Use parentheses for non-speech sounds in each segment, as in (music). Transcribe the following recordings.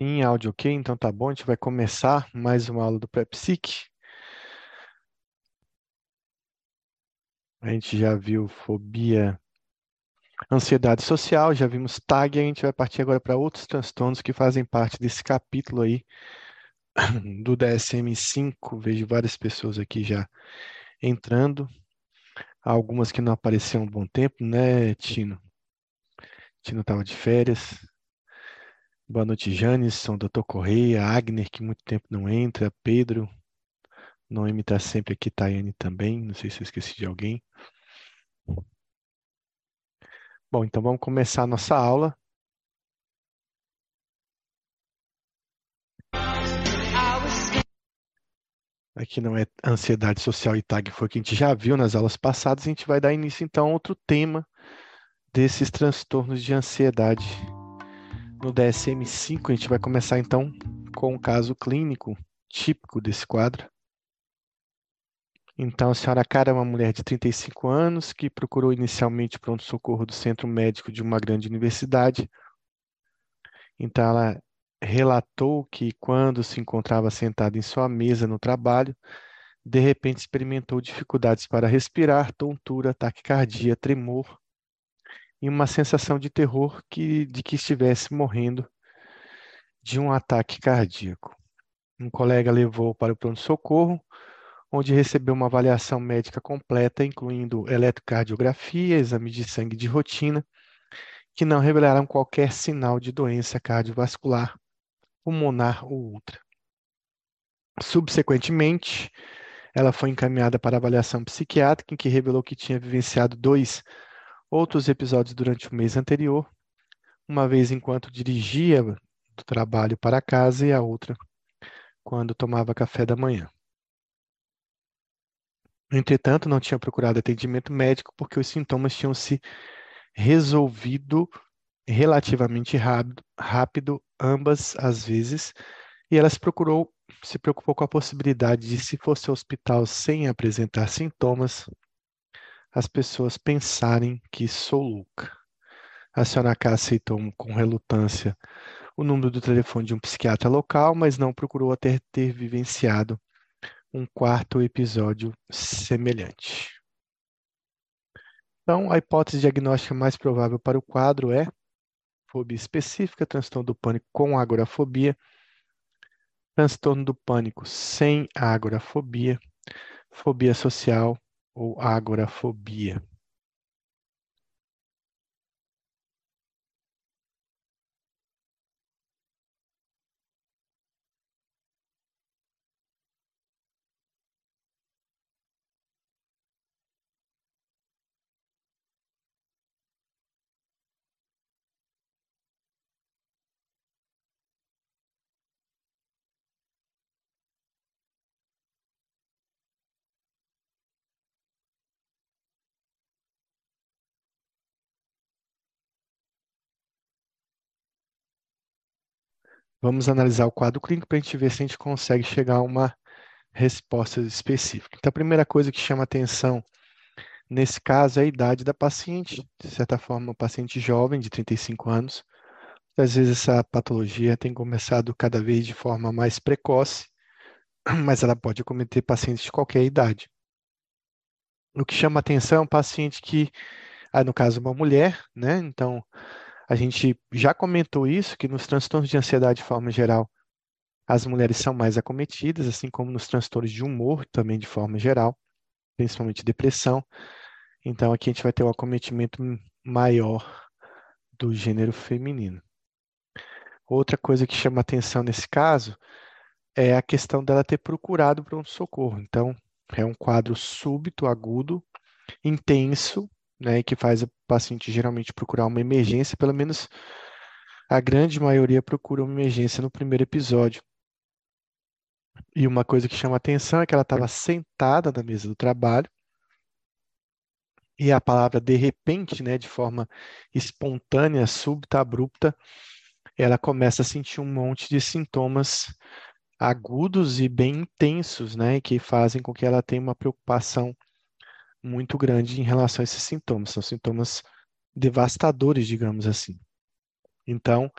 Sim, áudio ok, então tá bom. A gente vai começar mais uma aula do PrEPSIC. A gente já viu fobia, ansiedade social, já vimos TAG, a gente vai partir agora para outros transtornos que fazem parte desse capítulo aí (coughs) do DSM-5. Vejo várias pessoas aqui já entrando, algumas que não apareceram há um bom tempo, né, Tino? Tino estava de férias. Boa noite, Janisson, Dr. Correia, Agner, que muito tempo não entra, Pedro, Noemi está sempre aqui, Tayane também, não sei se eu esqueci de alguém. Bom, então vamos começar a nossa aula. Aqui não é ansiedade social e tag, foi o que a gente já viu nas aulas passadas. A gente vai dar início então a outro tema desses transtornos de ansiedade no DSM-5, a gente vai começar então com um caso clínico típico desse quadro. Então, a senhora Cara é uma mulher de 35 anos que procurou inicialmente pronto-socorro do centro médico de uma grande universidade. Então, ela relatou que quando se encontrava sentada em sua mesa no trabalho, de repente experimentou dificuldades para respirar, tontura, taquicardia, tremor e uma sensação de terror que, de que estivesse morrendo de um ataque cardíaco. Um colega levou para o pronto-socorro, onde recebeu uma avaliação médica completa, incluindo eletrocardiografia, exame de sangue de rotina, que não revelaram qualquer sinal de doença cardiovascular, pulmonar ou outra. Subsequentemente, ela foi encaminhada para avaliação psiquiátrica, em que revelou que tinha vivenciado dois outros episódios durante o mês anterior, uma vez enquanto dirigia do trabalho para casa e a outra quando tomava café da manhã. Entretanto, não tinha procurado atendimento médico porque os sintomas tinham se resolvido relativamente rápido, rápido ambas as vezes, e ela se procurou, se preocupou com a possibilidade de, se fosse ao hospital sem apresentar sintomas, as pessoas pensarem que sou louca. A senhora K aceitou com relutância o número do telefone de um psiquiatra local, mas não procurou até ter vivenciado um quarto episódio semelhante. Então, a hipótese diagnóstica mais provável para o quadro é fobia específica, transtorno do pânico com agorafobia, transtorno do pânico sem agorafobia, fobia social ou agorafobia. Vamos analisar o quadro clínico para a gente ver se a gente consegue chegar a uma resposta específica. Então, a primeira coisa que chama atenção nesse caso é a idade da paciente. De certa forma, um paciente jovem, de 35 anos. Às vezes, essa patologia tem começado cada vez de forma mais precoce, (clears throat) mas ela pode acometer pacientes de qualquer idade. O que chama atenção é um paciente que, ah, no caso, uma mulher, né? Então, a gente já comentou isso, que nos transtornos de ansiedade de forma geral, as mulheres são mais acometidas, assim como nos transtornos de humor também de forma geral, principalmente depressão. Então aqui a gente vai ter um acometimento maior do gênero feminino. Outra coisa que chama atenção nesse caso é a questão dela ter procurado pronto-socorro. Então, é um quadro súbito, agudo, intenso, né, que faz o paciente geralmente procurar uma emergência, pelo menos a grande maioria procura uma emergência no primeiro episódio. E uma coisa que chama atenção é que ela estava sentada na mesa do trabalho e a palavra de repente, né, de forma espontânea, súbita, abrupta, ela começa a sentir um monte de sintomas agudos e bem intensos, né, que fazem com que ela tenha uma preocupação muito grande em relação a esses sintomas. São sintomas devastadores, digamos assim. Então,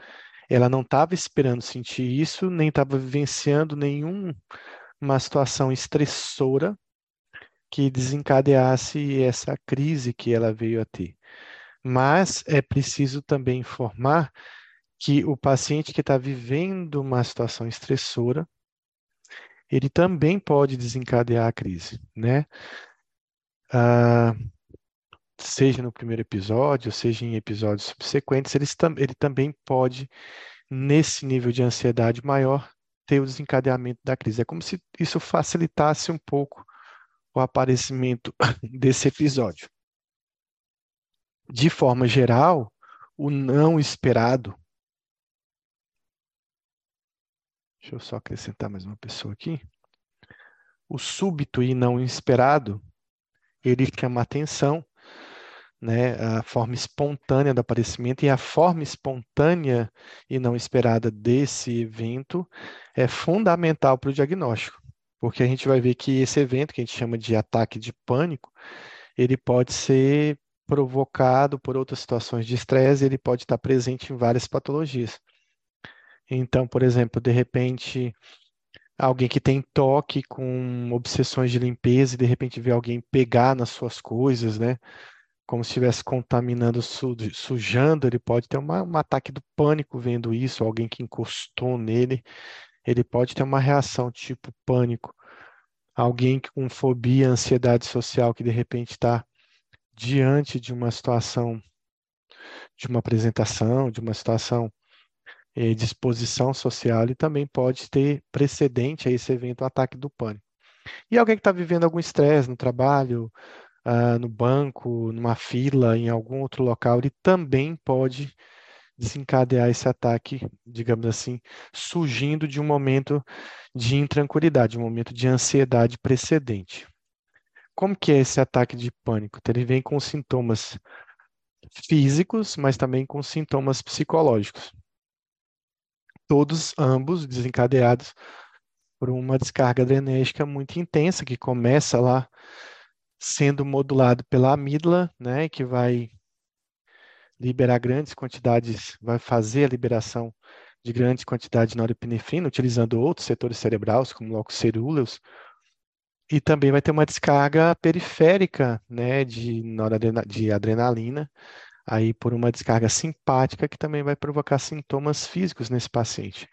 ela não estava esperando sentir isso, nem estava vivenciando nenhuma situação estressora que desencadeasse essa crise que ela veio a ter. Mas é preciso também informar que o paciente que está vivendo uma situação estressora, ele também pode desencadear a crise, né? Ah, seja no primeiro episódio, seja em episódios subsequentes, ele, ele também pode, nesse nível de ansiedade maior, ter o desencadeamento da crise. É como se isso facilitasse um pouco o aparecimento (coughs) desse episódio. De forma geral, o não esperado. Deixa eu só acrescentar mais uma pessoa aqui. O súbito e não esperado, ele chama atenção né, a forma espontânea do aparecimento e a forma espontânea e não esperada desse evento é fundamental para o diagnóstico, porque a gente vai ver que esse evento, que a gente chama de ataque de pânico, ele pode ser provocado por outras situações de estresse, ele pode estar presente em várias patologias. Então, por exemplo, de repente, alguém que tem toque com obsessões de limpeza e de repente vê alguém pegar nas suas coisas, né? como se estivesse contaminando, sujando, ele pode ter uma, um ataque do pânico vendo isso, alguém que encostou nele, ele pode ter uma reação tipo pânico. Alguém com fobia, ansiedade social, que de repente está diante de uma situação, de uma apresentação, de uma situação eh, de exposição social, ele também pode ter precedente a esse evento, o ataque do pânico. E alguém que está vivendo algum estresse no trabalho, uh, no banco, numa fila, em algum outro local, ele também pode desencadear esse ataque, digamos assim, surgindo de um momento de intranquilidade, um momento de ansiedade precedente. Como que é esse ataque de pânico? Ele vem com sintomas físicos, mas também com sintomas psicológicos. Todos ambos desencadeados por uma descarga adrenérgica muito intensa que começa lá sendo modulado pela amígdala, né, que vai liberar grandes quantidades, vai fazer a liberação de grandes quantidades de norepinefrina, utilizando outros setores cerebrais, como locus e também vai ter uma descarga periférica, né, de, de adrenalina, aí por uma descarga simpática, que também vai provocar sintomas físicos nesse paciente.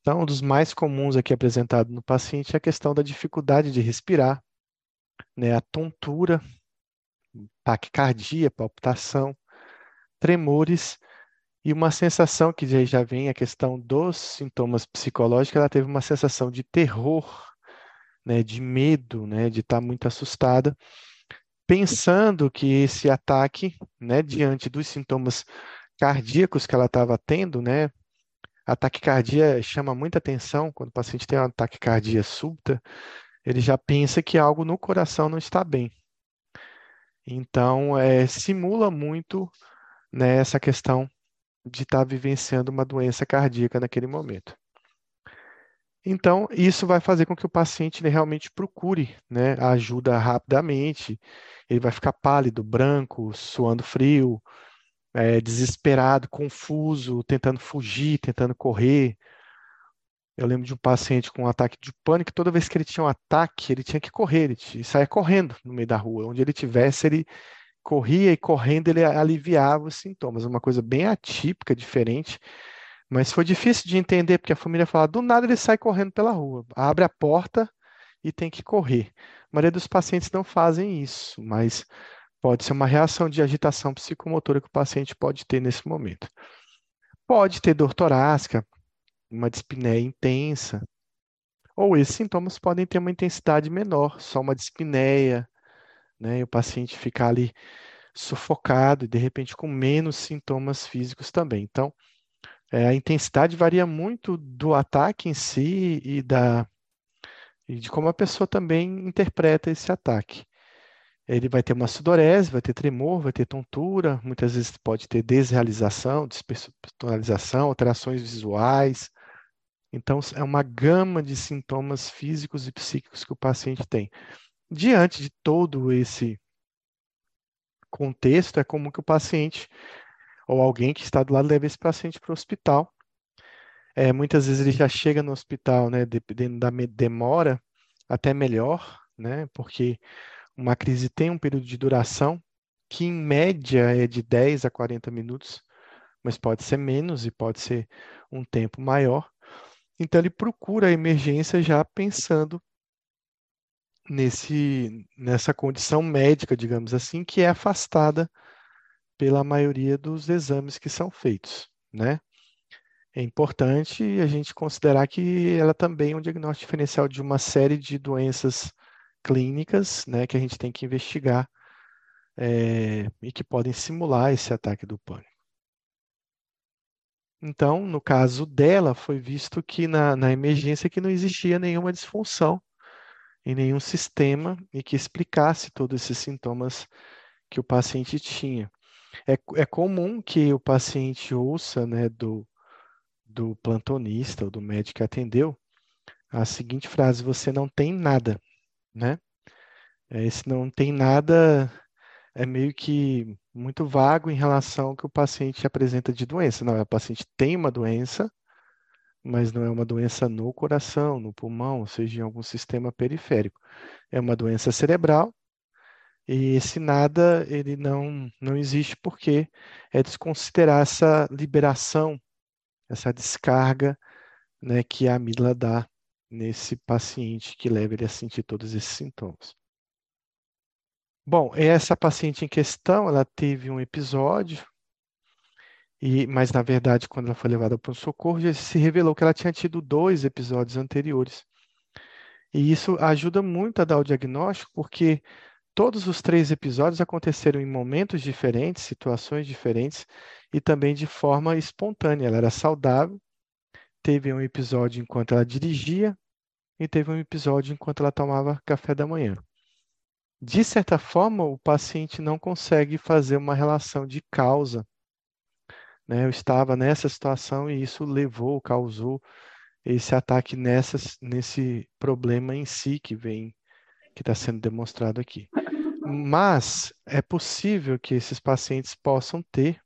Então, um dos mais comuns aqui apresentado no paciente é a questão da dificuldade de respirar, né, a tontura, taquicardia, palpitação, tremores e uma sensação que já vem a questão dos sintomas psicológicos, ela teve uma sensação de terror, né, de medo, né, de estar muito assustada, pensando que esse ataque, né, diante dos sintomas cardíacos que ela estava tendo, né, a taquicardia chama muita atenção quando o paciente tem uma taquicardia súbita, ele já pensa que algo no coração não está bem. Então, é, simula muito né, essa questão de estar vivenciando uma doença cardíaca naquele momento. Então, isso vai fazer com que o paciente realmente procure né, ajuda rapidamente. Ele vai ficar pálido, branco, suando frio, é, desesperado, confuso, tentando fugir, tentando correr, eu lembro de um paciente com um ataque de pânico, toda vez que ele tinha um ataque, ele tinha que correr, ele saía correndo no meio da rua. Onde ele tivesse, ele corria e correndo ele aliviava os sintomas. Uma coisa bem atípica, diferente, mas foi difícil de entender, porque a família fala, do nada ele sai correndo pela rua, abre a porta e tem que correr. A maioria dos pacientes não fazem isso, mas pode ser uma reação de agitação psicomotora que o paciente pode ter nesse momento. Pode ter dor torácica, uma dispneia intensa, ou esses sintomas podem ter uma intensidade menor, só uma dispneia, né? E o paciente ficar ali sufocado e de repente com menos sintomas físicos também. Então, é, a intensidade varia muito do ataque em si e da e de como a pessoa também interpreta esse ataque. Ele vai ter uma sudorese, vai ter tremor, vai ter tontura, muitas vezes pode ter desrealização, despersonalização, alterações visuais, então, é uma gama de sintomas físicos e psíquicos que o paciente tem. Diante de todo esse contexto, é comum que o paciente ou alguém que está do lado leve esse paciente para o hospital É, muitas vezes ele já chega no hospital, né, dependendo da demora, até melhor, né, porque uma crise tem um período de duração que, em média, é de 10 a 40 minutos, mas pode ser menos e pode ser um tempo maior. Então, ele procura a emergência já pensando nesse, nessa condição médica, digamos assim, que é afastada pela maioria dos exames que são feitos, né? É importante a gente considerar que ela também é um diagnóstico diferencial de uma série de doenças clínicas, né, que a gente tem que investigar é, e que podem simular esse ataque do pânico. Então, no caso dela, foi visto que na, na emergência que não existia nenhuma disfunção em nenhum sistema e que explicasse todos esses sintomas que o paciente tinha. É, é comum que o paciente ouça né, do, do plantonista ou do médico que atendeu a seguinte frase: Você não tem nada, né? É, esse não tem nada é meio que muito vago em relação ao que o paciente apresenta de doença. Não, o paciente tem uma doença, mas não é uma doença no coração, no pulmão, ou seja, em algum sistema periférico. É uma doença cerebral e esse nada ele não não existe porque é desconsiderar essa liberação essa descarga né, que a amígdala dá nesse paciente que leva ele a sentir todos esses sintomas. Bom, essa paciente em questão, ela teve um episódio, e, mas na verdade, quando ela foi levada para o socorro, já se revelou que ela tinha tido dois episódios anteriores. E isso ajuda muito a dar o diagnóstico, porque todos os três episódios aconteceram em momentos diferentes, situações diferentes, e também de forma espontânea. Ela era saudável, teve um episódio enquanto ela dirigia e teve um episódio enquanto ela tomava café da manhã. De certa forma, o paciente não consegue fazer uma relação de causa. Né? Eu estava nessa situação e isso levou, causou esse ataque nessa, nesse problema em si que vem, que está sendo demonstrado aqui. Mas é possível que esses pacientes possam ter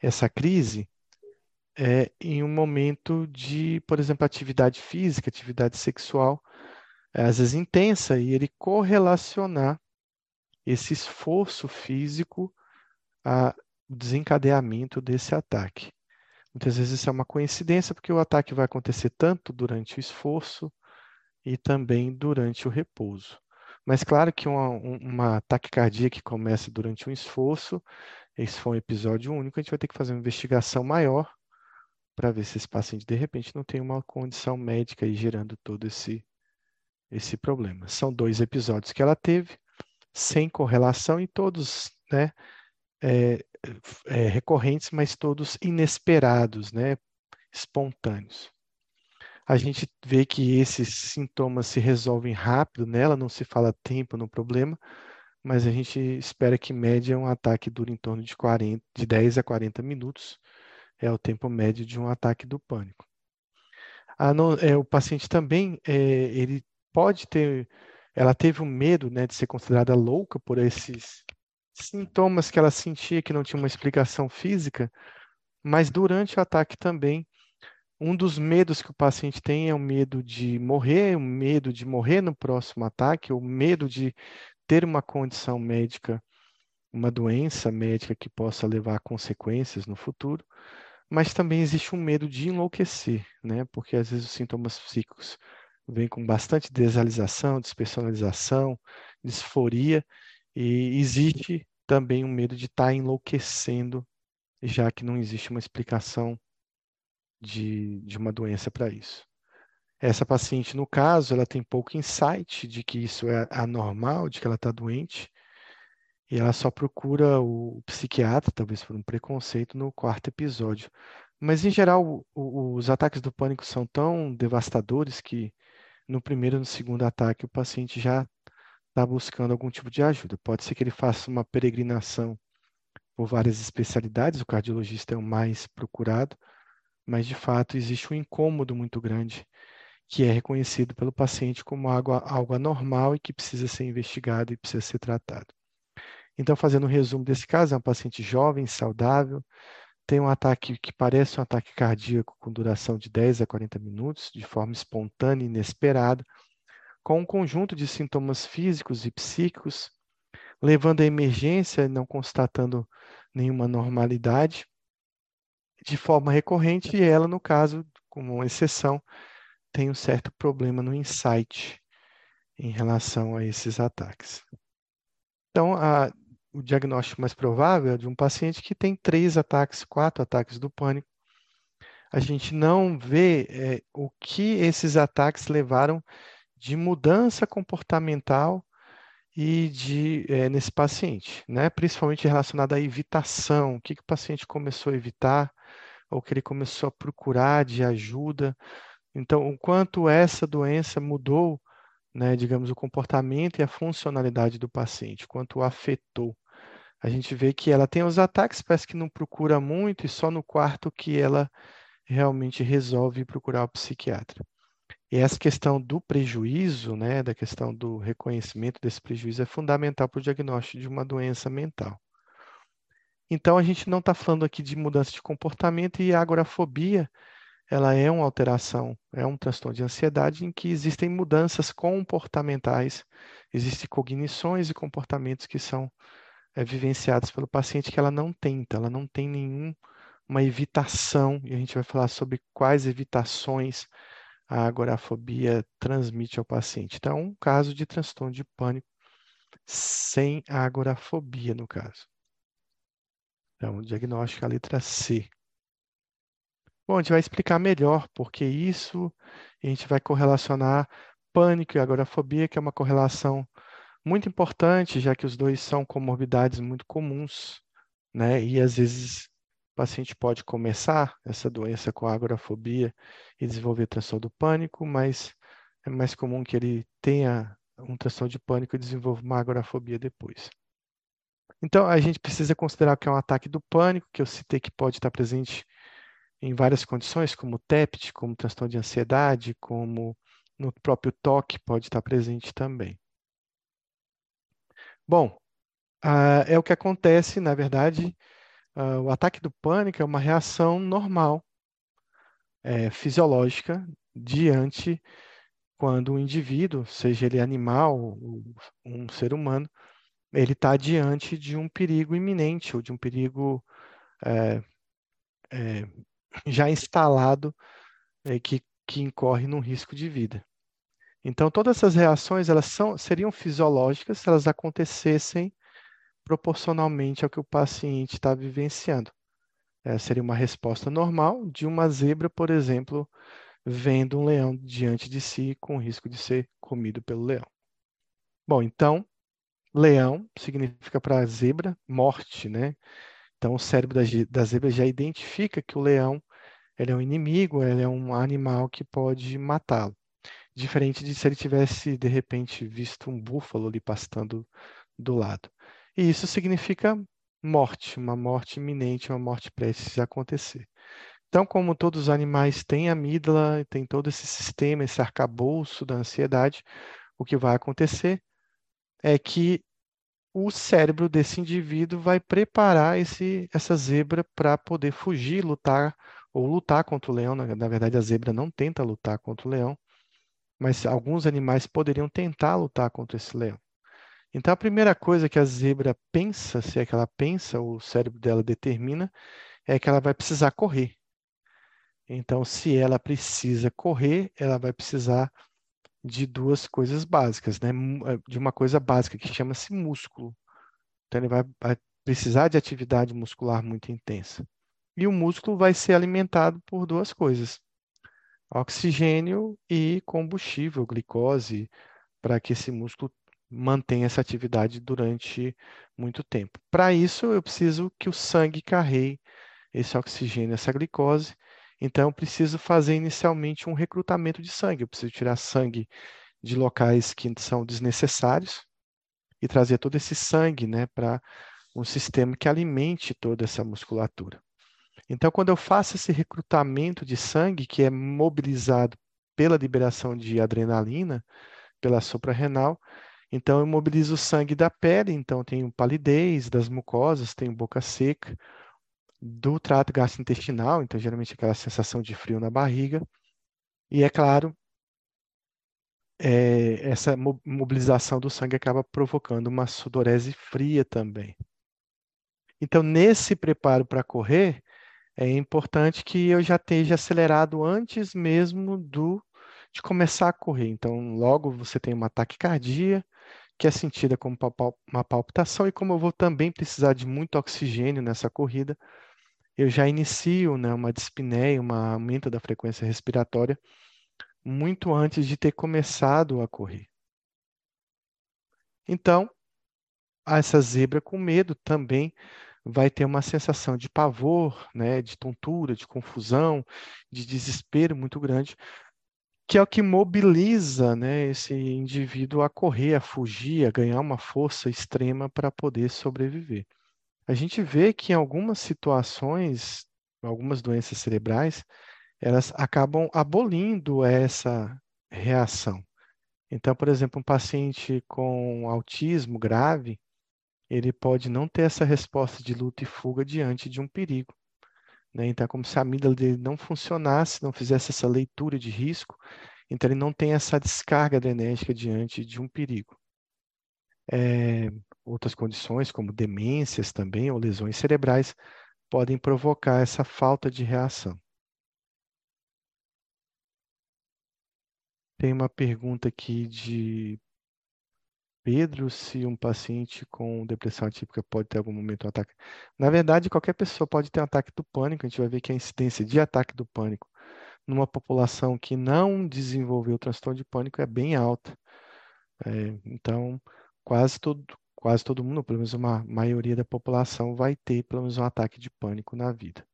essa crise é, em um momento de, por exemplo, atividade física, atividade sexual, às vezes intensa, e ele correlacionar esse esforço físico ao desencadeamento desse ataque. Muitas vezes isso é uma coincidência, porque o ataque vai acontecer tanto durante o esforço e também durante o repouso. Mas claro que uma, uma taquicardia que começa durante um esforço, esse foi um episódio único, a gente vai ter que fazer uma investigação maior para ver se esse paciente de repente não tem uma condição médica aí gerando todo esse esse problema. São dois episódios que ela teve, sem correlação e todos, né, é, é, recorrentes, mas todos inesperados, né, espontâneos. A gente vê que esses sintomas se resolvem rápido nela, não se fala tempo no problema, mas a gente espera que média um ataque dure em torno de 40, de 10 a 40 minutos, é o tempo médio de um ataque do pânico. No, é, o paciente também, é, ele pode ter, ela teve um medo né, de ser considerada louca por esses sintomas que ela sentia que não tinha uma explicação física, mas durante o ataque também, um dos medos que o paciente tem é o medo de morrer, o medo de morrer no próximo ataque, o medo de ter uma condição médica, uma doença médica que possa levar a consequências no futuro, mas também existe um medo de enlouquecer, né? Porque às vezes os sintomas psíquicos vêm com bastante desalização, despersonalização, disforia, e existe também um medo de estar tá enlouquecendo, já que não existe uma explicação de, de uma doença para isso. Essa paciente, no caso, ela tem pouco insight de que isso é anormal, de que ela está doente, e ela só procura o psiquiatra, talvez por um preconceito, no quarto episódio. Mas, em geral, o, os ataques do pânico são tão devastadores que no primeiro e no segundo ataque o paciente já está buscando algum tipo de ajuda. Pode ser que ele faça uma peregrinação por várias especialidades, o cardiologista é o mais procurado, mas de fato existe um incômodo muito grande que é reconhecido pelo paciente como algo, algo anormal e que precisa ser investigado e precisa ser tratado. Então, fazendo um resumo desse caso, é um paciente jovem, saudável, tem um ataque que parece um ataque cardíaco com duração de 10 a 40 minutos, de forma espontânea e inesperada, com um conjunto de sintomas físicos e psíquicos, levando à emergência, não constatando nenhuma normalidade, de forma recorrente, e ela, no caso, como exceção, tem um certo problema no insight em relação a esses ataques. Então, a, o diagnóstico mais provável é de um paciente que tem três ataques, quatro ataques do pânico. A gente não vê é, o que esses ataques levaram de mudança comportamental e de é, nesse paciente, né? Principalmente relacionada à evitação, o que, que o paciente começou a evitar, ou que ele começou a procurar de ajuda. Então, o quanto essa doença mudou, né, digamos, o comportamento e a funcionalidade do paciente, quanto afetou. A gente vê que ela tem os ataques, parece que não procura muito, e só no quarto que ela realmente resolve procurar o psiquiatra. E essa questão do prejuízo, né, da questão do reconhecimento desse prejuízo, é fundamental para o diagnóstico de uma doença mental. Então, a gente não está falando aqui de mudança de comportamento e a agorafobia, ela é uma alteração, é um transtorno de ansiedade em que existem mudanças comportamentais, existem cognições e comportamentos que são é, vivenciados pelo paciente que ela não tenta, ela não tem nenhuma evitação, e a gente vai falar sobre quais evitações a agorafobia transmite ao paciente. Então, um caso de transtorno de pânico sem agorafobia, no caso. Então, diagnóstico é a letra C. Bom, a gente vai explicar melhor porque isso, a gente vai correlacionar pânico e agorafobia, que é uma correlação muito importante, já que os dois são comorbidades muito comuns, né? E às vezes o paciente pode começar essa doença com agorafobia e desenvolver transtorno do pânico, mas é mais comum que ele tenha um transtorno de pânico e desenvolva uma agorafobia depois. Então, a gente precisa considerar que é um ataque do pânico, que eu citei que pode estar presente em várias condições, como TEPT, como transtorno de ansiedade, como no próprio toque pode estar presente também. Bom, uh, é o que acontece, na verdade, uh, o ataque do pânico é uma reação normal, é, fisiológica, diante quando o indivíduo, seja ele animal ou um ser humano, ele está diante de um perigo iminente ou de um perigo é, é, já instalado é, que, que incorre num risco de vida. Então, todas essas reações elas são, seriam fisiológicas se elas acontecessem proporcionalmente ao que o paciente está vivenciando. É, seria uma resposta normal de uma zebra, por exemplo, vendo um leão diante de si com risco de ser comido pelo leão. Bom, então, leão significa para zebra morte, né? Então, o cérebro da, da zebra já identifica que o leão ele é um inimigo, ele é um animal que pode matá-lo. Diferente de se ele tivesse, de repente, visto um búfalo ali pastando do lado. E isso significa morte, uma morte iminente, uma morte prestes a acontecer. Então, como todos os animais têm amígdala, tem todo esse sistema, esse arcabouço da ansiedade, o que vai acontecer é que o cérebro desse indivíduo vai preparar esse, essa zebra para poder fugir, lutar ou lutar contra o leão. Na, na, verdade, a zebra não tenta lutar contra o leão, mas alguns animais poderiam tentar lutar contra esse leão. Então, a primeira coisa que a zebra pensa, se é que ela pensa, o cérebro dela determina, é que ela vai precisar correr. Então, se ela precisa correr, ela vai precisar de duas coisas básicas, né? Eh, de uma coisa básica que chama-se músculo. Então, ele vai, precisar de atividade muscular muito intensa. E o músculo vai ser alimentado por duas coisas: oxigênio e combustível, glicose, para que esse músculo mantenha essa atividade durante muito tempo. Para isso, eu preciso que o sangue carregue esse oxigênio, essa glicose, então, eu preciso fazer inicialmente um recrutamento de sangue. Eu preciso tirar sangue de locais que são desnecessários e trazer todo esse sangue né, para um sistema que alimente toda essa musculatura. Então, quando eu faço esse recrutamento de sangue, que é mobilizado pela liberação de adrenalina, pela suprarrenal, então eu mobilizo o sangue da pele, então tenho palidez das mucosas, tenho boca seca, do trato gastrointestinal, então geralmente aquela sensação de frio na barriga, e é claro, é, essa mobilização do sangue acaba provocando uma sudorese fria também. Então, nesse preparo para correr, é importante que eu já esteja acelerado antes mesmo do de começar a correr. Então, logo você tem uma taquicardia, que é sentida como uma palpitação, e como eu vou também precisar de muito oxigênio nessa corrida, eu já inicio né, uma dispneia, um aumento da frequência respiratória, muito antes de ter começado a correr. Então, essa zebra com medo também vai ter uma sensação de pavor, né, de tontura, de confusão, de desespero muito grande, que é o que mobiliza né, esse indivíduo a correr, a fugir, a ganhar uma força extrema para poder sobreviver. A gente vê que em algumas situações, algumas doenças cerebrais, elas acabam abolindo essa reação. Então, por exemplo, um paciente com autismo grave, ele pode não ter essa resposta de luta e fuga diante de um perigo. Né? Então, é como se a amígdala dele não funcionasse, não fizesse essa leitura de risco, então ele não tem essa descarga adrenérgica diante de um perigo. É, outras condições, como demências também, ou lesões cerebrais, podem provocar essa falta de reação. Tem uma pergunta aqui de Pedro, se um paciente com depressão atípica pode ter algum momento um ataque. Na verdade, qualquer pessoa pode ter um ataque do pânico. A gente vai ver que a incidência de ataque do pânico numa população que não desenvolveu transtorno de pânico é bem alta. É, então, quase todo, quase todo mundo, pelo menos uma maioria da população, vai ter pelo menos um ataque de pânico na vida.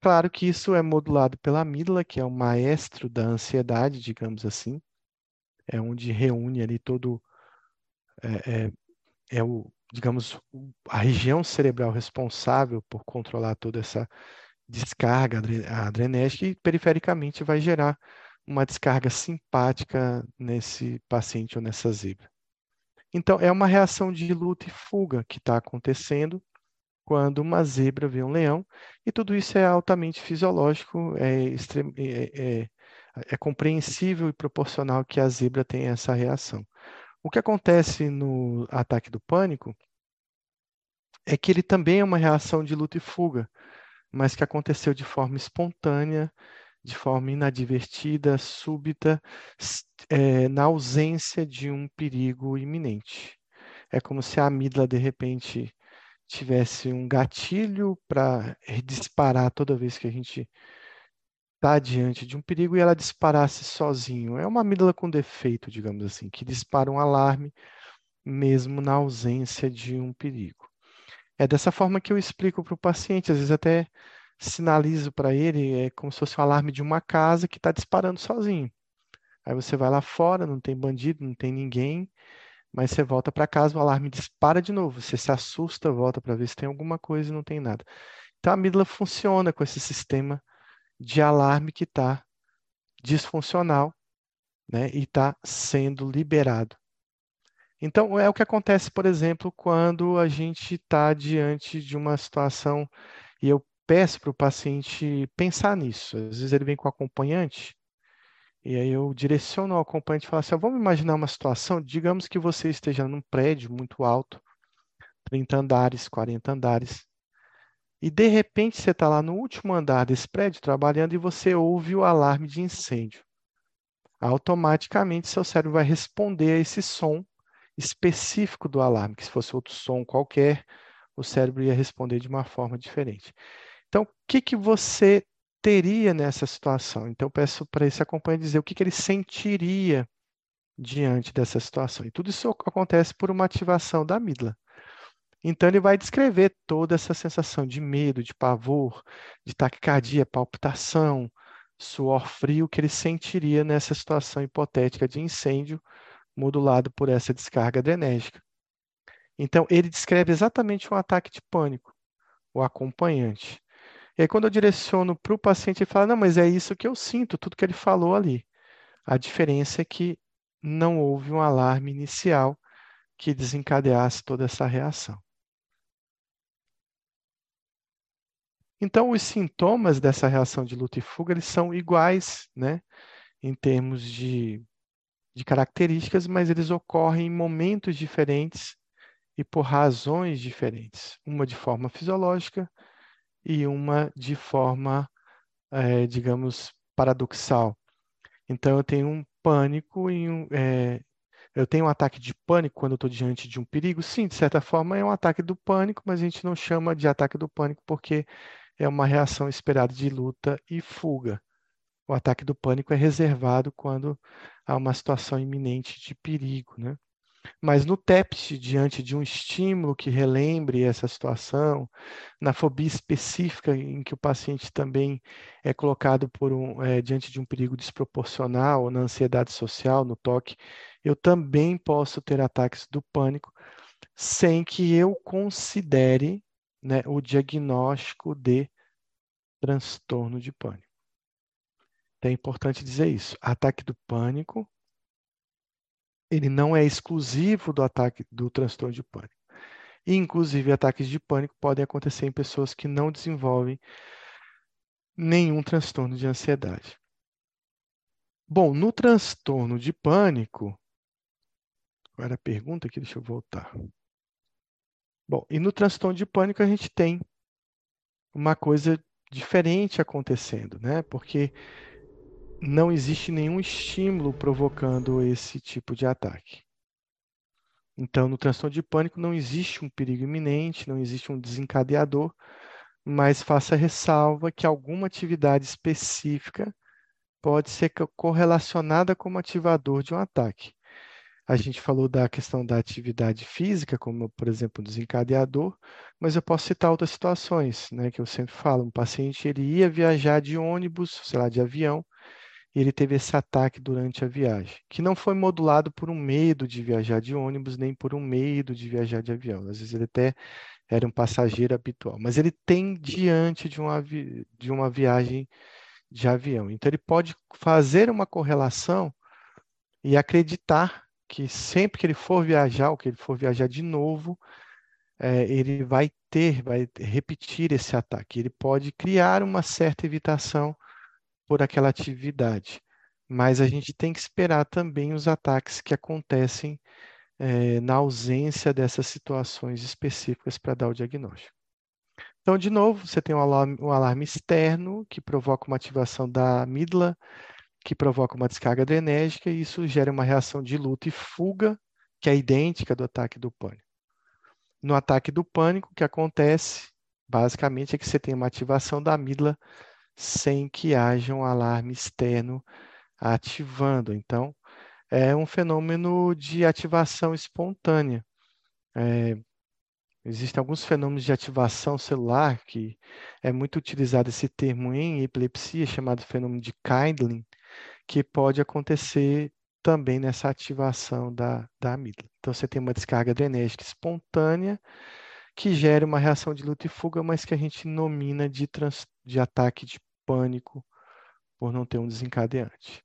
Claro que isso é modulado pela amígdala, que é o maestro da ansiedade, digamos assim. É onde reúne ali todo é, é, é o, digamos, a região cerebral responsável por controlar toda essa descarga adrenérgica e perifericamente vai gerar uma descarga simpática nesse paciente ou nessa zebra. Então, é uma reação de luta e fuga que está acontecendo quando uma zebra vê um leão, e tudo isso é altamente fisiológico, é, é, é, é compreensível e proporcional que a zebra tenha essa reação. O que acontece no ataque do pânico é que ele também é uma reação de luta e fuga, mas que aconteceu de forma espontânea, de forma inadvertida, súbita, é, na ausência de um perigo iminente. É como se a amígdala, de repente, tivesse um gatilho para disparar toda vez que a gente está diante de um perigo e ela disparasse sozinho. É uma amígdala com defeito, digamos assim, que dispara um alarme mesmo na ausência de um perigo. É dessa forma que eu explico para o paciente, às vezes até sinalizo para ele, é como se fosse um alarme de uma casa que está disparando sozinho. Aí você vai lá fora, não tem bandido, não tem ninguém, mas você volta para casa, o alarme dispara de novo. Você se assusta, volta para ver se tem alguma coisa e não tem nada. Então a amígdala funciona com esse sistema de alarme que está disfuncional né, e está sendo liberado. Então, é o que acontece, por exemplo, quando a gente está diante de uma situação e eu peço para o paciente pensar nisso. Às vezes ele vem com acompanhante, e aí eu direciono ao acompanhante e falo assim: vamos imaginar uma situação, digamos que você esteja num prédio muito alto, 30 andares, 40 andares, e de repente você está lá no último andar desse prédio trabalhando e você ouve o alarme de incêndio. Automaticamente seu cérebro vai responder a esse som específico do alarme, que se fosse outro som qualquer, o cérebro ia responder de uma forma diferente. Então, o que, que você teria nessa situação? Então, peço para esse acompanhante dizer o que, que ele sentiria diante dessa situação. E tudo isso acontece por uma ativação da amígdala. Então, ele vai descrever toda essa sensação de medo, de pavor, de taquicardia, palpitação, suor frio que ele sentiria nessa situação hipotética de incêndio modulado por essa descarga adrenérgica. Então, ele descreve exatamente um ataque de pânico, o acompanhante. E aí, quando eu direciono para o paciente, ele fala: Não, mas é isso que eu sinto, tudo que ele falou ali. A diferença é que não houve um alarme inicial que desencadeasse toda essa reação. Então, os sintomas dessa reação de luta e fuga eles são iguais, né, em termos de, de características, mas eles ocorrem em momentos diferentes e por razões diferentes. Uma de forma fisiológica e uma de forma, é, digamos, paradoxal. Então, eu tenho um pânico e um, é, eu tenho um ataque de pânico quando estou diante de um perigo? Sim, de certa forma é um ataque do pânico, mas a gente não chama de ataque do pânico porque é uma reação esperada de luta e fuga. O ataque do pânico é reservado quando há uma situação iminente de perigo, né? Mas no TEPT, diante de um estímulo que relembre essa situação, na fobia específica em que o paciente também é colocado por um, é, diante de um perigo desproporcional, na ansiedade social, no toque, eu também posso ter ataques do pânico sem que eu considere né, o diagnóstico de transtorno de pânico. Então, é importante dizer isso. Ataque do pânico, ele não é exclusivo do ataque do transtorno de pânico. E, inclusive, ataques de pânico podem acontecer em pessoas que não desenvolvem nenhum transtorno de ansiedade. Bom, no transtorno de pânico, qual era a pergunta aqui? Deixa eu voltar. Bom, e no transtorno de pânico a gente tem uma coisa diferente acontecendo, né? Porque não existe nenhum estímulo provocando esse tipo de ataque. Então, no transtorno de pânico não existe um perigo iminente, não existe um desencadeador, mas faça ressalva que alguma atividade específica pode ser correlacionada como ativador de um ataque. A gente falou da questão da atividade física, como, por exemplo, um desencadeador, mas eu posso citar outras situações, né, que eu sempre falo. Um paciente ele ia viajar de ônibus, sei lá, de avião, ele teve esse ataque durante a viagem, que não foi modulado por um medo de viajar de ônibus, nem por um medo de viajar de avião. Às vezes ele até era um passageiro habitual, mas ele tem diante de uma, de uma viagem de avião. Então, ele pode fazer uma correlação e acreditar que sempre que ele for viajar, ou que ele for viajar de novo, é, ele vai ter, vai repetir esse ataque. Ele pode criar uma certa evitação por aquela atividade, mas a gente tem que esperar também os ataques que acontecem é, na ausência dessas situações específicas para dar o diagnóstico. Então, de novo, você tem um alarme, um alarme externo que provoca uma ativação da amígdala, que provoca uma descarga adrenérgica e isso gera uma reação de luta e fuga, que é idêntica do ataque do pânico. No ataque do pânico, o que acontece, basicamente, é que você tem uma ativação da amígdala sem que haja um alarme externo ativando. Então, é um fenômeno de ativação espontânea. É, existem alguns fenômenos de ativação celular que é muito utilizado esse termo em epilepsia, chamado fenômeno de Kindling, que pode acontecer também nessa ativação da, da amígdala. Então, você tem uma descarga adrenérgica espontânea que gera uma reação de luta e fuga, mas que a gente nomina de, trans, de ataque de pânico por não ter um desencadeante.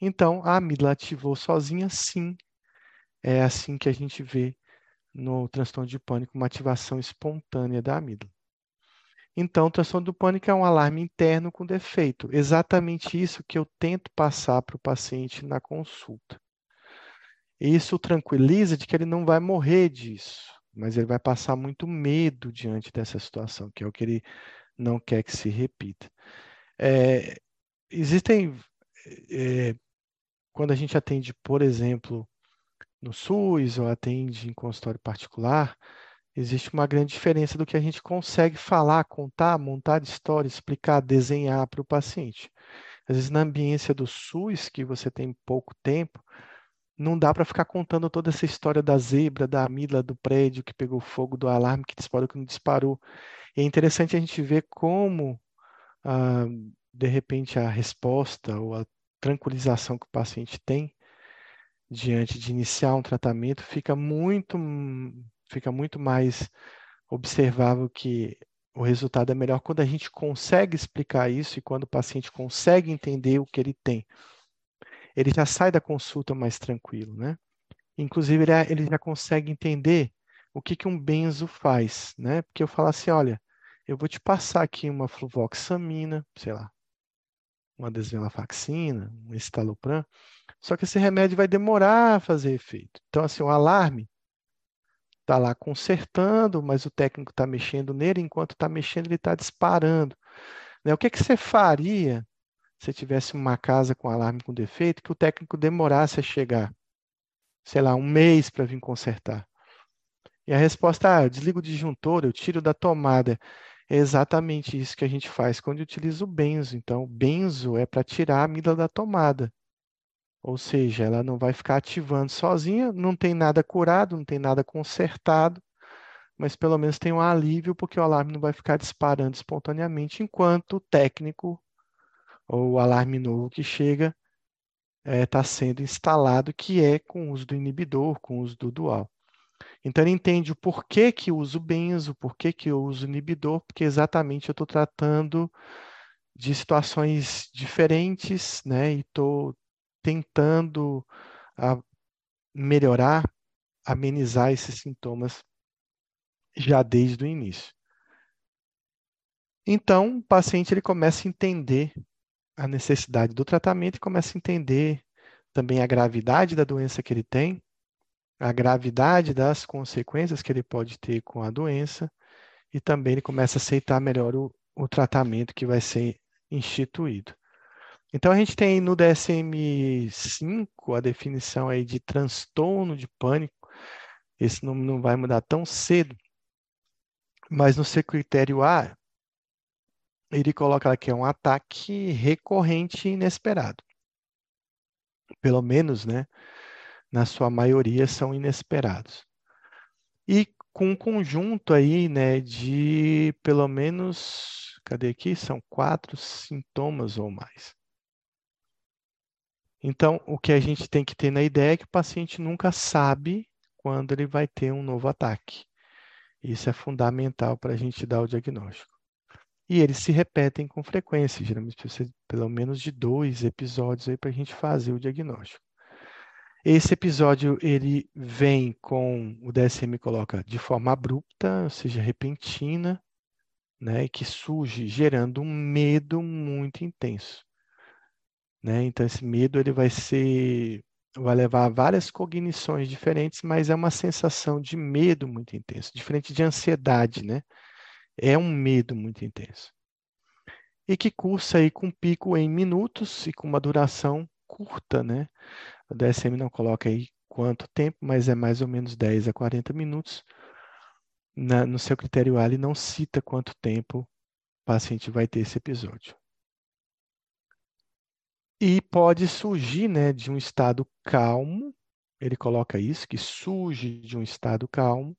Então, a amígdala ativou sozinha, sim. É assim que a gente vê no transtorno de pânico uma ativação espontânea da amígdala. Então, o transtorno do pânico é um alarme interno com defeito. Exatamente isso que eu tento passar para o paciente na consulta. Isso tranquiliza de que ele não vai morrer disso, mas ele vai passar muito medo diante dessa situação, que é o que ele não quer que se repita. É, existem, é, quando a gente atende, por exemplo, no SUS ou atende em consultório particular, Existe uma grande diferença do que a gente consegue falar, contar, montar história, explicar, desenhar para o paciente. Às vezes, na ambiência do SUS, que você tem pouco tempo, não dá para ficar contando toda essa história da zebra, da amígdala, do prédio que pegou fogo, do alarme que disparou, que não disparou. E é interessante a gente ver como, ah, de repente, a resposta ou a tranquilização que o paciente tem diante de iniciar um tratamento fica muito fica muito mais observável que o resultado é melhor quando a gente consegue explicar isso e quando o paciente consegue entender o que ele tem. Ele já sai da consulta mais tranquilo, né? Inclusive, ele, ele já consegue entender o que, que um benzo faz, né? Porque eu falo assim, olha, eu vou te passar aqui uma fluvoxamina, sei lá, uma desvenlafaxina, um estalopram, só que esse remédio vai demorar a fazer efeito. Então, assim, o alarme está lá consertando, mas o técnico está mexendo nele, enquanto está mexendo, ele está disparando. Né? O que, que você faria se tivesse uma casa com alarme com defeito que o técnico demorasse a chegar? Sei lá, um mês para vir consertar. E a resposta, ah, eu desligo o disjuntor, eu tiro da tomada. É exatamente isso que a gente faz quando utiliza o benzo. Então, o benzo é para tirar a amígdala da tomada. Ou seja, ela não vai ficar ativando sozinha, não tem nada curado, não tem nada consertado, mas pelo menos tem um alívio, porque o alarme não vai ficar disparando espontaneamente, enquanto o técnico ou o alarme novo que chega está é, sendo instalado, que é com o uso do inibidor, com o uso do dual. Então ele entende o porquê que eu uso benzo, porquê que eu uso inibidor, porque exatamente eu estou tratando de situações diferentes, né? E estou tentando a, melhorar, amenizar esses sintomas já desde o início. Então, o paciente ele começa a entender a necessidade do tratamento e começa a entender também a gravidade da doença que ele tem a gravidade das consequências que ele pode ter com a doença e também ele começa a aceitar melhor o, o tratamento que vai ser instituído. Então a gente tem no DSM-5 a definição aí de transtorno de pânico. Esse nome não vai mudar tão cedo, mas no seu critério A, ele coloca que é um ataque recorrente e inesperado. Pelo menos, né? na sua maioria, são inesperados. E com um conjunto aí, né, de pelo menos, cadê aqui? São quatro sintomas ou mais. Então, o que a gente tem que ter na ideia é que o paciente nunca sabe quando ele vai ter um novo ataque. Isso é fundamental para a gente dar o diagnóstico. E eles se repetem com frequência, geralmente precisa pelo menos de dois episódios aí para a gente fazer o diagnóstico. Esse episódio ele vem com o DSM coloca de forma abrupta, ou seja, repentina, né, que surge gerando um medo muito intenso, né? Então esse medo ele vai ser vai levar a várias cognições diferentes, mas é uma sensação de medo muito intenso, diferente de ansiedade, né? É um medo muito intenso. E que cursa aí com pico em minutos e com uma duração curta, né? O DSM não coloca aí quanto tempo, mas é mais ou menos 10 a 40 minutos. Na, no seu critério A, ele não cita quanto tempo o paciente vai ter esse episódio. E pode surgir né, de um estado calmo, ele coloca isso, que surge de um estado calmo,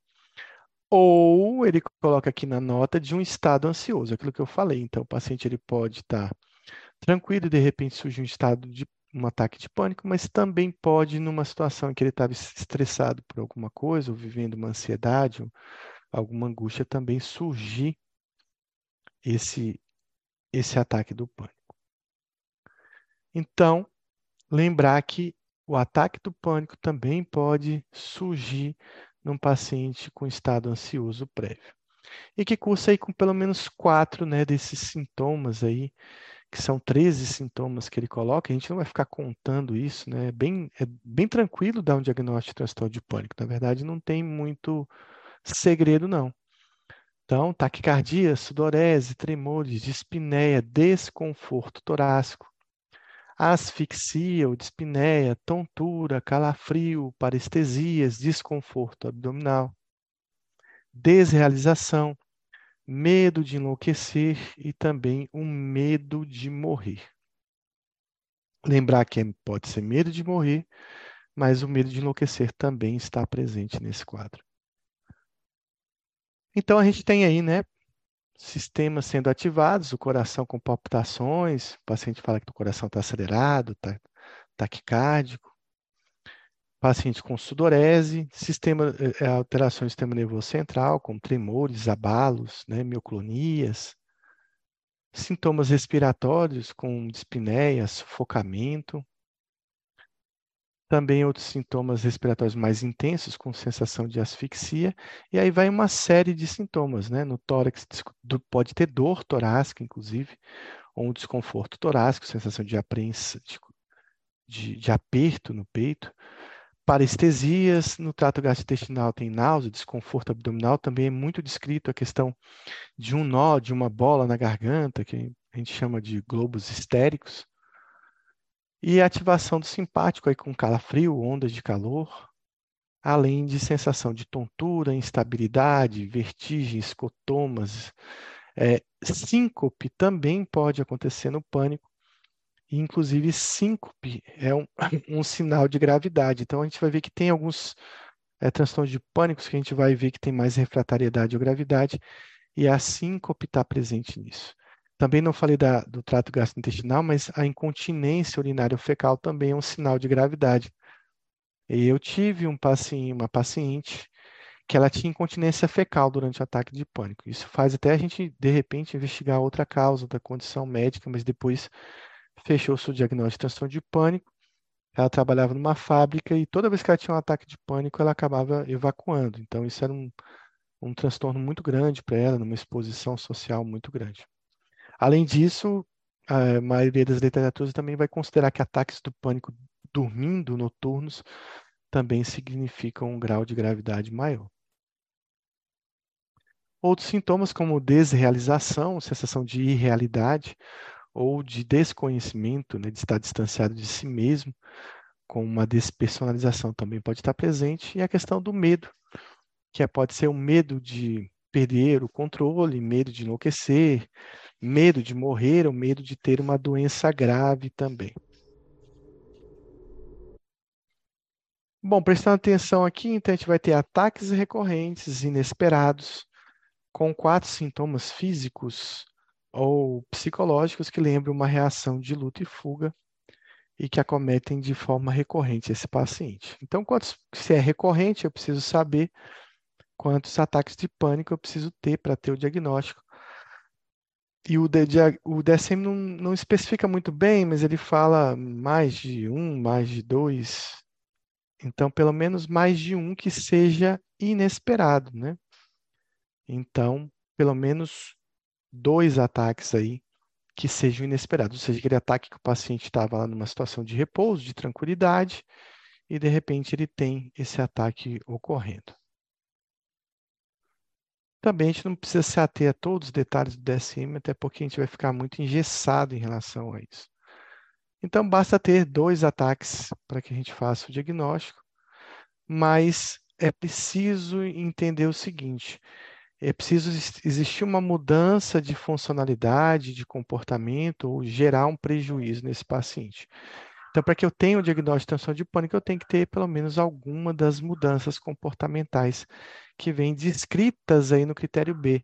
ou ele coloca aqui na nota de um estado ansioso, aquilo que eu falei. Então, o paciente ele pode estar tranquilo e de repente surge um estado de um ataque de pânico, mas também pode, numa situação em que ele estava estressado por alguma coisa, ou vivendo uma ansiedade, ou alguma angústia, também surgir esse, esse ataque do pânico. Então, lembrar que o ataque do pânico também pode surgir num paciente com estado ansioso prévio. E que cursa aí com pelo menos quatro né, desses sintomas aí que são 13 sintomas que ele coloca, a gente não vai ficar contando isso, né? É bem, é bem tranquilo dar um diagnóstico de transtorno de pânico. Na verdade, não tem muito segredo, não. Então, taquicardia, sudorese, tremores, dispneia, desconforto torácico, asfixia ou dispneia, tontura, calafrio, parestesias, desconforto abdominal, desrealização, medo de enlouquecer e também o medo de morrer. Lembrar que é, pode ser medo de morrer, mas o medo de enlouquecer também está presente nesse quadro. Então a gente tem aí, né, sistemas sendo ativados, o coração com palpitações, o paciente fala que o coração está acelerado, está taquicárdico, paciente com sudorese, sistema, é, alterações do sistema nervoso central, como tremores, abalos, né, mioclonias, sintomas respiratórios com dispneia, sufocamento, Também outros sintomas respiratórios mais intensos, com sensação de asfixia, e aí vai uma série de sintomas, né? No tórax pode ter dor torácica, inclusive, ou um desconforto torácico, sensação de apreensão, de, de aperto no peito. Parestesias, no trato gastrointestinal tem náusea, desconforto abdominal, também é muito descrito a questão de um nó, de uma bola na garganta, que a gente chama de globos histéricos. E ativação do simpático aí com calafrio, ondas de calor, além de sensação de tontura, instabilidade, vertigem, escotomas. É, síncope também pode acontecer no pânico, e inclusive síncope é um, (laughs) um sinal de gravidade. Então a gente vai ver que tem alguns é, transtornos de pânico que a gente vai ver que tem mais refratariedade ou gravidade, e a síncope está presente nisso. Também não falei da, do trato gastrointestinal, mas a incontinência urinária fecal também é um sinal de gravidade. Eu tive um paciente, uma paciente que ela tinha incontinência fecal durante o ataque de pânico. Isso faz até a gente, de repente, investigar outra causa da condição médica, mas depois fechou-se o diagnóstico de transtorno de pânico. Ela trabalhava numa fábrica e toda vez que ela tinha um ataque de pânico, ela acabava evacuando. Então, isso era um, um transtorno muito grande para ela, numa exposição social muito grande. Além disso, a maioria das literaturas também vai considerar que ataques do pânico dormindo noturnos também significam um grau de gravidade maior. Outros sintomas, como desrealização, sensação de irrealidade ou de desconhecimento, né, de estar distanciado de si mesmo, com uma despersonalização também pode estar presente, e a questão do medo, que é, pode ser o medo de perder o controle, medo de enlouquecer, medo de morrer ou medo de ter uma doença grave também. Bom, prestando atenção aqui, então a gente vai ter ataques recorrentes, inesperados, com quatro sintomas físicos ou psicológicos que lembram uma reação de luta e fuga e que acometem de forma recorrente esse paciente. Então, quantos, se é recorrente, eu preciso saber quantos ataques de pânico eu preciso ter para ter o diagnóstico e o, o DSM não, não especifica muito bem, mas ele fala mais de um, mais de dois. Então, pelo menos mais de um que seja inesperado, né? Então, pelo menos dois ataques aí que sejam inesperados, ou seja, aquele ataque que o paciente estava lá numa situação de repouso, de tranquilidade, e de repente ele tem esse ataque ocorrendo. Também a gente não precisa se ater a todos os detalhes do DSM, até porque a gente vai ficar muito engessado em relação a isso. Então, basta ter dois ataques para que a gente faça o diagnóstico, mas é preciso entender o seguinte: é preciso existir uma mudança de funcionalidade, de comportamento, ou gerar um prejuízo nesse paciente. Então, para que eu tenha o diagnóstico de transtorno de pânico, eu tenho que ter pelo menos alguma das mudanças comportamentais que vêm descritas aí no critério B.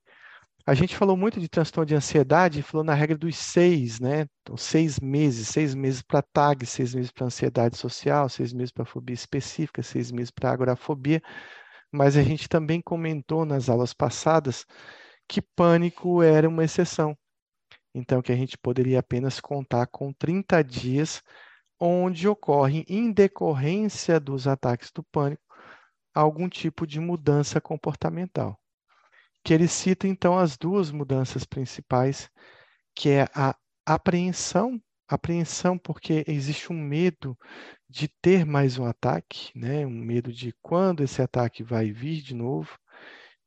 A gente falou muito de transtorno de ansiedade, falou na regra dos seis, né? Então, seis meses, seis meses para TAG, seis meses para ansiedade social, seis meses para fobia específica, seis meses para agorafobia. Mas a gente também comentou nas aulas passadas que pânico era uma exceção. Então, que a gente poderia apenas contar com 30 dias onde ocorre, em decorrência dos ataques do pânico, algum tipo de mudança comportamental. Que ele cita, então, as duas mudanças principais, que é a apreensão, apreensão porque existe um medo de ter mais um ataque, né? um medo de quando esse ataque vai vir de novo,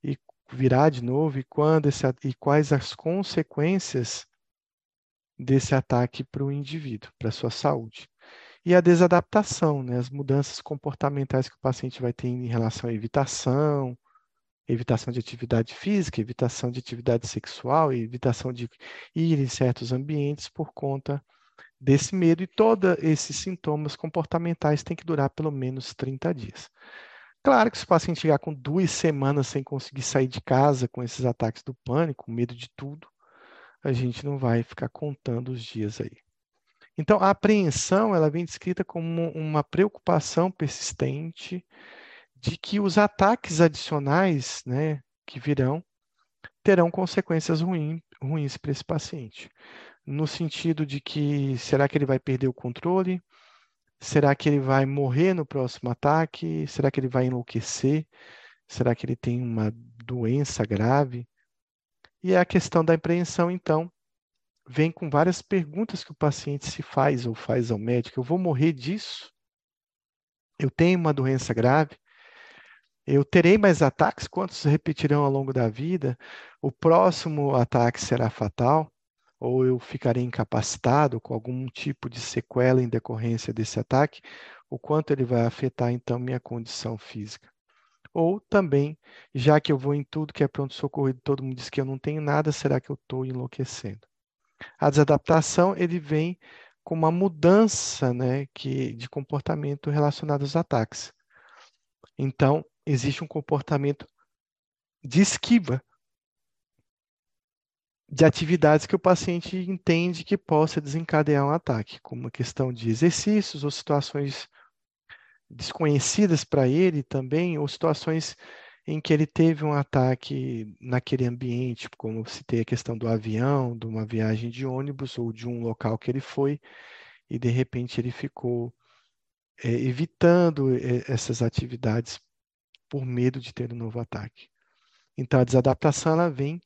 e virá de novo, e, quando esse, e quais as consequências desse ataque para o indivíduo, para sua saúde e a desadaptação, né? as mudanças comportamentais que o paciente vai ter em relação à evitação, evitação de atividade física, evitação de atividade sexual, evitação de ir em certos ambientes por conta desse medo. E todos esses sintomas comportamentais têm que durar pelo menos 30 dias. Claro que se o paciente chegar com duas semanas sem conseguir sair de casa com esses ataques do pânico, medo de tudo, a gente não vai ficar contando os dias aí. Então, a apreensão ela vem descrita como uma preocupação persistente de que os ataques adicionais né, que virão terão consequências ruim, ruins para esse paciente. No sentido de que será que ele vai perder o controle? Será que ele vai morrer no próximo ataque? Será que ele vai enlouquecer? Será que ele tem uma doença grave? E a questão da apreensão, então, vem com várias perguntas que o paciente se faz ou faz ao médico. Eu vou morrer disso? Eu tenho uma doença grave? Eu terei mais ataques? Quantos repetirão ao longo da vida? O próximo ataque será fatal? Ou eu ficarei incapacitado com algum tipo de sequela em decorrência desse ataque? O quanto ele vai afetar, então, minha condição física? Ou também, já que eu vou em tudo que é pronto-socorro e todo mundo diz que eu não tenho nada, será que eu estou enlouquecendo? A desadaptação, ele vem com uma mudança né, que, de comportamento relacionado aos ataques. Então, existe um comportamento de esquiva de atividades que o paciente entende que possa desencadear um ataque, como a questão de exercícios ou situações desconhecidas para ele também, ou situações em que ele teve um ataque naquele ambiente, como citei a questão do avião, de uma viagem de ônibus ou de um local que ele foi, e de repente ele ficou é, evitando é, essas atividades por medo de ter um novo ataque. Então, a desadaptação ela vem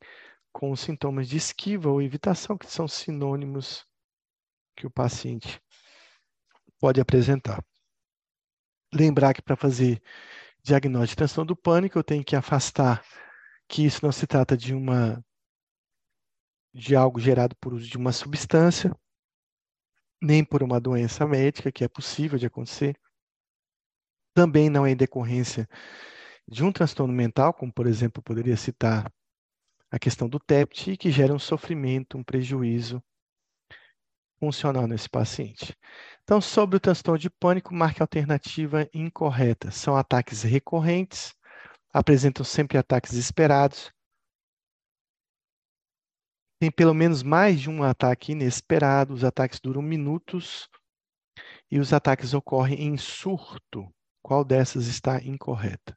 com os sintomas de esquiva ou evitação, que são sinônimos que o paciente pode apresentar. Lembrar que para fazer diagnóstico de transtorno do pânico, eu tenho que afastar que isso não se trata de uma de algo gerado por uso de uma substância, nem por uma doença médica, que é possível de acontecer. Também não é em decorrência de um transtorno mental, como por exemplo, poderia citar a questão do TEPT, que gera um sofrimento, um prejuízo funcional nesse paciente. Então, sobre o transtorno de pânico, marque a alternativa incorreta. São ataques recorrentes, apresentam sempre ataques esperados, tem pelo menos mais de um ataque inesperado, os ataques duram minutos e os ataques ocorrem em surto. Qual dessas está incorreta?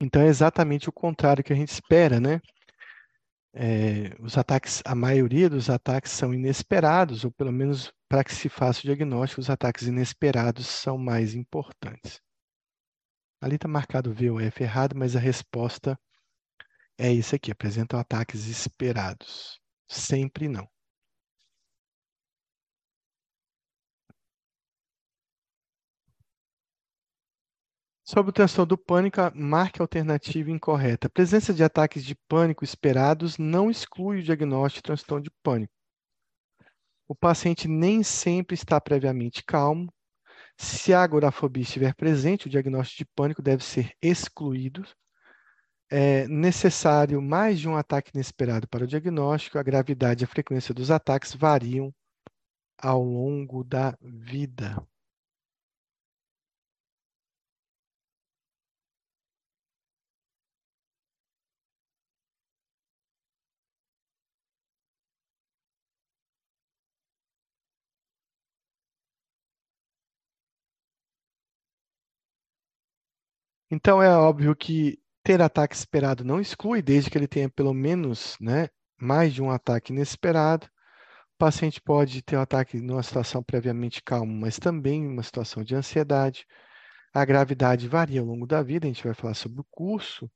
Então é exatamente o contrário que a gente espera, né? É, os ataques, a maioria dos ataques são inesperados, ou pelo menos para que se faça o diagnóstico, os ataques inesperados são mais importantes. Ali está marcado V ou F errado, mas a resposta é isso aqui: apresentam ataques esperados. Sempre não. Sobre o transtorno do pânico, marque a alternativa incorreta. A presença de ataques de pânico esperados não exclui o diagnóstico de transtorno de pânico. O paciente nem sempre está previamente calmo. Se a agorafobia estiver presente, o diagnóstico de pânico deve ser excluído. É necessário mais de um ataque inesperado para o diagnóstico. A gravidade e a frequência dos ataques variam ao longo da vida. Então é óbvio que ter ataque esperado não exclui, desde que ele tenha pelo menos né, mais de um ataque inesperado. O paciente pode ter um ataque numa situação previamente calma, mas também uma situação de ansiedade. A gravidade varia ao longo da vida, a gente vai falar sobre o curso,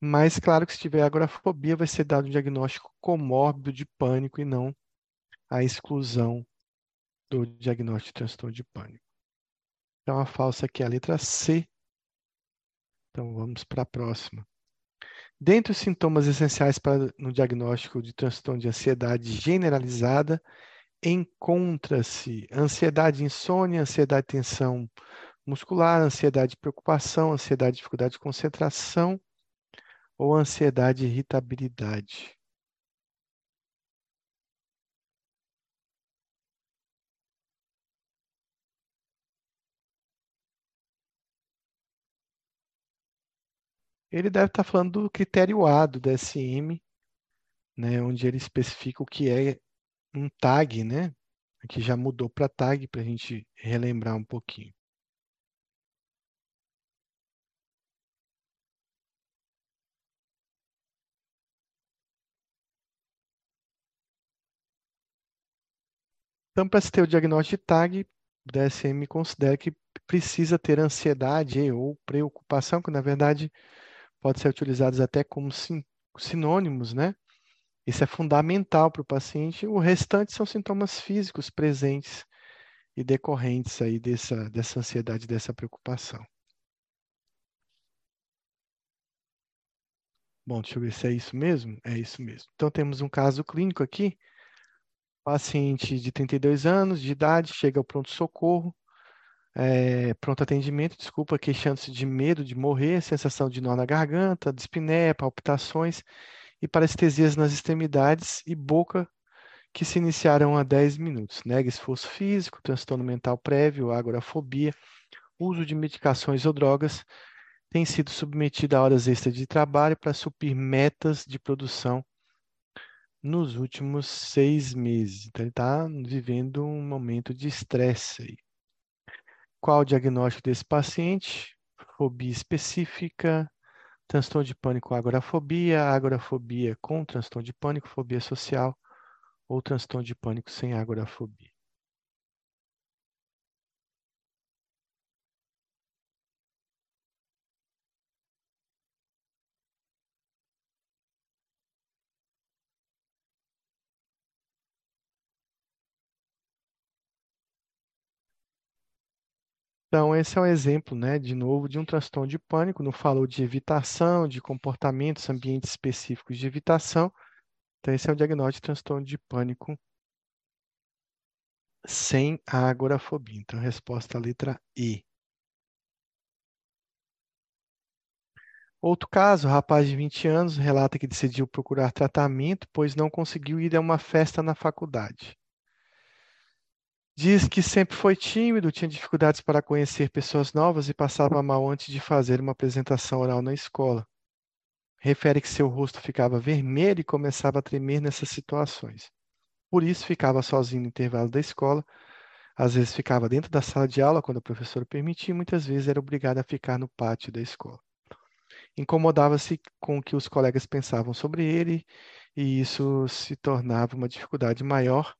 mas claro que se tiver agorafobia, vai ser dado um diagnóstico comórbido de pânico e não a exclusão do diagnóstico de transtorno de pânico. Então a falsa aqui é a letra C, então vamos para a próxima. Dentre os sintomas essenciais para, no diagnóstico de transtorno de ansiedade generalizada, encontra-se ansiedade insônia, ansiedade de tensão muscular, ansiedade de preocupação, ansiedade de dificuldade de concentração ou ansiedade de irritabilidade. Ele deve estar falando do critério A do DSM, né, onde ele especifica o que é um tag, né? Aqui já mudou para tag para a gente relembrar um pouquinho. Então, para se ter o diagnóstico de TAG, o DSM considera que precisa ter ansiedade ou preocupação, que na verdade pode ser utilizados até como sinônimos, né? Isso é fundamental para o paciente. O restante são sintomas físicos presentes e decorrentes aí dessa, dessa ansiedade, dessa preocupação. Bom, deixa eu ver se é isso mesmo. É isso mesmo. Então, temos um caso clínico aqui Paciente de 32 anos de idade chega ao pronto-socorro, é, pronto atendimento, desculpa, queixando-se de medo de morrer, sensação de nó na garganta, dispneia, palpitações e parestesias nas extremidades e boca que se iniciaram há 10 minutos. Nega esforço físico, transtorno mental prévio, agorafobia, uso de medicações ou drogas, tem sido submetido a horas extras de trabalho para suprir metas de produção nos últimos seis meses. Então, ele está vivendo um momento de estresse aí. Qual o diagnóstico desse paciente? Fobia específica, transtorno de pânico, agorafobia, agorafobia com transtorno de pânico, fobia social ou transtorno de pânico sem agorafobia. Então, esse é um exemplo, né, de novo, de um transtorno de pânico. Não falou de evitação, de comportamentos, ambientes específicos de evitação. Então, esse é o diagnóstico de transtorno de pânico sem agorafobia. Então, resposta letra E. Outro caso, rapaz de 20 anos relata que decidiu procurar tratamento, pois não conseguiu ir a uma festa na faculdade. Diz que sempre foi tímido, tinha dificuldades para conhecer pessoas novas e passava mal antes de fazer uma apresentação oral na escola. Refere que seu rosto ficava vermelho e começava a tremer nessas situações. Por isso, ficava sozinho no intervalo da escola. Às vezes ficava dentro da sala de aula quando o professor permitia, e muitas vezes era obrigado a ficar no pátio da escola. Incomodava-se com o que os colegas pensavam sobre ele, e isso se tornava uma dificuldade maior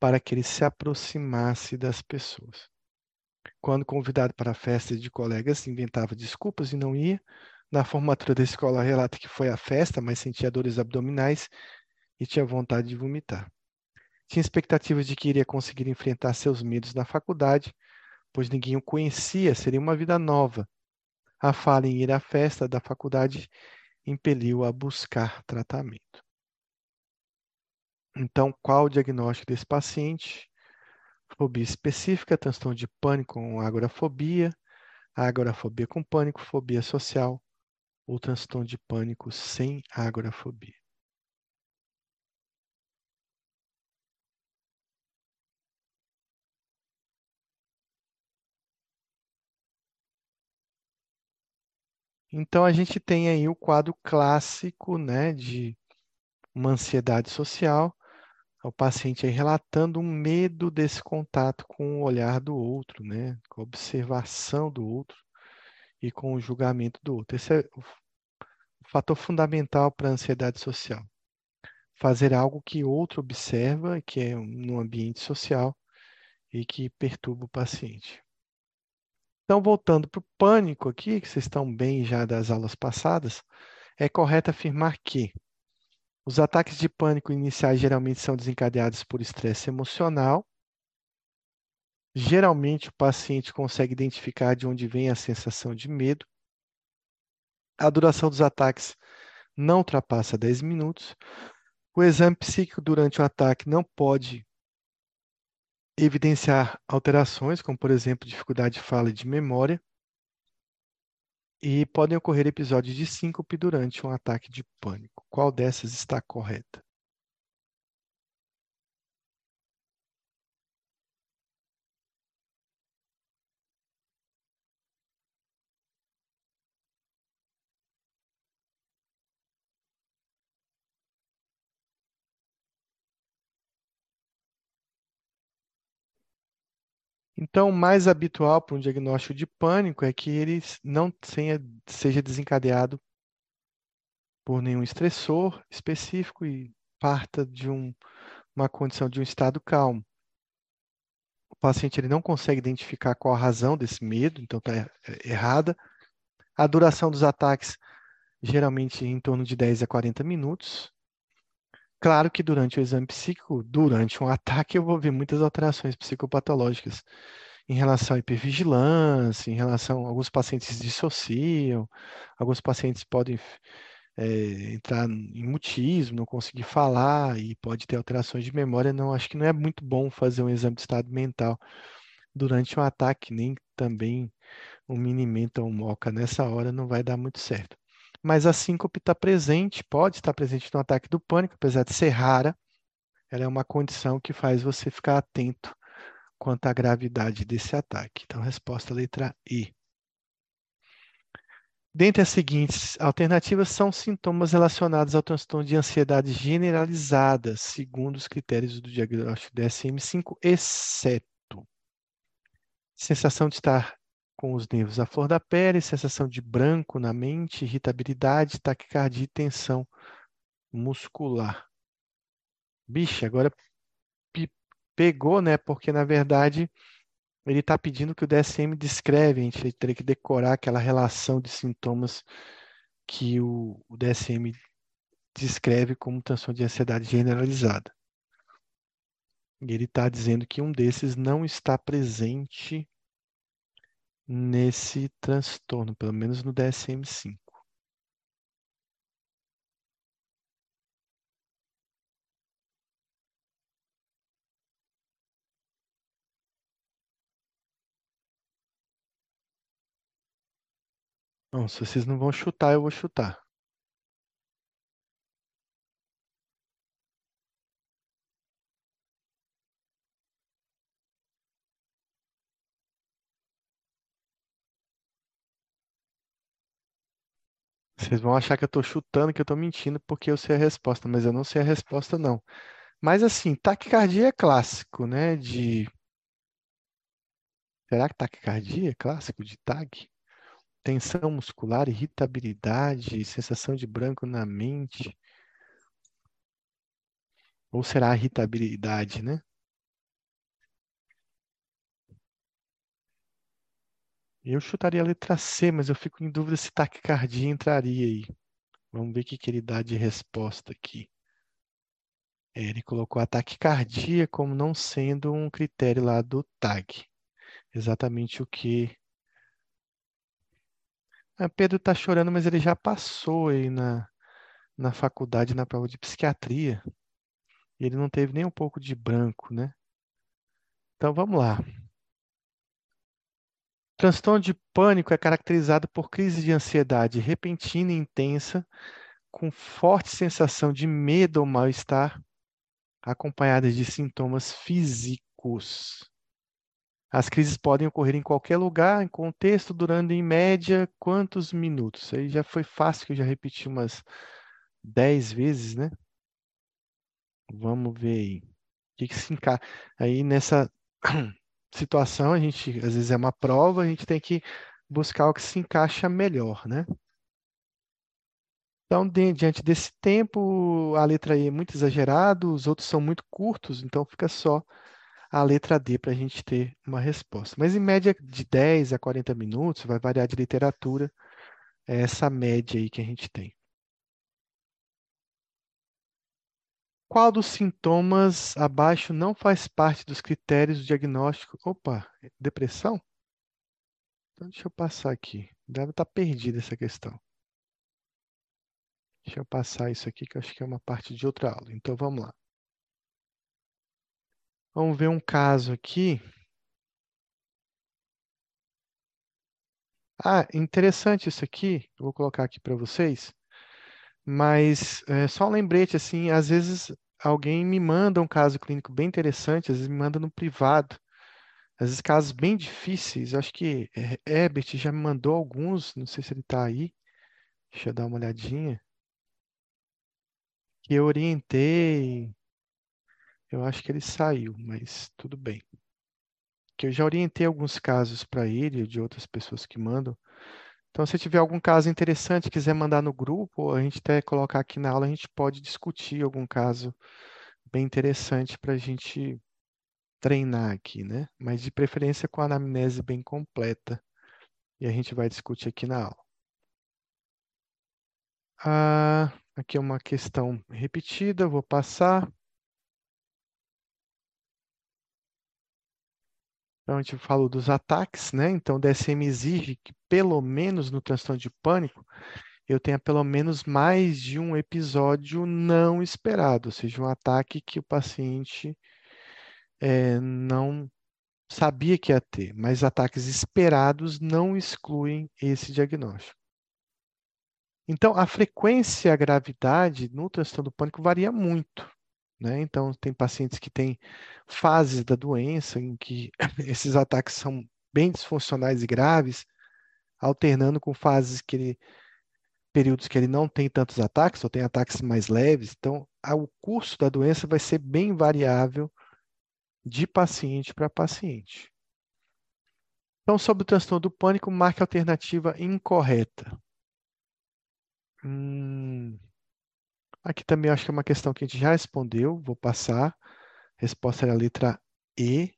para que ele se aproximasse das pessoas. Quando convidado para a festa de colegas, inventava desculpas e não ia. Na formatura da escola, relata que foi à festa, mas sentia dores abdominais e tinha vontade de vomitar. Tinha expectativas de que iria conseguir enfrentar seus medos na faculdade, pois ninguém o conhecia, seria uma vida nova. A fala em ir à festa da faculdade impeliu a buscar tratamento. Então, qual o diagnóstico desse paciente? Fobia específica, transtorno de pânico com agorafobia, agorafobia com pânico, fobia social ou transtorno de pânico sem agorafobia. Então a gente tem aí o quadro clássico, né, de uma ansiedade social, o paciente aí relatando um medo desse contato com o olhar do outro, né? com a observação do outro e com o julgamento do outro. Esse é o fator fundamental para a ansiedade social. Fazer algo que outro observa, que é no ambiente social e que perturba o paciente. Então, voltando para o pânico aqui, que vocês estão bem já das aulas passadas, é correto afirmar que os ataques de pânico iniciais geralmente são desencadeados por estresse emocional. Geralmente, o paciente consegue identificar de onde vem a sensação de medo. A duração dos ataques não ultrapassa 10 minutos. O exame psíquico durante o ataque não pode evidenciar alterações, como, por exemplo, dificuldade de fala e de memória. E podem ocorrer episódios de síncope durante um ataque de pânico. Qual dessas está correta? Então, o mais habitual para um diagnóstico de pânico é que ele não tenha, seja desencadeado por nenhum estressor específico e parta de um, uma condição de um estado calmo. O paciente ele não consegue identificar qual a razão desse medo, então está errada. A duração dos ataques geralmente em torno de 10 a 40 minutos. Claro que durante o exame psíquico, durante um (laughs) ataque, eu vou ver muitas alterações psicopatológicas em relação à hipervigilância, em relação a alguns pacientes dissociam, alguns pacientes podem é, entrar em mutismo, não conseguir falar e pode ter alterações de memória. Não, acho que não é muito bom fazer um exame de estado mental durante um ataque, nem também um mini mental moca nessa hora não vai dar muito certo mas a síncope está presente, pode estar presente no ataque do pânico, apesar de ser rara, ela é uma condição que faz você ficar atento quanto à gravidade desse ataque. Então, resposta letra E. Dentre as seguintes alternativas são sintomas relacionados ao transtorno de ansiedade generalizada, segundo os critérios do diagnóstico DSM-5, exceto sensação de estar com os nervos à flor da pele, sensação de branco na mente, irritabilidade, taquicardia e tensão muscular. Bicho, agora pegou, né? Porque na verdade ele está pedindo que o DSM descreve, a gente teria que decorar aquela relação de sintomas que o, o DSM descreve como transtorno de ansiedade generalizada. E ele está dizendo que um desses não está presente nesse transtorno, pelo menos no DSM-5. Não, se vocês não vão chutar, eu vou chutar. Vocês vão achar que eu estou chutando, que eu estou mentindo, porque eu sei a resposta, mas eu não sei a resposta, não. Mas assim, taquicardia é clássico, né? De. Será que taquicardia é clássico de TAG? Tensão muscular, irritabilidade, sensação de branco na mente. Ou será irritabilidade, né? Eu chutaria a letra C, mas eu fico em dúvida se taquicardia entraria aí. Vamos ver o que, que ele dá de resposta aqui. É, ele colocou a taquicardia como não sendo um critério lá do TAG. Exatamente o que. Ah, Pedro está chorando, mas ele já passou aí na, na faculdade, na prova de psiquiatria. E ele não teve nem um pouco de branco, né? Então vamos lá. Transtorno de pânico é caracterizado por crise de ansiedade repentina e intensa, com forte sensação de medo ou mal-estar, acompanhadas de sintomas físicos. As crises podem ocorrer em qualquer lugar, em contexto, durando em média quantos minutos? Aí já foi fácil, que eu já repeti umas 10 vezes, né? Vamos ver aí. O que, que se encaixa aí nessa (clears throat) situação, a gente, às vezes é uma prova, a gente tem que buscar o que se encaixa melhor, né? Então, diante desse tempo, a letra E é muito exagerada, os outros são muito curtos, então fica só a letra D para a gente ter uma resposta. Mas em média de 10 a 40 minutos, vai variar de literatura, é essa média aí que a gente tem. Qual dos sintomas abaixo não faz parte dos critérios do diagnóstico? Opa, depressão? Então, deixa eu passar aqui. Deve estar perdida essa questão. Deixa eu passar isso aqui, que eu acho que é uma parte de outra aula. Então, vamos lá. Vamos ver um caso aqui. Ah, interessante isso aqui. Eu vou colocar aqui para vocês. Mas é, só um lembrete, assim, às vezes alguém me manda um caso clínico bem interessante, às vezes me manda no privado. Às vezes casos bem difíceis, acho que é, Herbert já me mandou alguns, não sei se ele está aí. Deixa eu dar uma olhadinha. Que eu orientei. Eu acho que ele saiu, mas tudo bem. que eu já orientei alguns casos para ele, de outras pessoas que mandam. Então, se tiver algum caso interessante, quiser mandar no grupo, a gente até colocar aqui na aula, a gente pode discutir algum caso bem interessante para a gente treinar aqui, né? Mas de preferência com a anamnese bem completa. E a gente vai discutir aqui na aula. Ah, aqui é uma questão repetida, vou passar. Então, a gente falou dos ataques, né? Então, o DSM exige que, pelo menos no transtorno de pânico, eu tenha pelo menos mais de um episódio não esperado, ou seja, um ataque que o paciente é, não sabia que ia ter, mas ataques esperados não excluem esse diagnóstico. Então, a frequência e a gravidade no transtorno do pânico varia muito. Né? Então, tem pacientes que têm fases da doença em que (laughs) esses ataques são bem disfuncionais e graves, alternando com fases que ele, períodos que ele não tem tantos ataques, ou tem ataques mais leves. Então, o curso da doença vai ser bem variável de paciente para paciente. Então, sobre o transtorno do pânico, marque a alternativa incorreta. Hum, Aqui também acho que é uma questão que a gente já respondeu, vou passar. Resposta era a letra E.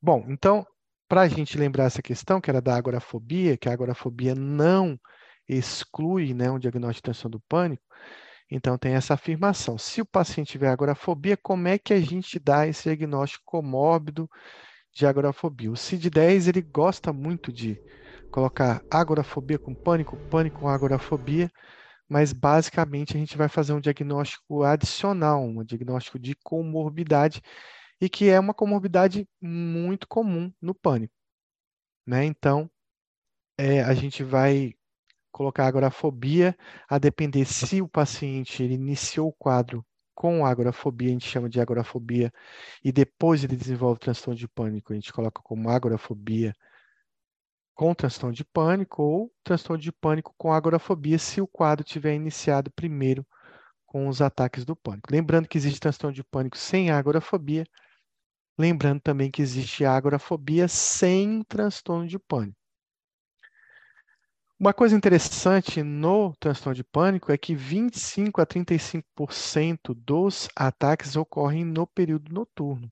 Bom, então, para a gente lembrar essa questão, que era da agorafobia, que a agorafobia não exclui né, um diagnóstico de tensão do pânico, então tem essa afirmação. Se o paciente tiver agorafobia, como é que a gente dá esse diagnóstico comórbido de agorafobia? O CID-10 ele gosta muito de colocar agorafobia com pânico, pânico com agorafobia, mas basicamente a gente vai fazer um diagnóstico adicional, um diagnóstico de comorbidade, e que é uma comorbidade muito comum no pânico. Né? Então, é, a gente vai colocar agorafobia, a depender se o paciente iniciou o quadro com agorafobia, a gente chama de agorafobia, e depois ele desenvolve transtorno de pânico, a gente coloca como agorafobia com transtorno de pânico ou transtorno de pânico com agorafobia, se o quadro tiver iniciado primeiro com os ataques do pânico. Lembrando que existe transtorno de pânico sem agorafobia, lembrando também que existe agorafobia sem transtorno de pânico. Uma coisa interessante no transtorno de pânico é que 25 a 35% dos ataques ocorrem no período noturno.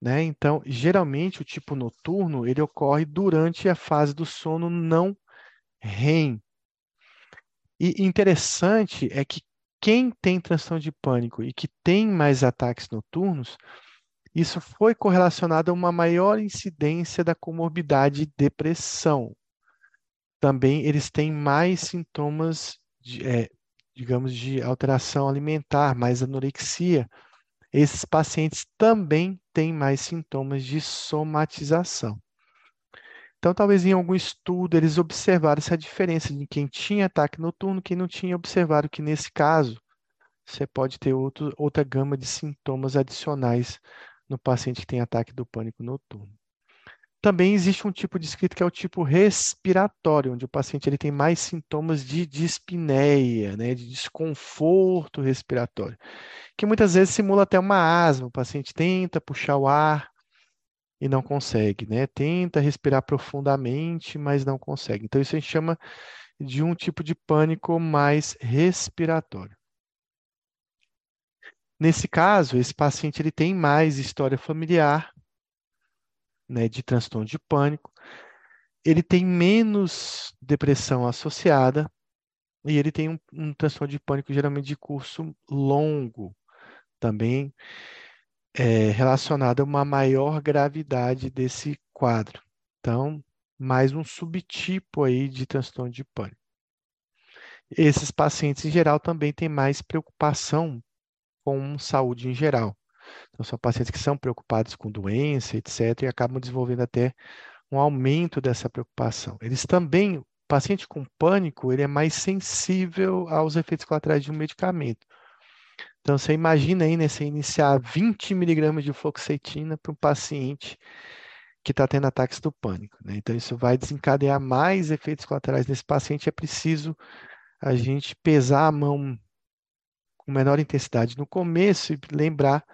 Né? Então, geralmente o tipo noturno ele ocorre durante a fase do sono não REM. E interessante é que quem tem transtorno de pânico e que tem mais ataques noturnos, isso foi correlacionado a uma maior incidência da comorbidade depressão. Também eles têm mais sintomas, de, é, digamos, de alteração alimentar, mais anorexia, esses pacientes também têm mais sintomas de somatização. Então, talvez em algum estudo eles observaram essa diferença de quem tinha ataque noturno e quem não tinha, observado que nesse caso você pode ter outro, outra gama de sintomas adicionais no paciente que tem ataque do pânico noturno. Também existe um tipo de escrito que é o tipo respiratório, onde o paciente ele tem mais sintomas de dispneia, né, de desconforto respiratório, que muitas vezes simula até uma asma. O paciente tenta puxar o ar e não consegue, né? Tenta respirar profundamente, mas não consegue. Então isso a gente chama de um tipo de pânico mais respiratório. Nesse caso, esse paciente ele tem mais história familiar, né, de transtorno de pânico, ele tem menos depressão associada e ele tem um, um transtorno de pânico geralmente de curso longo, também é, relacionado a uma maior gravidade desse quadro. Então, mais um subtipo aí de transtorno de pânico. Esses pacientes, em geral, também têm mais preocupação com saúde em geral. Então, são pacientes que são preocupados com doença, etc., e acabam desenvolvendo até um aumento dessa preocupação. Eles também, o paciente com pânico, ele é mais sensível aos efeitos colaterais de um medicamento. Então, você imagina aí, né, você iniciar 20 miligramas de fluoxetina para um paciente que está tendo ataques do pânico. Né? Então, isso vai desencadear mais efeitos colaterais nesse paciente. É preciso a gente pesar a mão com menor intensidade no começo e lembrar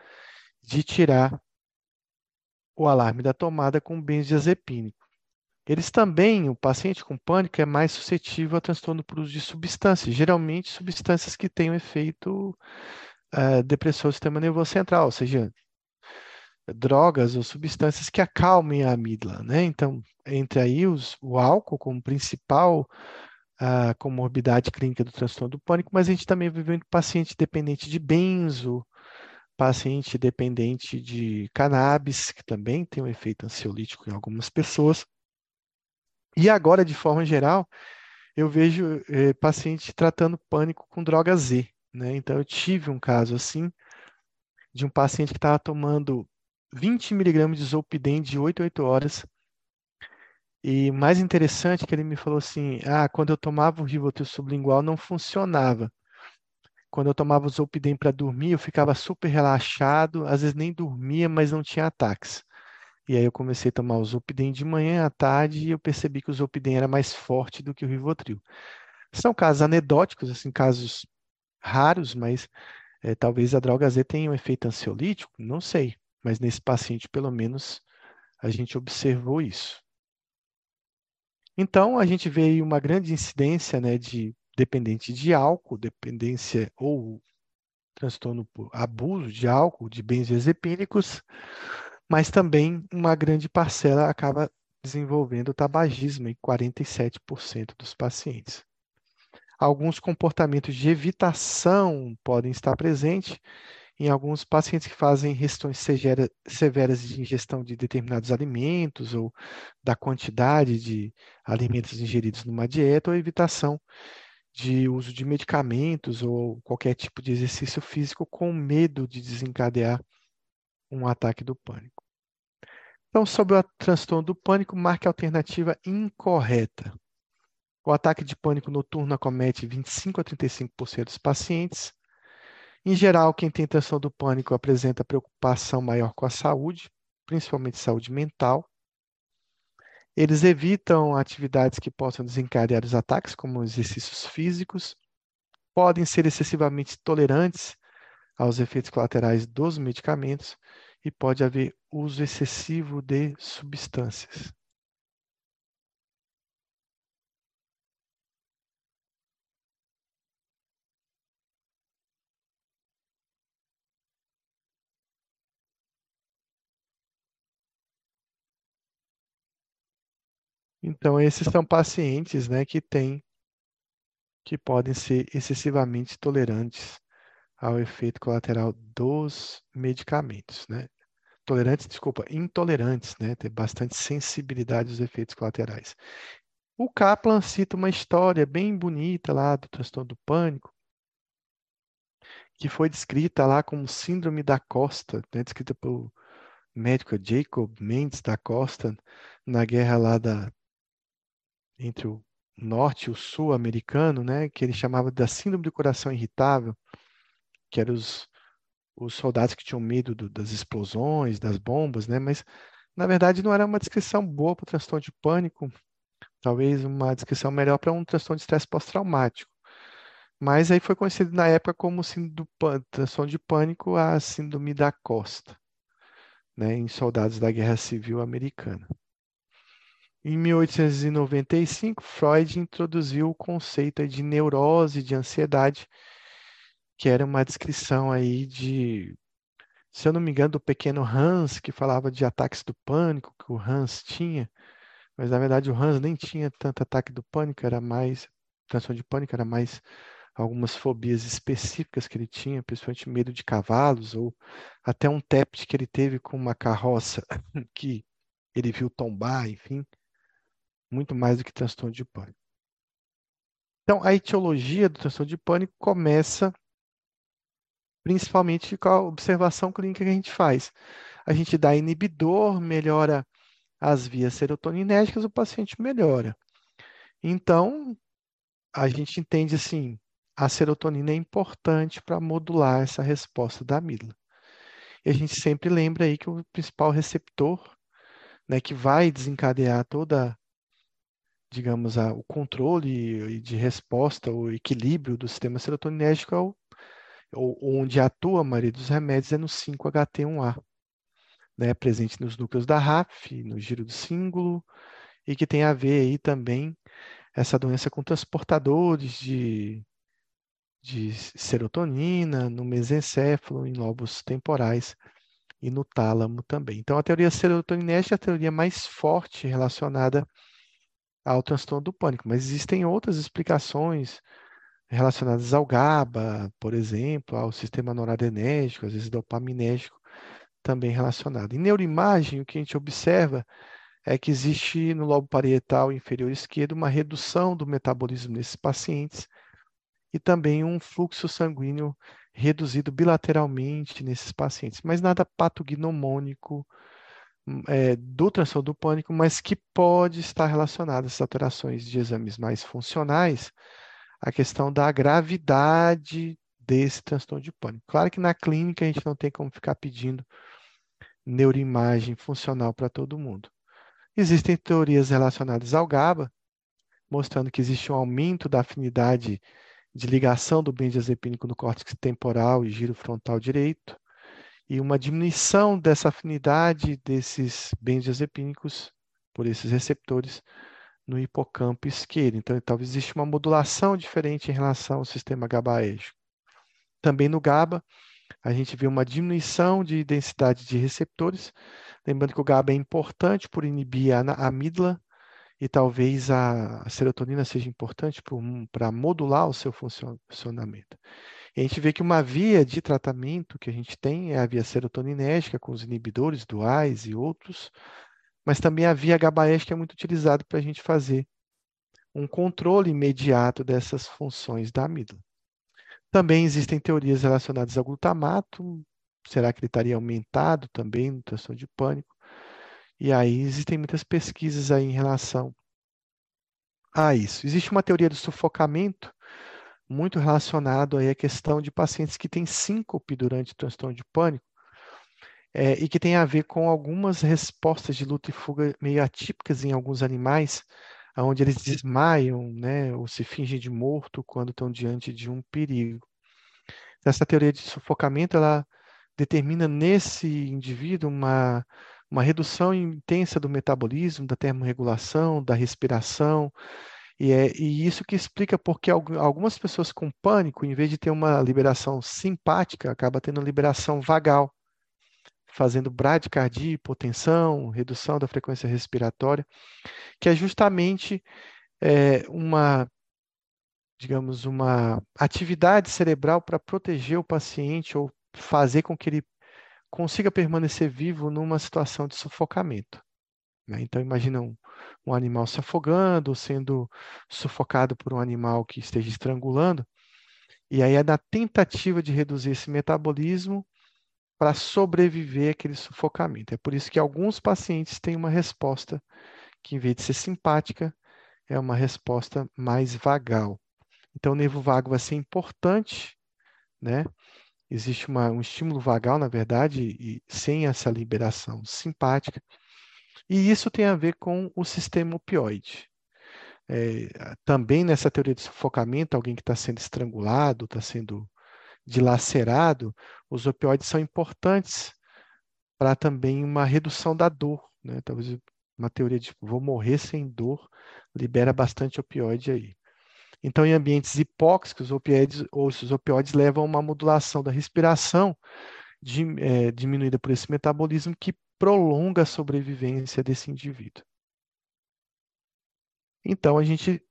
de tirar o alarme da tomada com benzodiazepínico. Eles também, o paciente com pânico é mais suscetível a transtorno por uso de substâncias, geralmente substâncias que têm um efeito uh, depressor do sistema nervoso central, ou seja, drogas ou substâncias que acalmem a amígdala, né? Então, entre aí os, o álcool como principal uh, comorbidade clínica do transtorno do pânico, mas a gente também vive em paciente dependente de benzo, paciente dependente de cannabis, que também tem um efeito ansiolítico em algumas pessoas. E agora, de forma geral, eu vejo eh, paciente tratando pânico com droga Z. Né? Então, eu tive um caso assim, de um paciente que estava tomando 20 miligramas de zolpidem de 8 a 8 horas. E mais interessante é que ele me falou assim, ah, quando eu tomava o Rivotril sublingual não funcionava. Quando eu tomava o Zolpidem para dormir, eu ficava super relaxado, às vezes nem dormia, mas não tinha ataques. E aí eu comecei a tomar o Zolpidem de manhã à tarde e eu percebi que o Zolpidem era mais forte do que o Rivotril. São casos anedóticos, assim, casos raros, mas é, talvez a droga Z tenha um efeito ansiolítico, não sei. Mas nesse paciente, pelo menos, a gente observou isso. Então, a gente vê uma grande incidência né, de dependente de álcool, dependência ou transtorno por abuso de álcool, de benzodiazepínicos, mas também uma grande parcela acaba desenvolvendo tabagismo em 47% dos pacientes. Alguns comportamentos de evitação podem estar presentes em alguns pacientes que fazem restrições severas de ingestão de determinados alimentos ou da quantidade de alimentos ingeridos numa dieta ou evitação de uso de medicamentos ou qualquer tipo de exercício físico com medo de desencadear um ataque do pânico. Então, sobre o transtorno do pânico, marque a alternativa incorreta. O ataque de pânico noturno acomete 25 a 35% dos pacientes. Em geral, quem tem transtorno do pânico apresenta preocupação maior com a saúde, principalmente saúde mental. Eles evitam atividades que possam desencadear os ataques, como exercícios físicos, podem ser excessivamente tolerantes aos efeitos colaterais dos medicamentos e pode haver uso excessivo de substâncias. Então, esses são pacientes, né, que têm, que podem ser excessivamente tolerantes ao efeito colateral dos medicamentos, né? Tolerantes, desculpa, intolerantes, né? Ter bastante sensibilidade aos efeitos colaterais. O Kaplan cita uma história bem bonita lá do transtorno do pânico, que foi descrita lá como síndrome da Costa, né? descrita pelo médico Jacob Mendes da Costa na guerra lá da entre o norte e o sul americano, né, que ele chamava da síndrome do coração irritável, que eram os, os soldados que tinham medo do, das explosões, das bombas, né, mas na verdade não era uma descrição boa para o transtorno de pânico, talvez uma descrição melhor para um transtorno de estresse pós-traumático. Mas aí foi conhecido na época como síndrome do transtorno de pânico a síndrome da Costa, né, em soldados da Guerra Civil Americana. Em 1895, Freud introduziu o conceito de neurose de ansiedade, que era uma descrição aí de, se eu não me engano, do pequeno Hans, que falava de ataques do pânico que o Hans tinha, mas na verdade o Hans nem tinha tanto ataque do pânico, era mais, transtorno de pânico era mais algumas fobias específicas que ele tinha, principalmente medo de cavalos, ou até um TEPT que ele teve com uma carroça (laughs) que ele viu tombar, enfim muito mais do que transtorno de pânico. Então, a etiologia do transtorno de pânico começa principalmente com a observação clínica que a gente faz. A gente dá inibidor, melhora as vias serotoninérgicas, o paciente melhora. Então, a gente entende assim, a serotonina é importante para modular essa resposta da amígdala. E a gente sempre lembra aí que o principal receptor, né, que vai desencadear toda digamos, a, o controle de resposta, o equilíbrio do sistema serotoninérgico é o onde atua a maioria dos remédios é no 5-HT1A, né, presente nos núcleos da RAF, no giro do símbolo, e que tem a ver aí também essa doença com transportadores de, de serotonina, no mesencéfalo, em lobos temporais e no tálamo também. Então, a teoria serotoninérgica é a teoria mais forte relacionada ao transtorno do pânico, mas existem outras explicações relacionadas ao GABA, por exemplo, ao sistema noradrenérgico, às vezes dopaminérgico, também relacionado. Em neuroimagem, o que a gente observa é que existe no lobo parietal inferior esquerdo uma redução do metabolismo nesses pacientes e também um fluxo sanguíneo reduzido bilateralmente nesses pacientes, mas nada patognomônico é, do transtorno do pânico, mas que pode estar relacionado a essas alterações de exames mais funcionais, a questão da gravidade desse transtorno de pânico. Claro que na clínica a gente não tem como ficar pedindo neuroimagem funcional para todo mundo. Existem teorias relacionadas ao GABA, mostrando que existe um aumento da afinidade de ligação do benzodiazepínico no córtex temporal e giro frontal direito, e uma diminuição dessa afinidade desses benzodiazepínicos por esses receptores no hipocampo esquerdo. Então, talvez exista uma modulação diferente em relação ao sistema GABAérgico. Também no GABA, a gente vê uma diminuição de densidade de receptores, lembrando que o GABA é importante por inibir a amígdala e talvez a serotonina seja importante para modular o seu funcionamento. E a gente vê que uma via de tratamento que a gente tem é a via serotoninérgica, com os inibidores duais e outros, mas também a via GABAérgica é muito utilizada para a gente fazer um controle imediato dessas funções da amígdala. Também existem teorias relacionadas ao glutamato. Será que ele estaria aumentado também no transtorno de pânico? E aí existem muitas pesquisas aí em relação a isso. Existe uma teoria do sufocamento muito relacionado aí à questão de pacientes que têm síncope durante o transtorno de pânico é, e que tem a ver com algumas respostas de luta e fuga meio atípicas em alguns animais, onde eles desmaiam, né, ou se fingem de morto quando estão diante de um perigo. Essa teoria de sufocamento, ela determina nesse indivíduo uma, uma redução intensa do metabolismo, da termorregulação, da respiração, e é e isso que explica porque algumas pessoas com pânico, em vez de ter uma liberação simpática, acaba tendo liberação vagal, fazendo bradicardia, hipotensão, redução da frequência respiratória, que é justamente é, uma, digamos, uma atividade cerebral para proteger o paciente ou fazer com que ele consiga permanecer vivo numa situação de sufocamento. Né? Então, imagina um, um animal se afogando, sendo sufocado por um animal que esteja estrangulando, e aí é na tentativa de reduzir esse metabolismo para sobreviver àquele sufocamento. É por isso que alguns pacientes têm uma resposta que, em vez de ser simpática, é uma resposta mais vagal. Então, o nervo vago vai ser importante, né? Existe uma, um estímulo vagal, na verdade, e sem essa liberação simpática. E isso tem a ver com o sistema opioide. É, também nessa teoria de sufocamento, alguém que está sendo estrangulado, está sendo dilacerado, os opioides são importantes para também uma redução da dor. Né? Talvez uma teoria de vou morrer sem dor libera bastante opioide aí. Então, em ambientes hipóxicos, opioides, ou os opioides levam a uma modulação da respiração de, é, diminuída por esse metabolismo que prolonga a sobrevivência desse indivíduo. Então, a gente,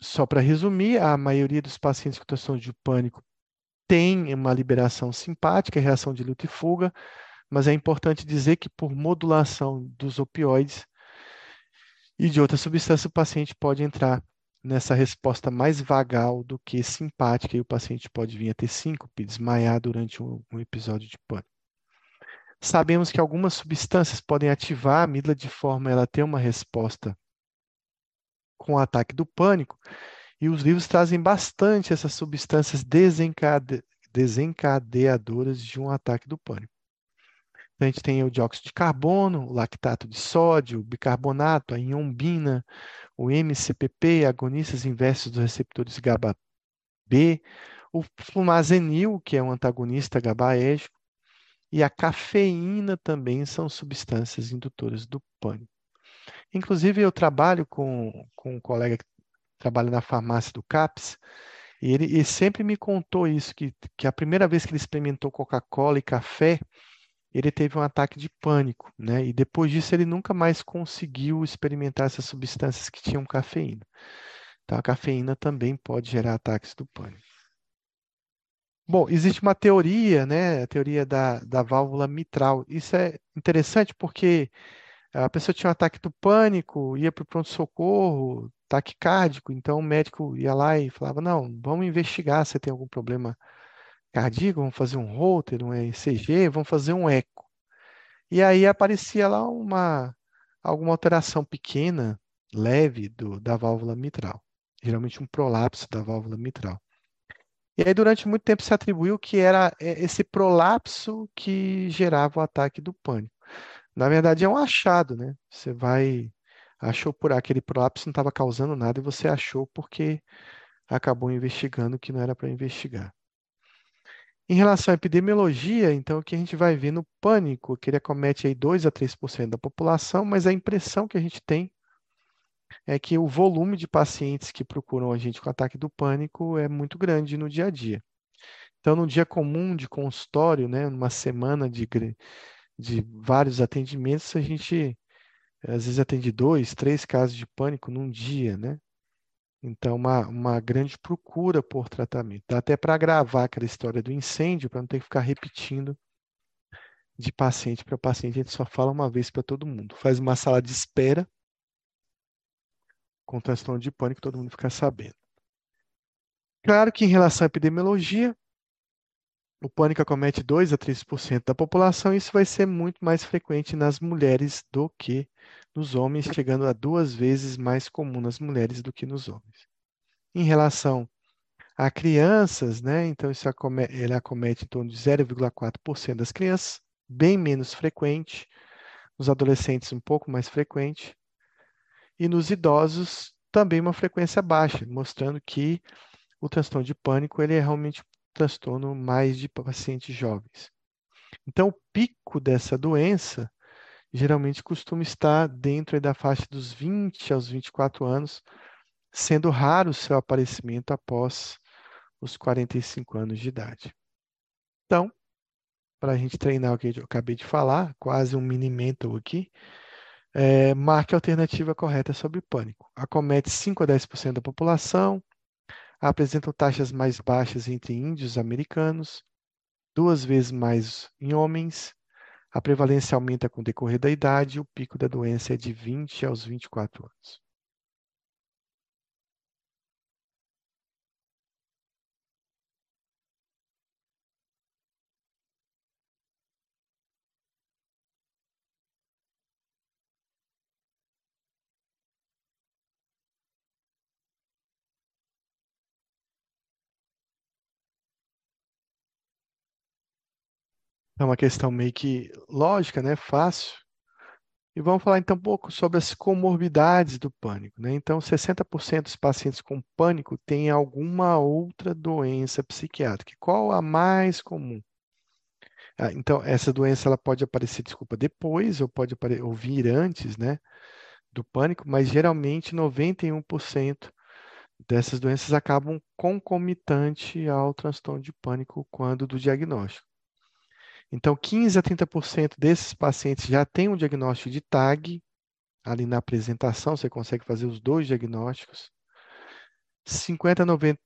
só para resumir, a maioria dos pacientes com transtorno de pânico tem uma liberação simpática, reação de luta e fuga, mas é importante dizer que por modulação dos opioides e de outras substâncias, o paciente pode entrar nessa resposta mais vagal do que simpática, e o paciente pode vir a ter síncope, desmaiar durante um episódio de pânico. Sabemos que algumas substâncias podem ativar a amígdala de forma ela ter uma resposta com o ataque do pânico, e os livros trazem bastante essas substâncias desencade... desencadeadoras de um ataque do pânico. Então, a gente tem o dióxido de carbono, o lactato de sódio, o bicarbonato, a iombina, o MCPP, agonistas inversos dos receptores GABA-B, o flumazenil, que é um antagonista GABAérgico, e a cafeína também são substâncias indutoras do pânico. Inclusive, eu trabalho com, com um colega que trabalha na farmácia do CAPS, e ele, ele sempre me contou isso, que, que a primeira vez que ele experimentou Coca-Cola e café, ele teve um ataque de pânico, né? E depois disso ele nunca mais conseguiu experimentar essas substâncias que tinham cafeína. Então a cafeína também pode gerar ataques do pânico. Bom, existe uma teoria, né? A teoria da, da válvula mitral. Isso é interessante porque a pessoa tinha um ataque do pânico, ia para o pronto-socorro, taquicárdico, então o médico ia lá e falava: Não, vamos investigar se tem algum problema cardíaco, vamos fazer um Holter, um ECG, vamos fazer um eco. E aí aparecia lá uma alguma alteração pequena, leve do, da válvula mitral, geralmente um prolapso da válvula mitral. E aí durante muito tempo se atribuiu que era é, esse prolapso que gerava o ataque do pânico. Na verdade é um achado, né? Você vai achou por aquele prolapso não estava causando nada e você achou porque acabou investigando que não era para investigar. Em relação à epidemiologia, então, o que a gente vai ver no pânico, que ele acomete aí 2 a 3% da população, mas a impressão que a gente tem é que o volume de pacientes que procuram a gente com ataque do pânico é muito grande no dia a dia. Então, no dia comum de consultório, né, numa semana de, de vários atendimentos, a gente às vezes atende dois, três casos de pânico num dia, né? Então, uma, uma grande procura por tratamento. Dá até para gravar aquela história do incêndio, para não ter que ficar repetindo de paciente para paciente. A gente só fala uma vez para todo mundo. Faz uma sala de espera transtorno de pânico, todo mundo fica sabendo. Claro que em relação à epidemiologia, o pânico acomete 2 a 3% da população, e isso vai ser muito mais frequente nas mulheres do que nos homens, chegando a duas vezes mais comum nas mulheres do que nos homens. Em relação a crianças, né, então isso acomete, ele acomete em torno de 0,4% das crianças, bem menos frequente, nos adolescentes um pouco mais frequente, e nos idosos também uma frequência baixa, mostrando que o transtorno de pânico ele é realmente transtorno mais de pacientes jovens. Então, o pico dessa doença geralmente costuma estar dentro da faixa dos 20 aos 24 anos, sendo raro o seu aparecimento após os 45 anos de idade. Então, para a gente treinar o que eu acabei de falar, quase um mini mental aqui, é, marque a alternativa correta sobre pânico. Acomete 5 a 10% da população, apresentam taxas mais baixas entre índios americanos, duas vezes mais em homens. A prevalência aumenta com o decorrer da idade o pico da doença é de 20 aos 24 anos. É uma questão meio que lógica, né? Fácil. E vamos falar então um pouco sobre as comorbidades do pânico, né? Então, 60% dos pacientes com pânico têm alguma outra doença psiquiátrica. Qual a mais comum? Ah, então, essa doença ela pode aparecer, desculpa, depois ou pode ou vir antes, né, do pânico, mas geralmente 91% dessas doenças acabam concomitante ao transtorno de pânico quando do diagnóstico. Então, 15 a 30% desses pacientes já têm um diagnóstico de TAG, ali na apresentação você consegue fazer os dois diagnósticos. 50 a 90%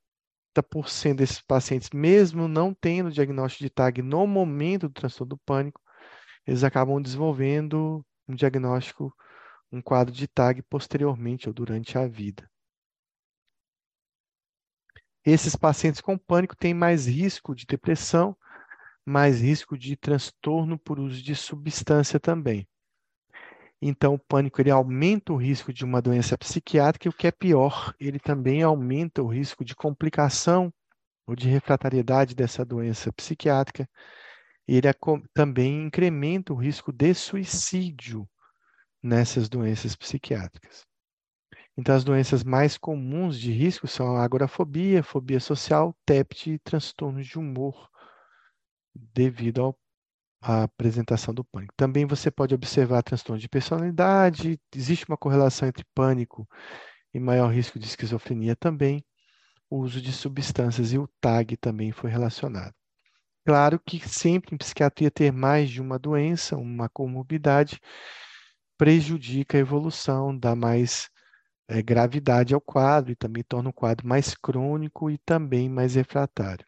desses pacientes, mesmo não tendo diagnóstico de TAG no momento do transtorno do pânico, eles acabam desenvolvendo um diagnóstico, um quadro de TAG posteriormente ou durante a vida. Esses pacientes com pânico têm mais risco de depressão, mais risco de transtorno por uso de substância também. Então, o pânico ele aumenta o risco de uma doença psiquiátrica e o que é pior, ele também aumenta o risco de complicação ou de refratariedade dessa doença psiquiátrica. Ele também incrementa o risco de suicídio nessas doenças psiquiátricas. Então, as doenças mais comuns de risco são a agorafobia, fobia social, TEPT e transtornos de humor devido ao a apresentação do pânico. Também você pode observar transtorno de personalidade, existe uma correlação entre pânico e maior risco de esquizofrenia também. O uso de substâncias e o TAG também foi relacionado. Claro que sempre em psiquiatria ter mais de uma doença, uma comorbidade, prejudica a evolução, dá mais é, gravidade ao quadro e também torna o quadro mais crônico e também mais refratário.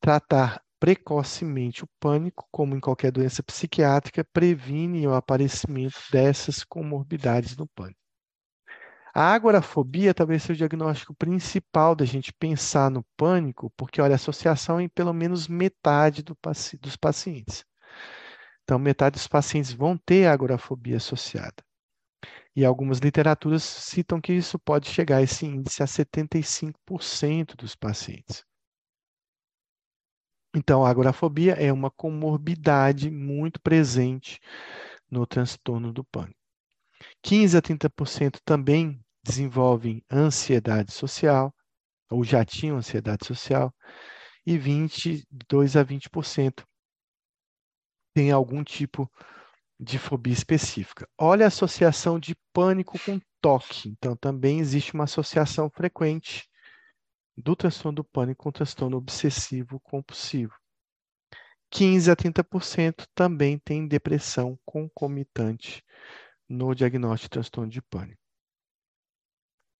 Tratar precocemente o pânico, como em qualquer doença psiquiátrica, previne o aparecimento dessas comorbidades no pânico. A agorafobia talvez seja o diagnóstico principal da gente pensar no pânico, porque, olha, a associação é em pelo menos metade do dos pacientes. Então, metade dos pacientes vão ter agorafobia associada. E algumas literaturas citam que isso pode chegar esse índice a 75% dos pacientes. Então, a agorafobia é uma comorbidade muito presente no transtorno do pânico. 15 a 30% também desenvolvem ansiedade social, ou já tinham ansiedade social, e 22 a 20% tem algum tipo de fobia específica. Olha a associação de pânico com toque. Então, também existe uma associação frequente do transtorno do pânico com transtorno obsessivo compulsivo. 15 a 30% também tem depressão concomitante no diagnóstico de transtorno de pânico.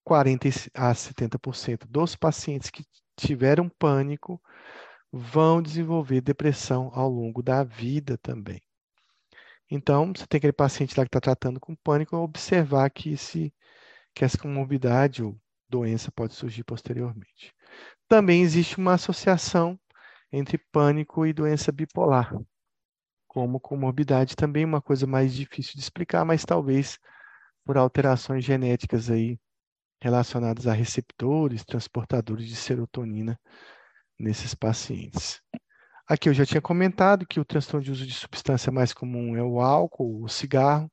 40 a 70% dos pacientes que tiveram pânico vão desenvolver depressão ao longo da vida também. Então, você tem aquele paciente lá que está tratando com pânico, observar que, esse, que essa comorbidade ou doença pode surgir posteriormente. Também existe uma associação entre pânico e doença bipolar, como comorbidade, também uma coisa mais difícil de explicar, mas talvez por alterações genéticas aí relacionadas a receptores, transportadores de serotonina nesses pacientes. Aqui eu já tinha comentado que o transtorno de uso de substância mais comum é o álcool, o cigarro,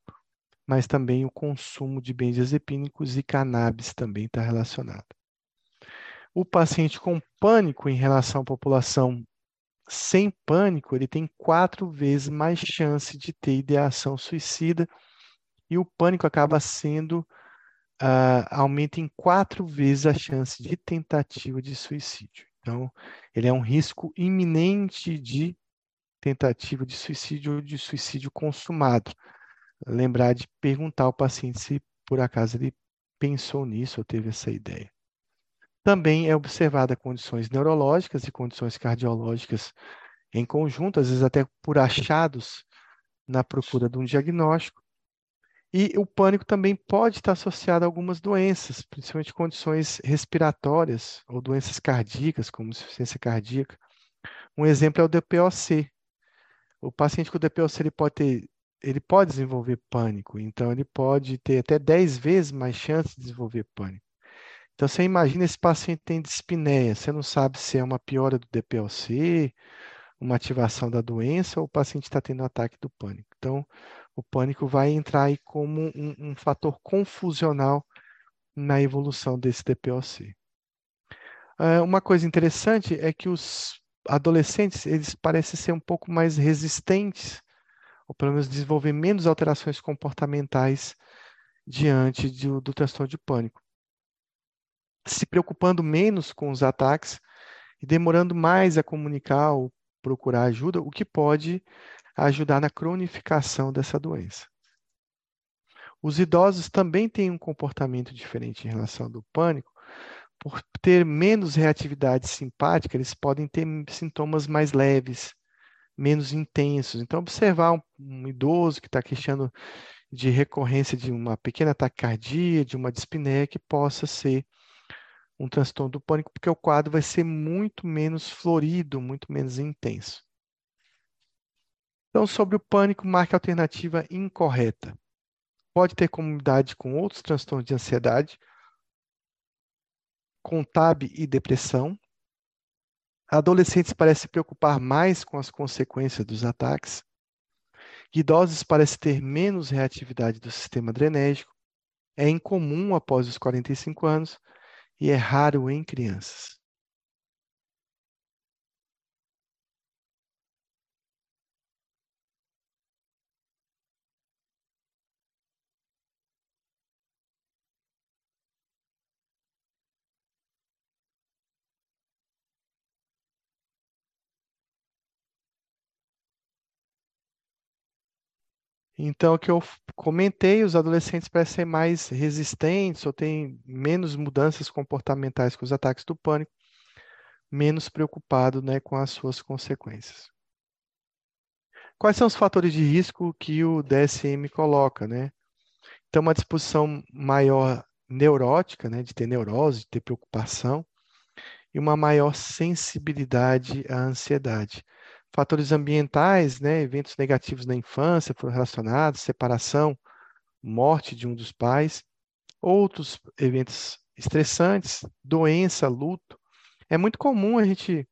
mas também o consumo de benzodiazepínicos e cannabis também está relacionado. O paciente com pânico em relação à população sem pânico, ele tem quatro vezes mais chance de ter ideação suicida e o pânico acaba sendo, uh, aumenta em quatro vezes a chance de tentativa de suicídio. Então, ele é um risco iminente de tentativa de suicídio ou de suicídio consumado. Lembrar de perguntar ao paciente se por acaso ele pensou nisso ou teve essa ideia. Também é observada condições neurológicas e condições cardiológicas em conjunto, às vezes até por achados na procura de um diagnóstico. E o pânico também pode estar associado a algumas doenças, principalmente condições respiratórias ou doenças cardíacas, como insuficiência cardíaca. Um exemplo é o DPOC. O paciente com DPOC ele pode ter, ele pode desenvolver pânico, então ele pode ter até 10 vezes mais chance de desenvolver pânico. Então, você imagina esse paciente tem dispneia, você não sabe se é uma piora do DPLC, uma ativação da doença ou o paciente está tendo ataque do pânico. Então, o pânico vai entrar aí como um, um fator confusional na evolução desse DPOC. Uh, uma coisa interessante é que os adolescentes eles parecem ser um pouco mais resistentes, ou pelo menos desenvolver menos alterações comportamentais diante do, do transtorno de pânico se preocupando menos com os ataques e demorando mais a comunicar ou procurar ajuda, o que pode ajudar na cronificação dessa doença. Os idosos também têm um comportamento diferente em relação ao do pânico. Por ter menos reatividade simpática, eles podem ter sintomas mais leves, menos intensos. Então, observar um, um idoso que está queixando de recorrência de uma pequena taquicardia, de uma dispneia, que possa ser um transtorno do pânico, porque o quadro vai ser muito menos florido, muito menos intenso. Então, sobre o pânico, marque a alternativa incorreta. Pode ter comunidade com outros transtornos de ansiedade, com TAB e depressão. Adolescentes parecem se preocupar mais com as consequências dos ataques. Idosos parecem ter menos reatividade do sistema adrenérgico. É incomum após os 45 anos e é raro em crianças. Então, o que eu comentei, os adolescentes parecem ser mais resistentes ou têm menos mudanças comportamentais com os ataques do pânico, menos preocupado, né, com as suas consequências. Quais são os fatores de risco que o DSM coloca, né? Então, uma disposição maior neurótica, né, de ter neurose, de ter preocupação, e uma maior sensibilidade à ansiedade. Fatores ambientais, né, eventos negativos na infância foram relacionados, separação, morte de um dos pais, outros eventos estressantes, doença, luto. É muito comum a gente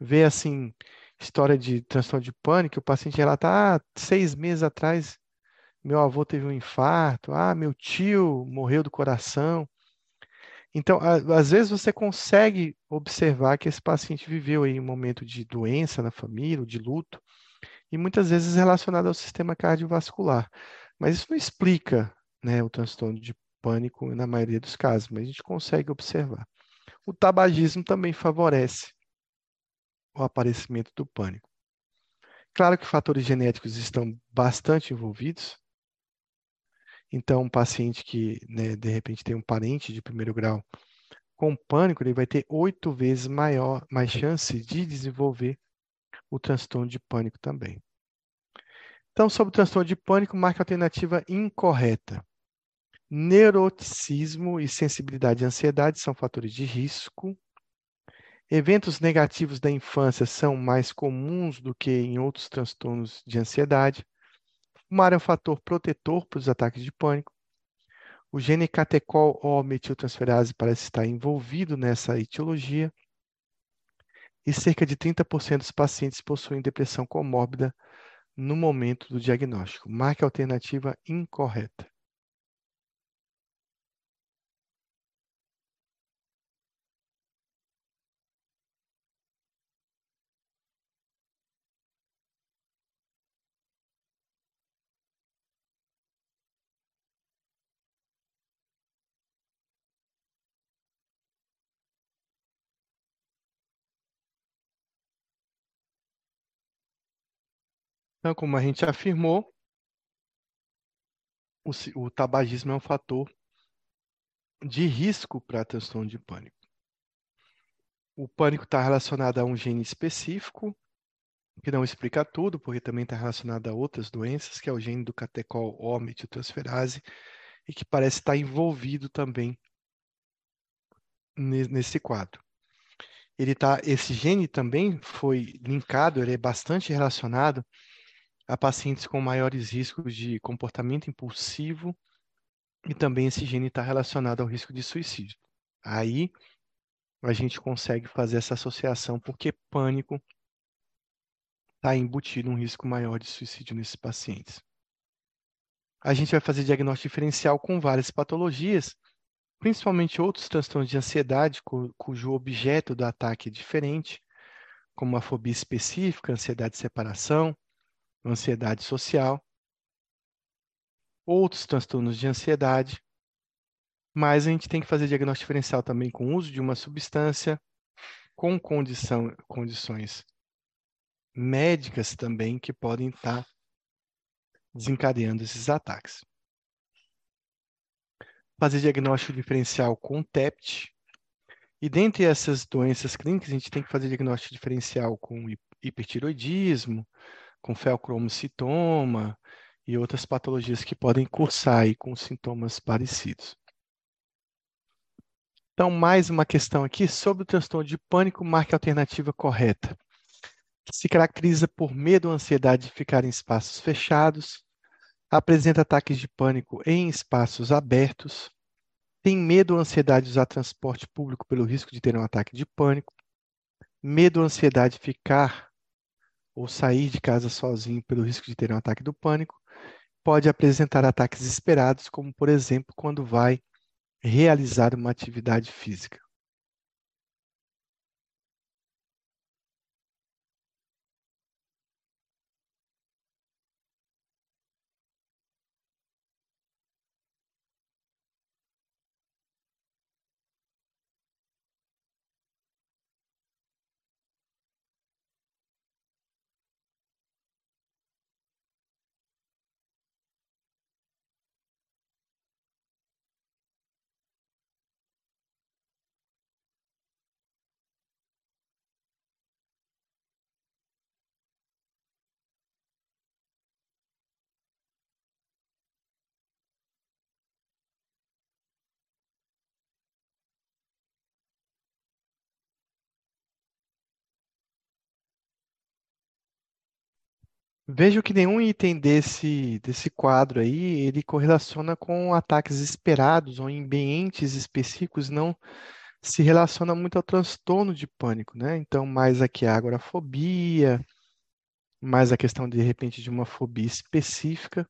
ver assim história de transtorno de pânico, o paciente relata, ah, seis meses atrás meu avô teve um infarto, ah, meu tio morreu do coração. Então, às vezes você consegue observar que esse paciente viveu aí um momento de doença na família, de luto, e muitas vezes relacionado ao sistema cardiovascular. Mas isso não explica né, o transtorno de pânico na maioria dos casos, mas a gente consegue observar. O tabagismo também favorece o aparecimento do pânico. Claro que fatores genéticos estão bastante envolvidos, então, um paciente que, né, de repente, tem um parente de primeiro grau com pânico, ele vai ter oito vezes maior, mais chance de desenvolver o transtorno de pânico também. Então, sobre o transtorno de pânico, marca a alternativa incorreta. Neuroticismo e sensibilidade à ansiedade são fatores de risco. Eventos negativos da infância são mais comuns do que em outros transtornos de ansiedade. Fumar é um fator protetor para os ataques de pânico. O gene catecol ou metiltransferase parece estar envolvido nessa etiologia. E cerca de 30% dos pacientes possuem depressão comórbida no momento do diagnóstico. Marque a alternativa incorreta. Então, como a gente afirmou, o, o tabagismo é um fator de risco para transtorno de pânico. O pânico está relacionado a um gene específico, que não explica tudo, porque também está relacionado a outras doenças, que é o gene do catecol O metiltransferase, e que parece estar envolvido também nesse quadro. Ele tá, esse gene também foi linkado, ele é bastante relacionado a pacientes com maiores riscos de comportamento impulsivo e também esse gene está relacionado ao risco de suicídio. Aí a gente consegue fazer essa associação porque pânico está embutido um risco maior de suicídio nesses pacientes. A gente vai fazer diagnóstico diferencial com várias patologias, principalmente outros transtornos de ansiedade, cujo objeto do ataque é diferente, como a fobia específica, ansiedade de separação, ansiedade social, outros transtornos de ansiedade, mas a gente tem que fazer diagnóstico diferencial também com o uso de uma substância, com condição, condições médicas também que podem estar desencadeando esses ataques. Fazer diagnóstico diferencial com TEPT. E dentre essas doenças clínicas, a gente tem que fazer diagnóstico diferencial com hipertiroidismo, com feocromocitoma e outras patologias que podem cursar aí com sintomas parecidos. Então, mais uma questão aqui sobre o transtorno de pânico, marque a alternativa correta. Se caracteriza por medo ou ansiedade de ficar em espaços fechados, apresenta ataques de pânico em espaços abertos, tem medo ou ansiedade de usar transporte público pelo risco de ter um ataque de pânico, medo ou ansiedade de ficar ou sair de casa sozinho pelo risco de ter um ataque do pânico, pode apresentar ataques esperados, como, por exemplo, quando vai realizar uma atividade física. Vejo que nenhum item desse, desse quadro aí, ele correlaciona com ataques esperados ou em ambientes específicos, não se relaciona muito ao transtorno de pânico, né? Então, mais aqui a agorafobia, mais a questão, de repente, de uma fobia específica,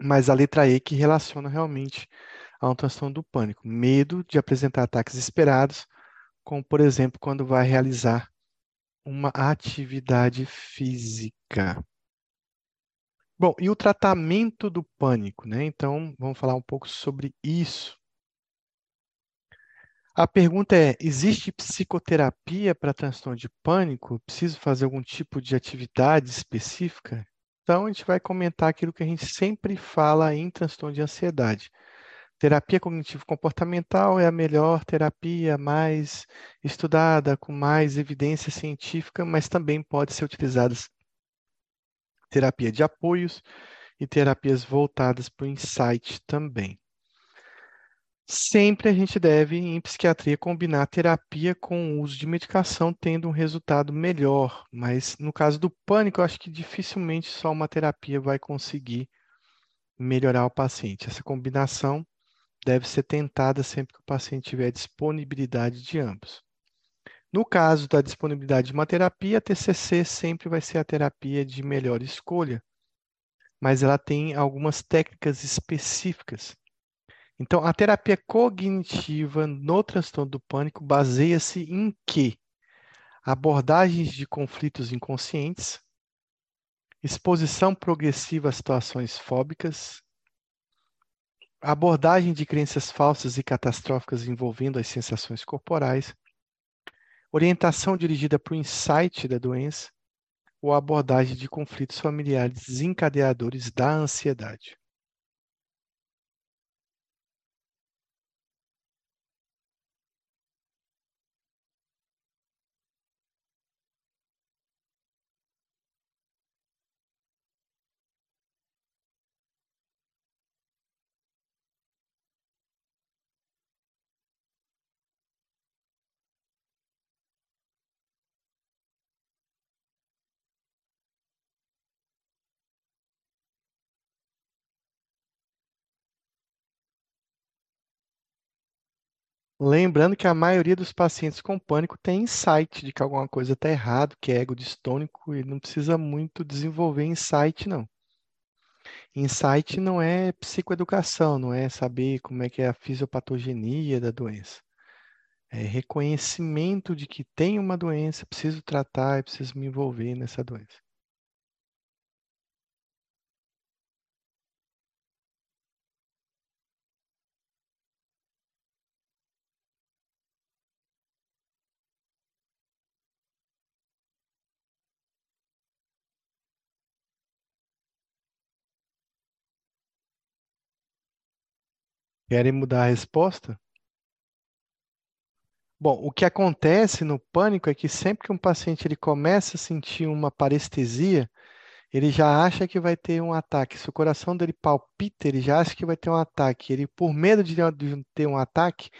mas a letra E que relaciona realmente a um transtorno do pânico. Medo de apresentar ataques esperados, como, por exemplo, quando vai realizar uma atividade física. Bom, e o tratamento do pânico, né? Então, vamos falar um pouco sobre isso. A pergunta é: existe psicoterapia para transtorno de pânico? Preciso fazer algum tipo de atividade específica? Então, a gente vai comentar aquilo que a gente sempre fala em transtorno de ansiedade. Terapia cognitivo-comportamental é a melhor terapia mais estudada, com mais evidência científica, mas também pode ser utilizada terapia de apoios e terapias voltadas para o insight também. Sempre a gente deve, em psiquiatria, combinar terapia com o uso de medicação, tendo um resultado melhor. Mas no caso do pânico, eu acho que dificilmente só uma terapia vai conseguir melhorar o paciente. Essa combinação deve ser tentada sempre que o paciente tiver disponibilidade de ambos. No caso da disponibilidade de uma terapia, a TCC sempre vai ser a terapia de melhor escolha, mas ela tem algumas técnicas específicas. Então, a terapia cognitiva no transtorno do pânico baseia-se em quê? Abordagens de conflitos inconscientes, exposição progressiva a situações fóbicas, abordagem de crenças falsas e catastróficas envolvendo as sensações corporais, orientação dirigida para o insight da doença ou abordagem de conflitos familiares desencadeadores da ansiedade. Lembrando que a maioria dos pacientes com pânico tem insight de que alguma coisa está errado, que é ego distônico, e não precisa muito desenvolver insight, não. Insight não é psicoeducação, não é saber como é que é a fisiopatogenia da doença. É reconhecimento de que tem uma doença, preciso tratar, preciso me envolver nessa doença. Querem mudar a resposta? Bom, o que acontece no pânico é que sempre que um paciente ele começa a sentir uma parestesia, ele já acha que vai ter um ataque. Se o coração dele palpita, ele já acha que vai ter um ataque. Ele, por medo de ter um ataque,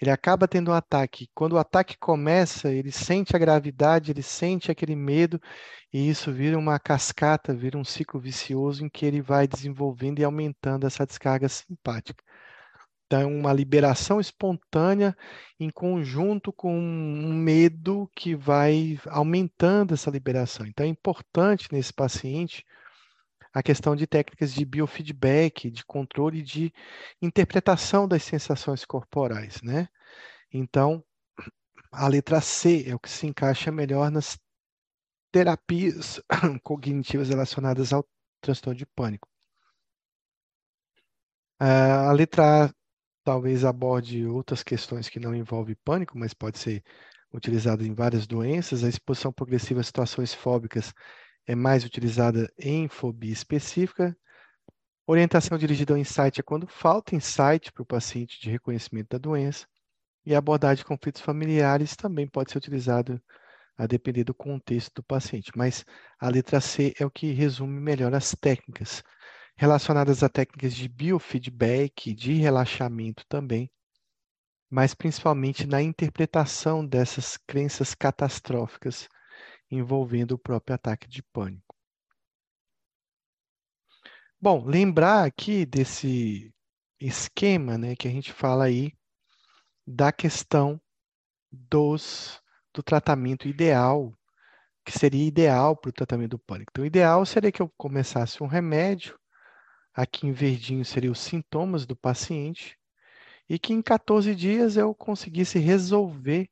ele acaba tendo um ataque. Quando o ataque começa, ele sente a gravidade, ele sente aquele medo, e isso vira uma cascata, vira um ciclo vicioso em que ele vai desenvolvendo e aumentando essa descarga simpática. Então, uma liberação espontânea em conjunto com um medo que vai aumentando essa liberação. Então, é importante nesse paciente a questão de técnicas de biofeedback, de controle de interpretação das sensações corporais, né? Então, a letra C é o que se encaixa melhor nas terapias (coughs) cognitivas relacionadas ao transtorno de pânico. A letra A talvez aborde outras questões que não envolvem pânico, mas pode ser utilizada em várias doenças. A exposição progressiva a situações fóbicas é mais utilizada em fobia específica. Orientação dirigida ao insight é quando falta insight para o paciente de reconhecimento da doença. E a abordagem de conflitos familiares também pode ser utilizada a depender do contexto do paciente. Mas a letra C é o que resume melhor as técnicas relacionadas a técnicas de biofeedback, de relaxamento também, mas principalmente na interpretação dessas crenças catastróficas envolvendo o próprio ataque de pânico. Bom, lembrar aqui desse esquema né, que a gente fala aí da questão dos, do tratamento ideal, que seria ideal para o tratamento do pânico. Então, o ideal seria que eu começasse um remédio, aqui em verdinho seria os sintomas do paciente, e que em 14 dias eu conseguisse resolver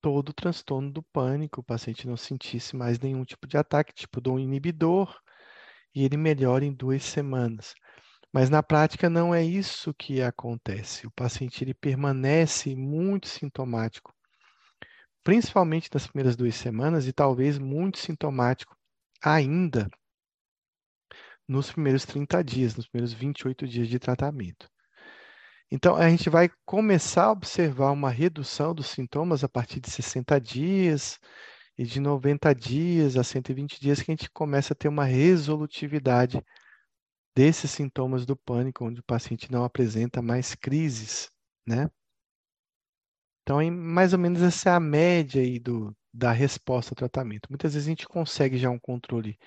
todo o transtorno do pânico, o paciente não sentisse mais nenhum tipo de ataque, tipo um inibidor, e ele melhora em duas semanas. Mas na prática não é isso que acontece. O paciente ele permanece muito sintomático, principalmente nas primeiras duas semanas e talvez muito sintomático ainda nos primeiros 30 dias, nos primeiros 28 dias de tratamento. Então, a gente vai começar a observar uma redução dos sintomas a partir de 60 dias e de 90 dias a 120 dias que a gente começa a ter uma resolutividade desses sintomas do pânico, onde o paciente não apresenta mais crises, né? Então, mais ou menos essa é a média aí do, da resposta ao tratamento. Muitas vezes a gente consegue já um controle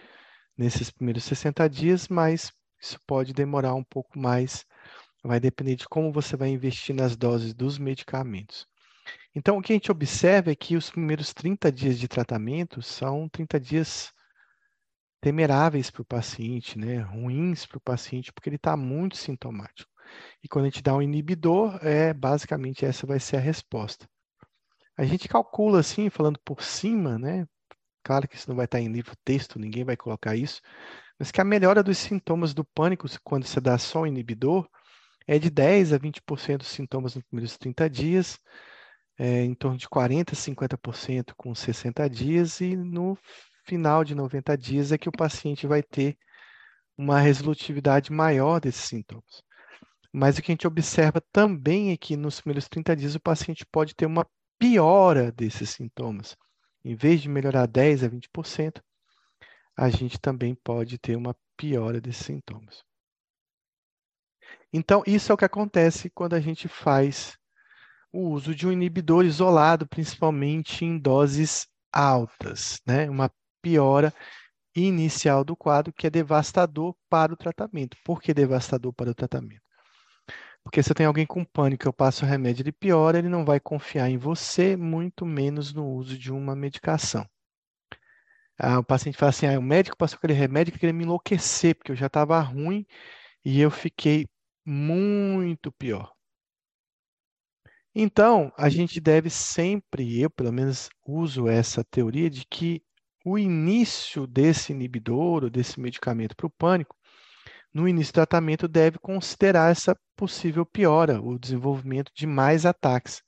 nesses primeiros 60 dias, mas isso pode demorar um pouco mais Vai depender de como você vai investir nas doses dos medicamentos. Então, o que a gente observa é que os primeiros 30 dias de tratamento são 30 dias temeráveis para o paciente, né? ruins para o paciente, porque ele está muito sintomático. E quando a gente dá um inibidor, é basicamente essa vai ser a resposta. A gente calcula assim, falando por cima, né? Claro que isso não vai estar em livro texto, ninguém vai colocar isso, mas que a melhora dos sintomas do pânico, quando você dá só um inibidor, é de 10 a 20% dos sintomas nos primeiros 30 dias, é, em torno de 40% a 50% com 60 dias, e no final de 90 dias é que o paciente vai ter uma resolutividade maior desses sintomas. Mas o que a gente observa também é que nos primeiros 30 dias o paciente pode ter uma piora desses sintomas. Em vez de melhorar 10 a 20%, a gente também pode ter uma piora desses sintomas. Então, isso é o que acontece quando a gente faz o uso de um inibidor isolado, principalmente em doses altas, né? Uma piora inicial do quadro que é devastador para o tratamento. Por que devastador para o tratamento? Porque se eu tenho alguém com pânico, eu passo o remédio, ele piora, ele não vai confiar em você, muito menos no uso de uma medicação. Ah, o paciente fala assim: ah, o médico passou aquele remédio que queria me enlouquecer, porque eu já estava ruim e eu fiquei muito pior. Então, a gente deve sempre, eu pelo menos uso essa teoria de que o início desse inibidor ou desse medicamento para o pânico, no início do tratamento, deve considerar essa possível piora, o desenvolvimento de mais ataques.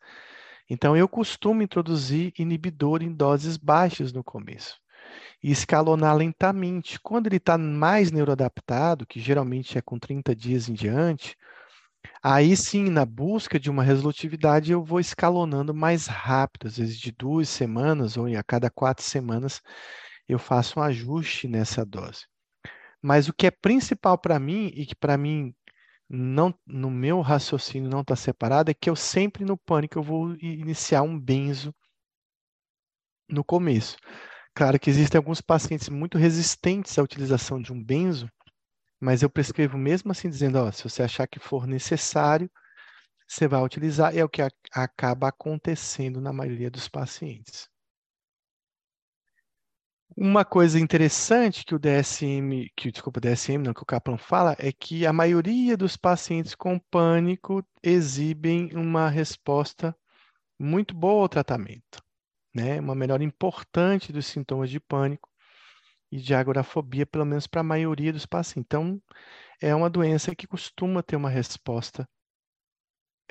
Então, eu costumo introduzir inibidor em doses baixas no começo e escalonar lentamente. Quando ele está mais neuroadaptado, que geralmente é com 30 dias em diante, aí sim, na busca de uma resolutividade, eu vou escalonando mais rápido, às vezes de duas semanas ou a cada quatro semanas eu faço um ajuste nessa dose. Mas o que é principal para mim e que para mim não no meu raciocínio não está separado é que eu sempre no pânico eu vou iniciar um benzo no começo. Claro que existem alguns pacientes muito resistentes à utilização de um benzo, mas eu prescrevo mesmo assim dizendo, ó, se você achar que for necessário, você vai utilizar, é o que acaba acontecendo na maioria dos pacientes. Uma coisa interessante que o DSM, que desculpa, DSM, não, que o Kaplan fala, é que a maioria dos pacientes com pânico exibem uma resposta muito boa ao tratamento, né? Uma melhora importante dos sintomas de pânico e de agorafobia, pelo menos para a maioria dos pacientes. Então, é uma doença que costuma ter uma resposta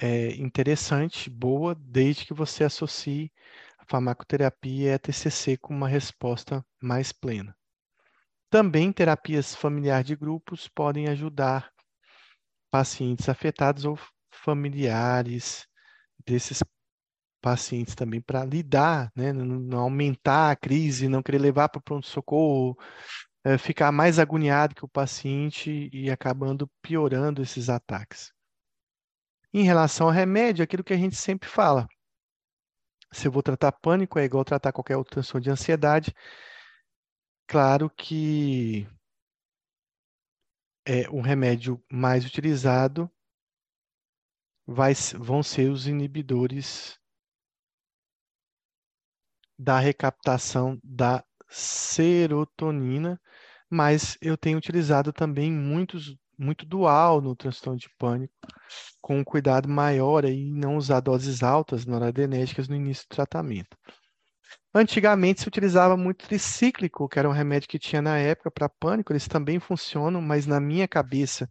é, interessante, boa, desde que você associe farmacoterapia e a TCC com uma resposta mais plena. Também terapias familiares de grupos podem ajudar pacientes afetados ou familiares desses pacientes também para lidar, né, não aumentar a crise, não querer levar para o pronto-socorro, é, ficar mais agoniado que o paciente e acabando piorando esses ataques. Em relação ao remédio, aquilo que a gente sempre fala. Se eu vou tratar pânico, é igual tratar qualquer outra transtorno de ansiedade. Claro que é um remédio mais utilizado vai, vão ser os inibidores da recaptação da serotonina, mas eu tenho utilizado também muitos, muito dual no transtorno de pânico, com um cuidado maior e não usar doses altas noradrenérgicas no início do tratamento. Antigamente se utilizava muito tricíclico, que era um remédio que tinha na época para pânico, eles também funcionam, mas na minha cabeça,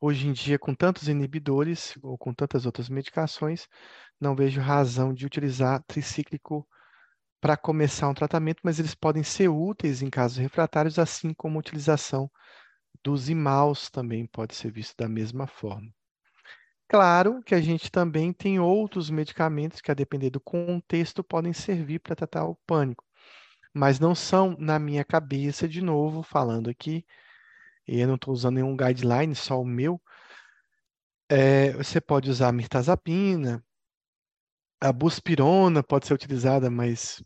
hoje em dia, com tantos inibidores ou com tantas outras medicações, não vejo razão de utilizar tricíclico para começar um tratamento, mas eles podem ser úteis em casos refratários, assim como a utilização dos imaus também pode ser visto da mesma forma. Claro que a gente também tem outros medicamentos que, a depender do contexto, podem servir para tratar o pânico, mas não são na minha cabeça, de novo, falando aqui, e eu não estou usando nenhum guideline, só o meu. É, você pode usar mirtazapina, a buspirona pode ser utilizada, mas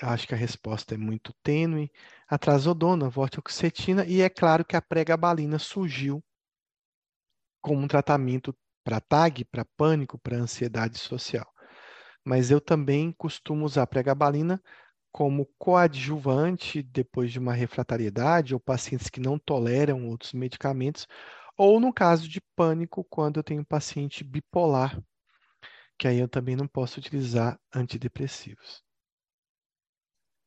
acho que a resposta é muito tênue. A trazodona, vortioxetina, e é claro que a pregabalina surgiu como um tratamento para TAG, para pânico, para ansiedade social. Mas eu também costumo usar a pregabalina como coadjuvante depois de uma refratariedade ou pacientes que não toleram outros medicamentos, ou no caso de pânico, quando eu tenho um paciente bipolar, que aí eu também não posso utilizar antidepressivos.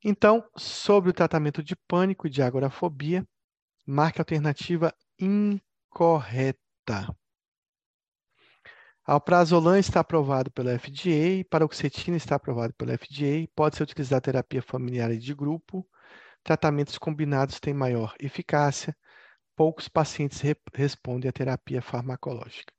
Então, sobre o tratamento de pânico e de agorafobia, marque a alternativa incorreta. Alprazolam está aprovado pela FDA, paroxetina está aprovado pela FDA, pode ser utilizada terapia familiar e de grupo, tratamentos combinados têm maior eficácia, poucos pacientes re respondem à terapia farmacológica.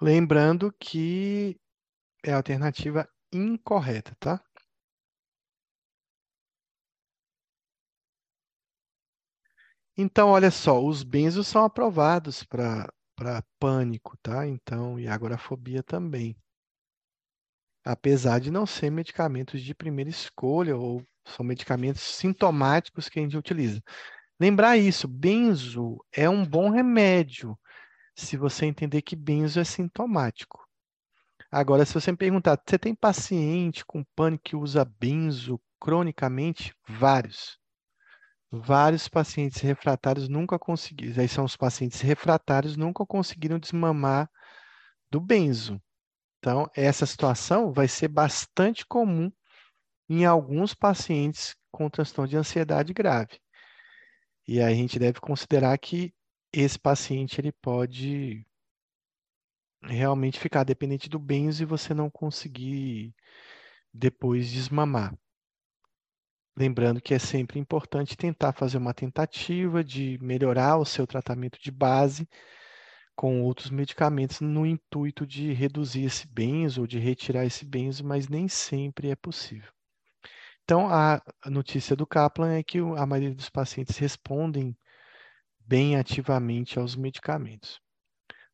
Lembrando que é a alternativa incorreta, tá? Então, olha só, os benzos são aprovados para pânico, tá? Então, e agorafobia também. Apesar de não ser medicamentos de primeira escolha ou são medicamentos sintomáticos que a gente utiliza. Lembrar isso, benzo é um bom remédio, se você entender que benzo é sintomático. Agora, se você me perguntar, você tem paciente com pânico que usa benzo cronicamente? Vários. Vários pacientes refratários nunca conseguiram, aí são os pacientes refratários nunca conseguiram desmamar do benzo. Então, essa situação vai ser bastante comum em alguns pacientes com transtorno de ansiedade grave. E aí a gente deve considerar que esse paciente ele pode realmente ficar dependente do benzo e você não conseguir depois desmamar. Lembrando que é sempre importante tentar fazer uma tentativa de melhorar o seu tratamento de base com outros medicamentos no intuito de reduzir esse benzo ou de retirar esse benzo, mas nem sempre é possível. Então, a notícia do Kaplan é que a maioria dos pacientes respondem bem ativamente aos medicamentos.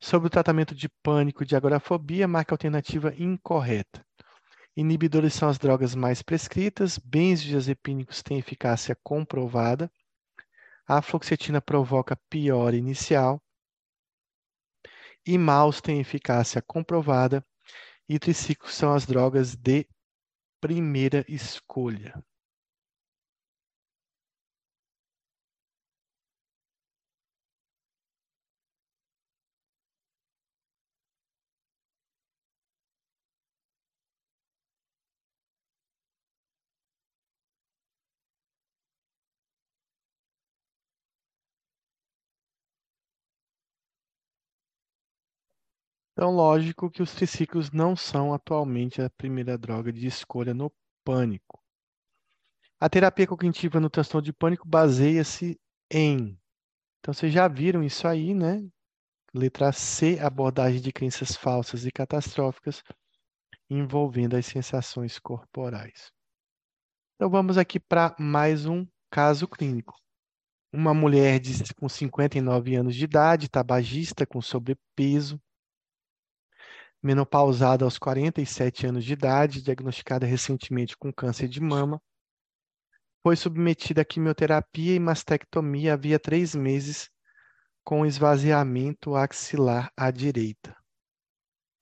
Sobre o tratamento de pânico e de agorafobia, marca alternativa incorreta. Inibidores são as drogas mais prescritas, benzodiazepínicos têm eficácia comprovada, a fluoxetina provoca pior inicial, e maus têm eficácia comprovada, e triciclos são as drogas de primeira escolha. Então, lógico que os triciclos não são atualmente a primeira droga de escolha no pânico. A terapia cognitiva no transtorno de pânico baseia-se em. Então, vocês já viram isso aí, né? Letra C, abordagem de crenças falsas e catastróficas envolvendo as sensações corporais. Então, vamos aqui para mais um caso clínico. Uma mulher de, com 59 anos de idade, tabagista, com sobrepeso, menopausada aos 47 anos de idade, diagnosticada recentemente com câncer de mama. Foi submetida a quimioterapia e mastectomia havia três meses, com esvaziamento axilar à direita.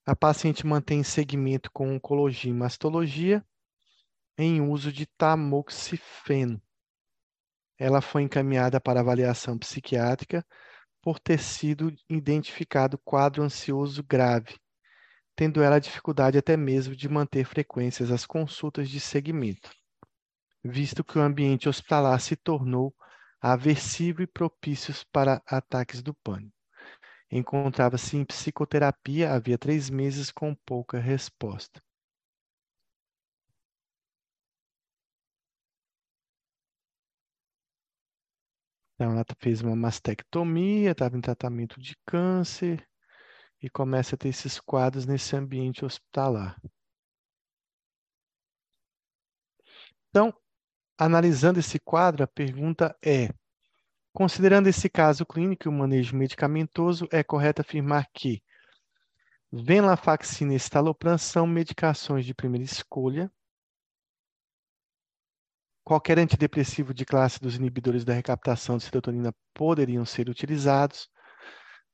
A paciente mantém segmento com oncologia e mastologia em uso de tamoxifeno. Ela foi encaminhada para avaliação psiquiátrica por ter sido identificado quadro ansioso grave, tendo ela dificuldade até mesmo de manter frequências às consultas de segmento, visto que o ambiente hospitalar se tornou aversivo e propício para ataques do pânico. Encontrava-se em psicoterapia havia três meses com pouca resposta. Então, ela fez uma mastectomia, estava em tratamento de câncer, e começa a ter esses quadros nesse ambiente hospitalar. Então, analisando esse quadro, a pergunta é: considerando esse caso clínico e o manejo medicamentoso, é correto afirmar que venlafaxina e estalopram são medicações de primeira escolha. Qualquer antidepressivo de classe dos inibidores da recaptação de serotonina poderiam ser utilizados.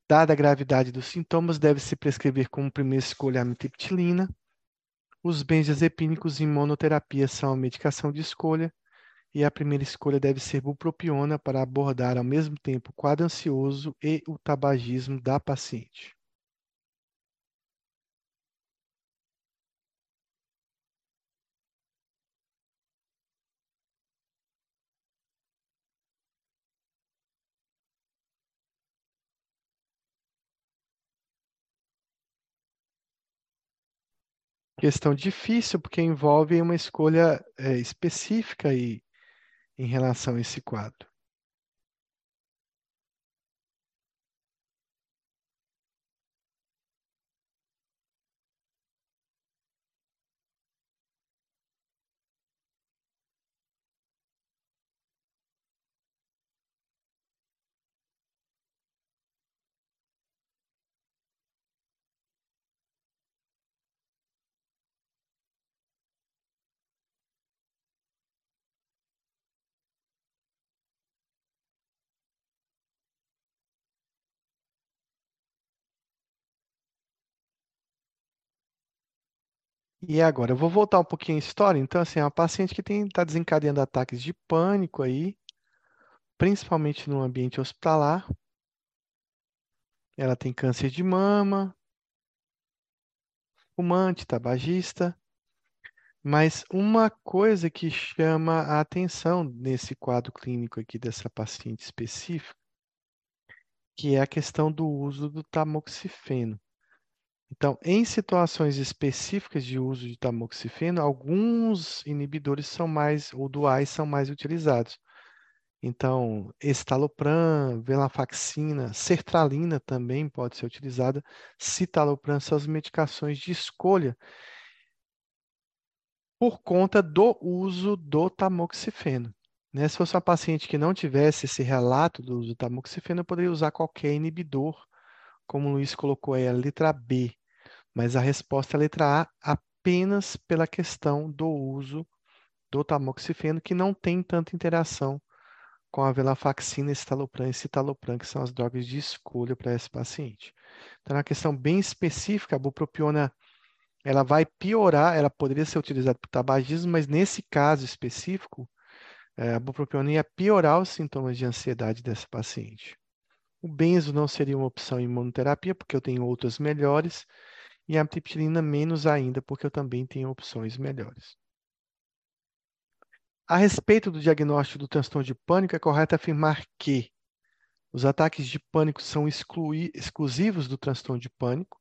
Dada a gravidade dos sintomas, deve-se prescrever como primeira escolha a amitriptilina. Os benzodiazepínicos em monoterapia são a medicação de escolha e a primeira escolha deve ser bupropiona para abordar ao mesmo tempo o quadro ansioso e o tabagismo da paciente. Questão difícil, porque envolve uma escolha é, específica aí em relação a esse quadro. E agora, eu vou voltar um pouquinho à história. Então, assim, é uma paciente que está desencadeando ataques de pânico aí, principalmente no ambiente hospitalar. Ela tem câncer de mama, fumante, tabagista. Mas uma coisa que chama a atenção nesse quadro clínico aqui dessa paciente específica, que é a questão do uso do tamoxifeno. Então, em situações específicas de uso de tamoxifeno, alguns inibidores são mais, ou duais, são mais utilizados. Então, estalopram, venlafaxina, sertralina também pode ser utilizada. Citalopram são as medicações de escolha por conta do uso do tamoxifeno. Né? Se fosse uma paciente que não tivesse esse relato do uso do tamoxifeno, eu poderia usar qualquer inibidor, como o Luiz colocou aí, a letra B. Mas a resposta é a letra A, apenas pela questão do uso do tamoxifeno, que não tem tanta interação com a venlafaxina, estalopram e citalopram, que são as drogas de escolha para esse paciente. Então, é uma questão bem específica, a bupropiona ela vai piorar, ela poderia ser utilizada para tabagismo, mas nesse caso específico, é, a bupropiona ia piorar os sintomas de ansiedade dessa paciente. O benzo não seria uma opção em imunoterapia, porque eu tenho outras melhores, e a triptilina menos ainda, porque eu também tenho opções melhores. A respeito do diagnóstico do transtorno de pânico, é correto afirmar que os ataques de pânico são exclusivos do transtorno de pânico.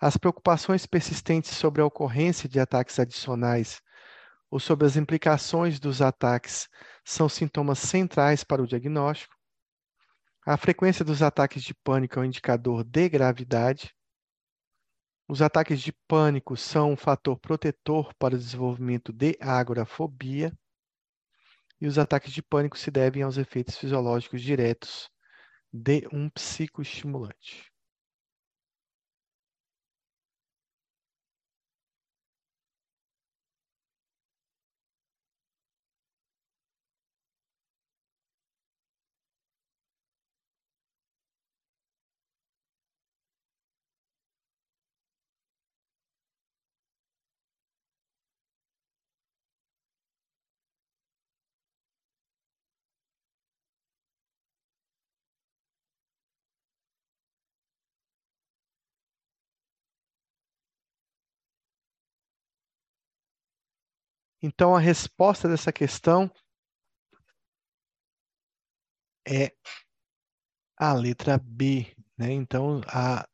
As preocupações persistentes sobre a ocorrência de ataques adicionais ou sobre as implicações dos ataques são sintomas centrais para o diagnóstico. A frequência dos ataques de pânico é um indicador de gravidade. Os ataques de pânico são um fator protetor para o desenvolvimento de agorafobia. E os ataques de pânico se devem aos efeitos fisiológicos diretos de um psicoestimulante. Então, a resposta dessa questão é a letra B. Né? Então, a,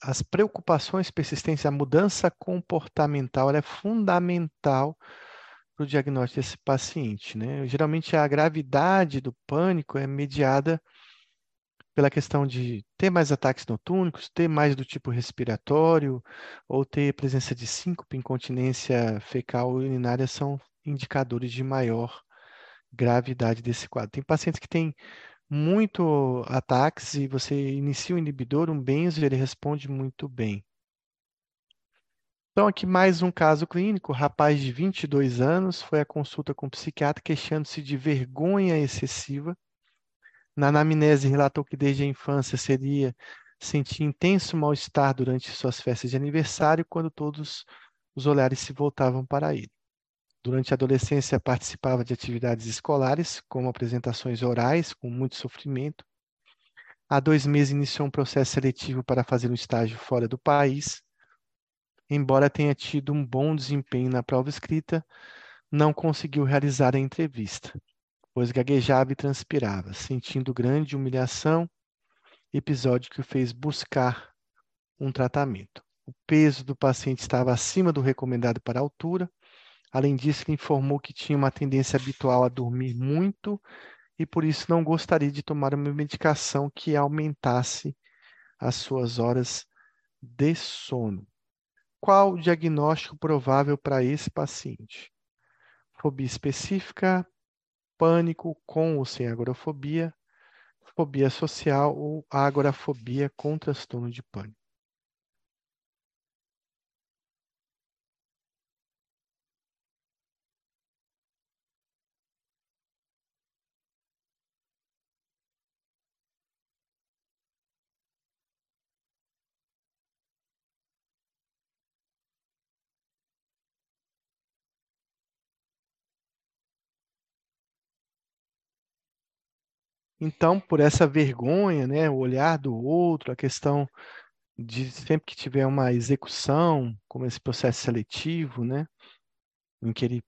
as preocupações persistentes, a mudança comportamental é fundamental para o diagnóstico desse paciente. Né? Geralmente, a gravidade do pânico é mediada pela questão de ter mais ataques notúrnicos, ter mais do tipo respiratório, ou ter presença de síncope, incontinência fecal urinária, são indicadores de maior gravidade desse quadro. Tem pacientes que têm muito ataques e você inicia o inibidor, um benzo, ele responde muito bem. Então, aqui mais um caso clínico. rapaz de 22 anos foi à consulta com o psiquiatra queixando-se de vergonha excessiva na anamnese relatou que desde a infância seria sentir intenso mal-estar durante suas festas de aniversário, quando todos os olhares se voltavam para ele. Durante a adolescência participava de atividades escolares, como apresentações orais, com muito sofrimento. Há dois meses iniciou um processo seletivo para fazer um estágio fora do país. Embora tenha tido um bom desempenho na prova escrita, não conseguiu realizar a entrevista pois gaguejava e transpirava, sentindo grande humilhação, episódio que o fez buscar um tratamento. O peso do paciente estava acima do recomendado para a altura. Além disso, ele informou que tinha uma tendência habitual a dormir muito e por isso não gostaria de tomar uma medicação que aumentasse as suas horas de sono. Qual o diagnóstico provável para esse paciente? Fobia específica, pânico com ou sem agorafobia, fobia social ou agorafobia com transtorno de pânico. Então, por essa vergonha, né, o olhar do outro, a questão de sempre que tiver uma execução, como esse processo seletivo, né, em que ele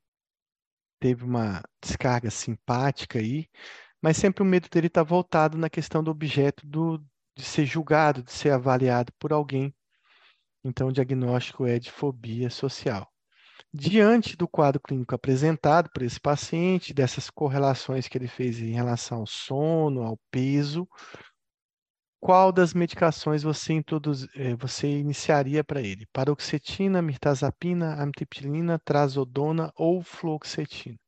teve uma descarga simpática aí, mas sempre o medo dele está voltado na questão do objeto do, de ser julgado, de ser avaliado por alguém. Então, o diagnóstico é de fobia social. Diante do quadro clínico apresentado por esse paciente, dessas correlações que ele fez em relação ao sono, ao peso, qual das medicações você, introduz, eh, você iniciaria para ele? Paroxetina, mirtazapina, amitriptilina, trazodona ou fluoxetina?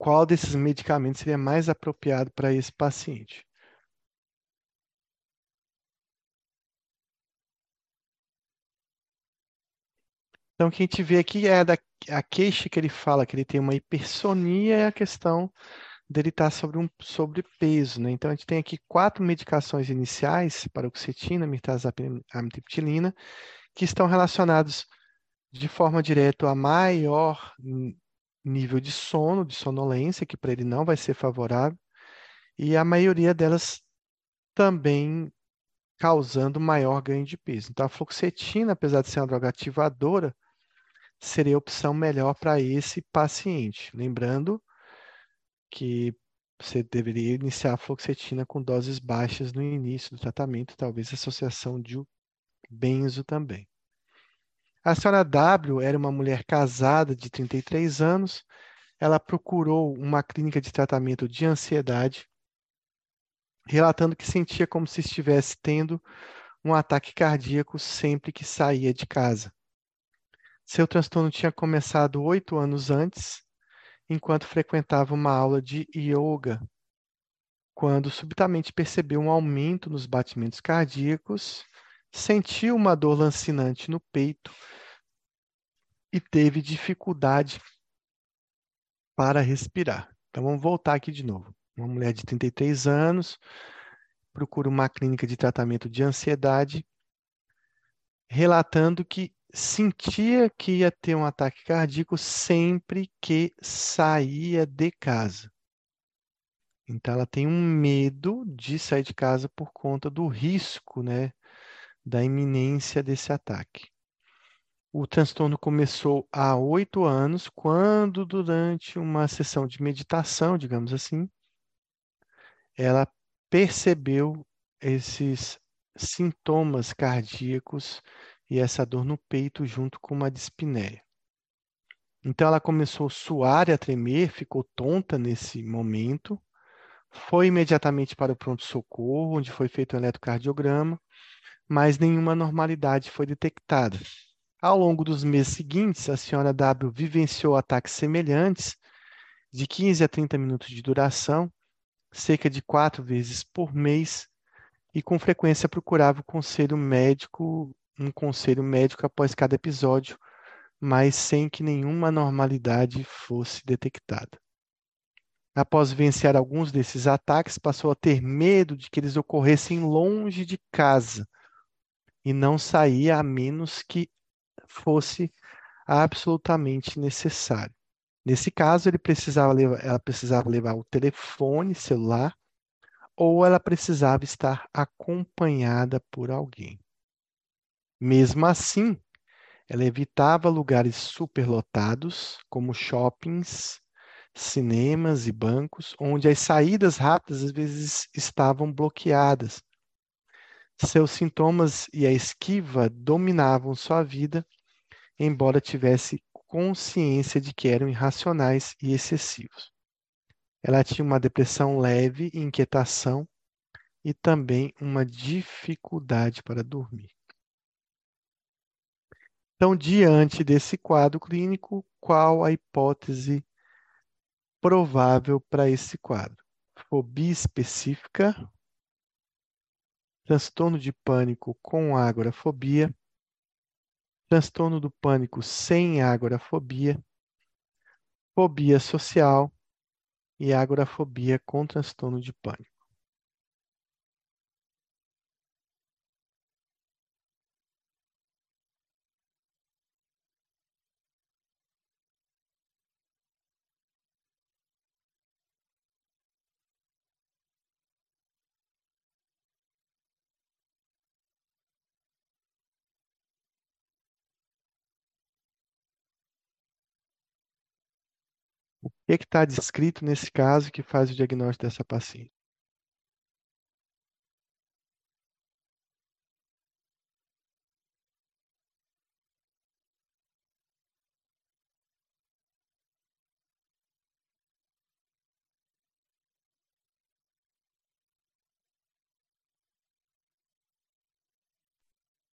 Qual desses medicamentos seria mais apropriado para esse paciente. Então, o que a gente vê aqui é da, a queixa que ele fala, que ele tem uma hipersonia, é a questão dele estar sobre um sobrepeso, né? Então, a gente tem aqui quatro medicações iniciais, paroxetina, mirtazapina, amitriptilina, que estão relacionados de forma direta a maior nível de sono, de sonolência, que para ele não vai ser favorável, e a maioria delas também causando maior ganho de peso. Então, a fluoxetina, apesar de ser uma droga ativadora, seria a opção melhor para esse paciente. Lembrando que você deveria iniciar a fluoxetina com doses baixas no início do tratamento, talvez associação de benzo também. A senhora W era uma mulher casada de 33 anos. Ela procurou uma clínica de tratamento de ansiedade, relatando que sentia como se estivesse tendo um ataque cardíaco sempre que saía de casa. Seu transtorno tinha começado oito anos antes, enquanto frequentava uma aula de yoga, quando subitamente percebeu um aumento nos batimentos cardíacos sentiu uma dor lancinante no peito e teve dificuldade para respirar. Então vamos voltar aqui de novo. Uma mulher de 33 anos procura uma clínica de tratamento de ansiedade, relatando que sentia que ia ter um ataque cardíaco sempre que saía de casa. Então ela tem um medo de sair de casa por conta do risco, né, da iminência desse ataque. O transtorno começou há oito anos, quando, durante uma sessão de meditação, digamos assim, ela percebeu esses sintomas cardíacos e essa dor no peito junto com uma dispneia. Então ela começou a suar e a tremer, ficou tonta nesse momento, foi imediatamente para o pronto-socorro, onde foi feito o eletrocardiograma mas nenhuma normalidade foi detectada. Ao longo dos meses seguintes, a senhora W vivenciou ataques semelhantes, de 15 a 30 minutos de duração, cerca de quatro vezes por mês, e com frequência procurava o conselho médico, um conselho médico após cada episódio, mas sem que nenhuma normalidade fosse detectada. Após vencer alguns desses ataques, passou a ter medo de que eles ocorressem longe de casa e não saía a menos que fosse absolutamente necessário. Nesse caso, ele precisava levar, ela precisava levar o telefone celular ou ela precisava estar acompanhada por alguém. Mesmo assim, ela evitava lugares superlotados, como shoppings, cinemas e bancos, onde as saídas rápidas às vezes estavam bloqueadas seus sintomas e a esquiva dominavam sua vida, embora tivesse consciência de que eram irracionais e excessivos. Ela tinha uma depressão leve, inquietação e também uma dificuldade para dormir. Então, diante desse quadro clínico, qual a hipótese provável para esse quadro? Fobia específica, transtorno de pânico com agorafobia, transtorno do pânico sem agorafobia, fobia social e agorafobia com transtorno de pânico. Que está descrito nesse caso que faz o diagnóstico dessa paciente?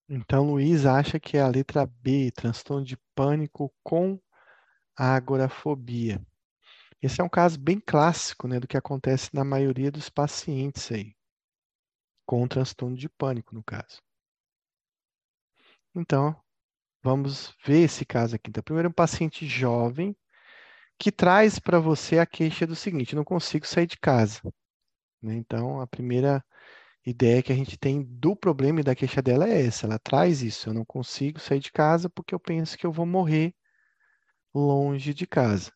Então, Luiz acha que é a letra B, transtorno de pânico com agorafobia. Esse é um caso bem clássico, né, do que acontece na maioria dos pacientes aí, com transtorno de pânico, no caso. Então, vamos ver esse caso aqui. Então, primeiro, um paciente jovem que traz para você a queixa do seguinte: não consigo sair de casa. Né? Então, a primeira ideia que a gente tem do problema e da queixa dela é essa. Ela traz isso. Eu não consigo sair de casa porque eu penso que eu vou morrer longe de casa.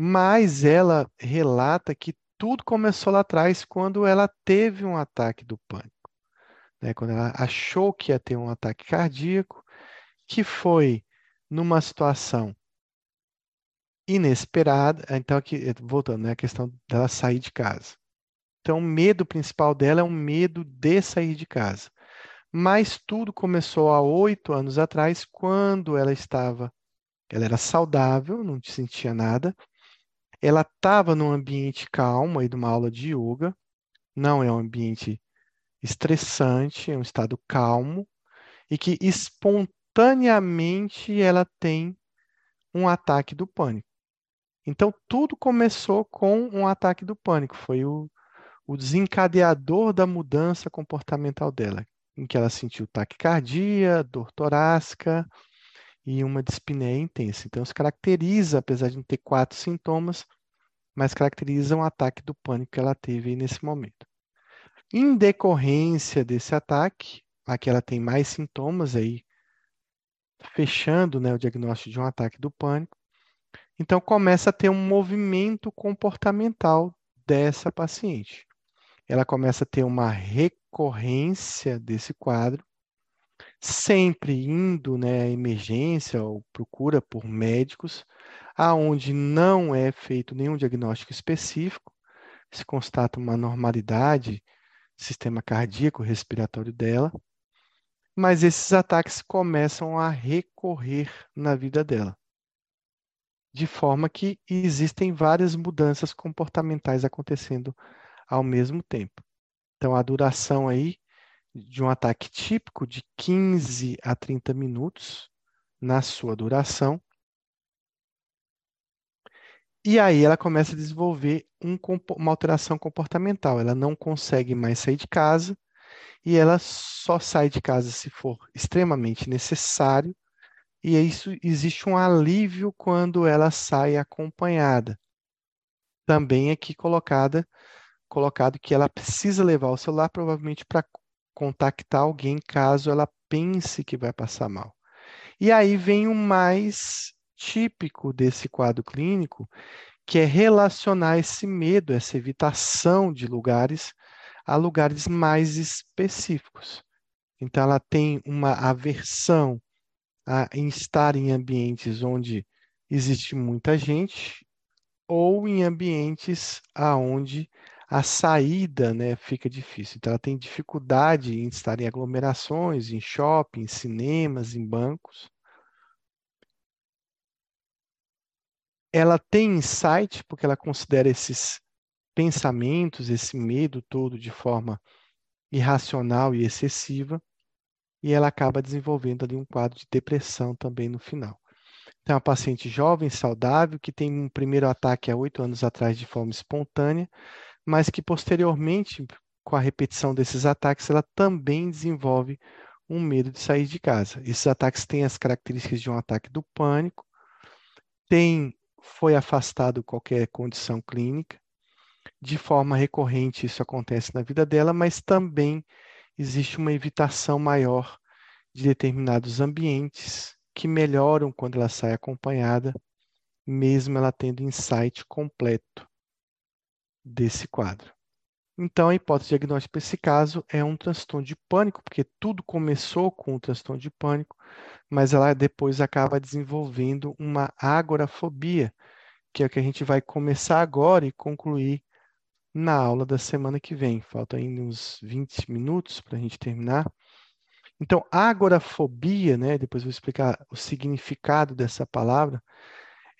Mas ela relata que tudo começou lá atrás quando ela teve um ataque do pânico. Né? Quando ela achou que ia ter um ataque cardíaco, que foi numa situação inesperada. Então, aqui, voltando, né, a questão dela sair de casa. Então, o medo principal dela é um medo de sair de casa. Mas tudo começou há oito anos atrás, quando ela estava, ela era saudável, não sentia nada. Ela estava num ambiente calmo, aí de uma aula de yoga. Não é um ambiente estressante, é um estado calmo e que espontaneamente ela tem um ataque do pânico. Então, tudo começou com um ataque do pânico. Foi o, o desencadeador da mudança comportamental dela, em que ela sentiu taquicardia, dor torácica e uma dispneia intensa. Então, isso caracteriza, apesar de não ter quatro sintomas, mas caracteriza um ataque do pânico que ela teve nesse momento. Em decorrência desse ataque, aqui ela tem mais sintomas aí, fechando né, o diagnóstico de um ataque do pânico. Então, começa a ter um movimento comportamental dessa paciente ela começa a ter uma recorrência desse quadro, sempre indo né, à emergência ou procura por médicos, aonde não é feito nenhum diagnóstico específico, se constata uma normalidade sistema cardíaco respiratório dela, mas esses ataques começam a recorrer na vida dela. De forma que existem várias mudanças comportamentais acontecendo ao mesmo tempo. Então, a duração aí de um ataque típico de 15 a 30 minutos na sua duração. E aí ela começa a desenvolver um, uma alteração comportamental. Ela não consegue mais sair de casa e ela só sai de casa se for extremamente necessário. E isso existe um alívio quando ela sai acompanhada. Também aqui colocada colocado que ela precisa levar o celular provavelmente para contactar alguém caso ela pense que vai passar mal. E aí vem o mais típico desse quadro clínico, que é relacionar esse medo, essa evitação de lugares a lugares mais específicos. Então, ela tem uma aversão a, estar em ambientes onde existe muita gente ou em ambientes aonde a saída né, fica difícil. Então, ela tem dificuldade em estar em aglomerações, em shoppings, cinemas, em bancos. Ela tem insight, porque ela considera esses pensamentos, esse medo todo de forma irracional e excessiva, e ela acaba desenvolvendo ali um quadro de depressão também no final. Então, é uma paciente jovem, saudável, que tem um primeiro ataque há oito anos atrás de forma espontânea, mas que posteriormente, com a repetição desses ataques, ela também desenvolve um medo de sair de casa. Esses ataques têm as características de um ataque do pânico, tem, foi afastado qualquer condição clínica, de forma recorrente isso acontece na vida dela, mas também existe uma evitação maior de determinados ambientes que melhoram quando ela sai acompanhada, mesmo ela tendo insight completo desse quadro. Então, a hipótese diagnóstica para esse caso é um transtorno de pânico, porque tudo começou com o transtorno de pânico, mas ela depois acaba desenvolvendo uma agorafobia, que é o que a gente vai começar agora e concluir na aula da semana que vem. Falta ainda uns 20 minutos para a gente terminar. Então, agorafobia, né, depois vou explicar o significado dessa palavra,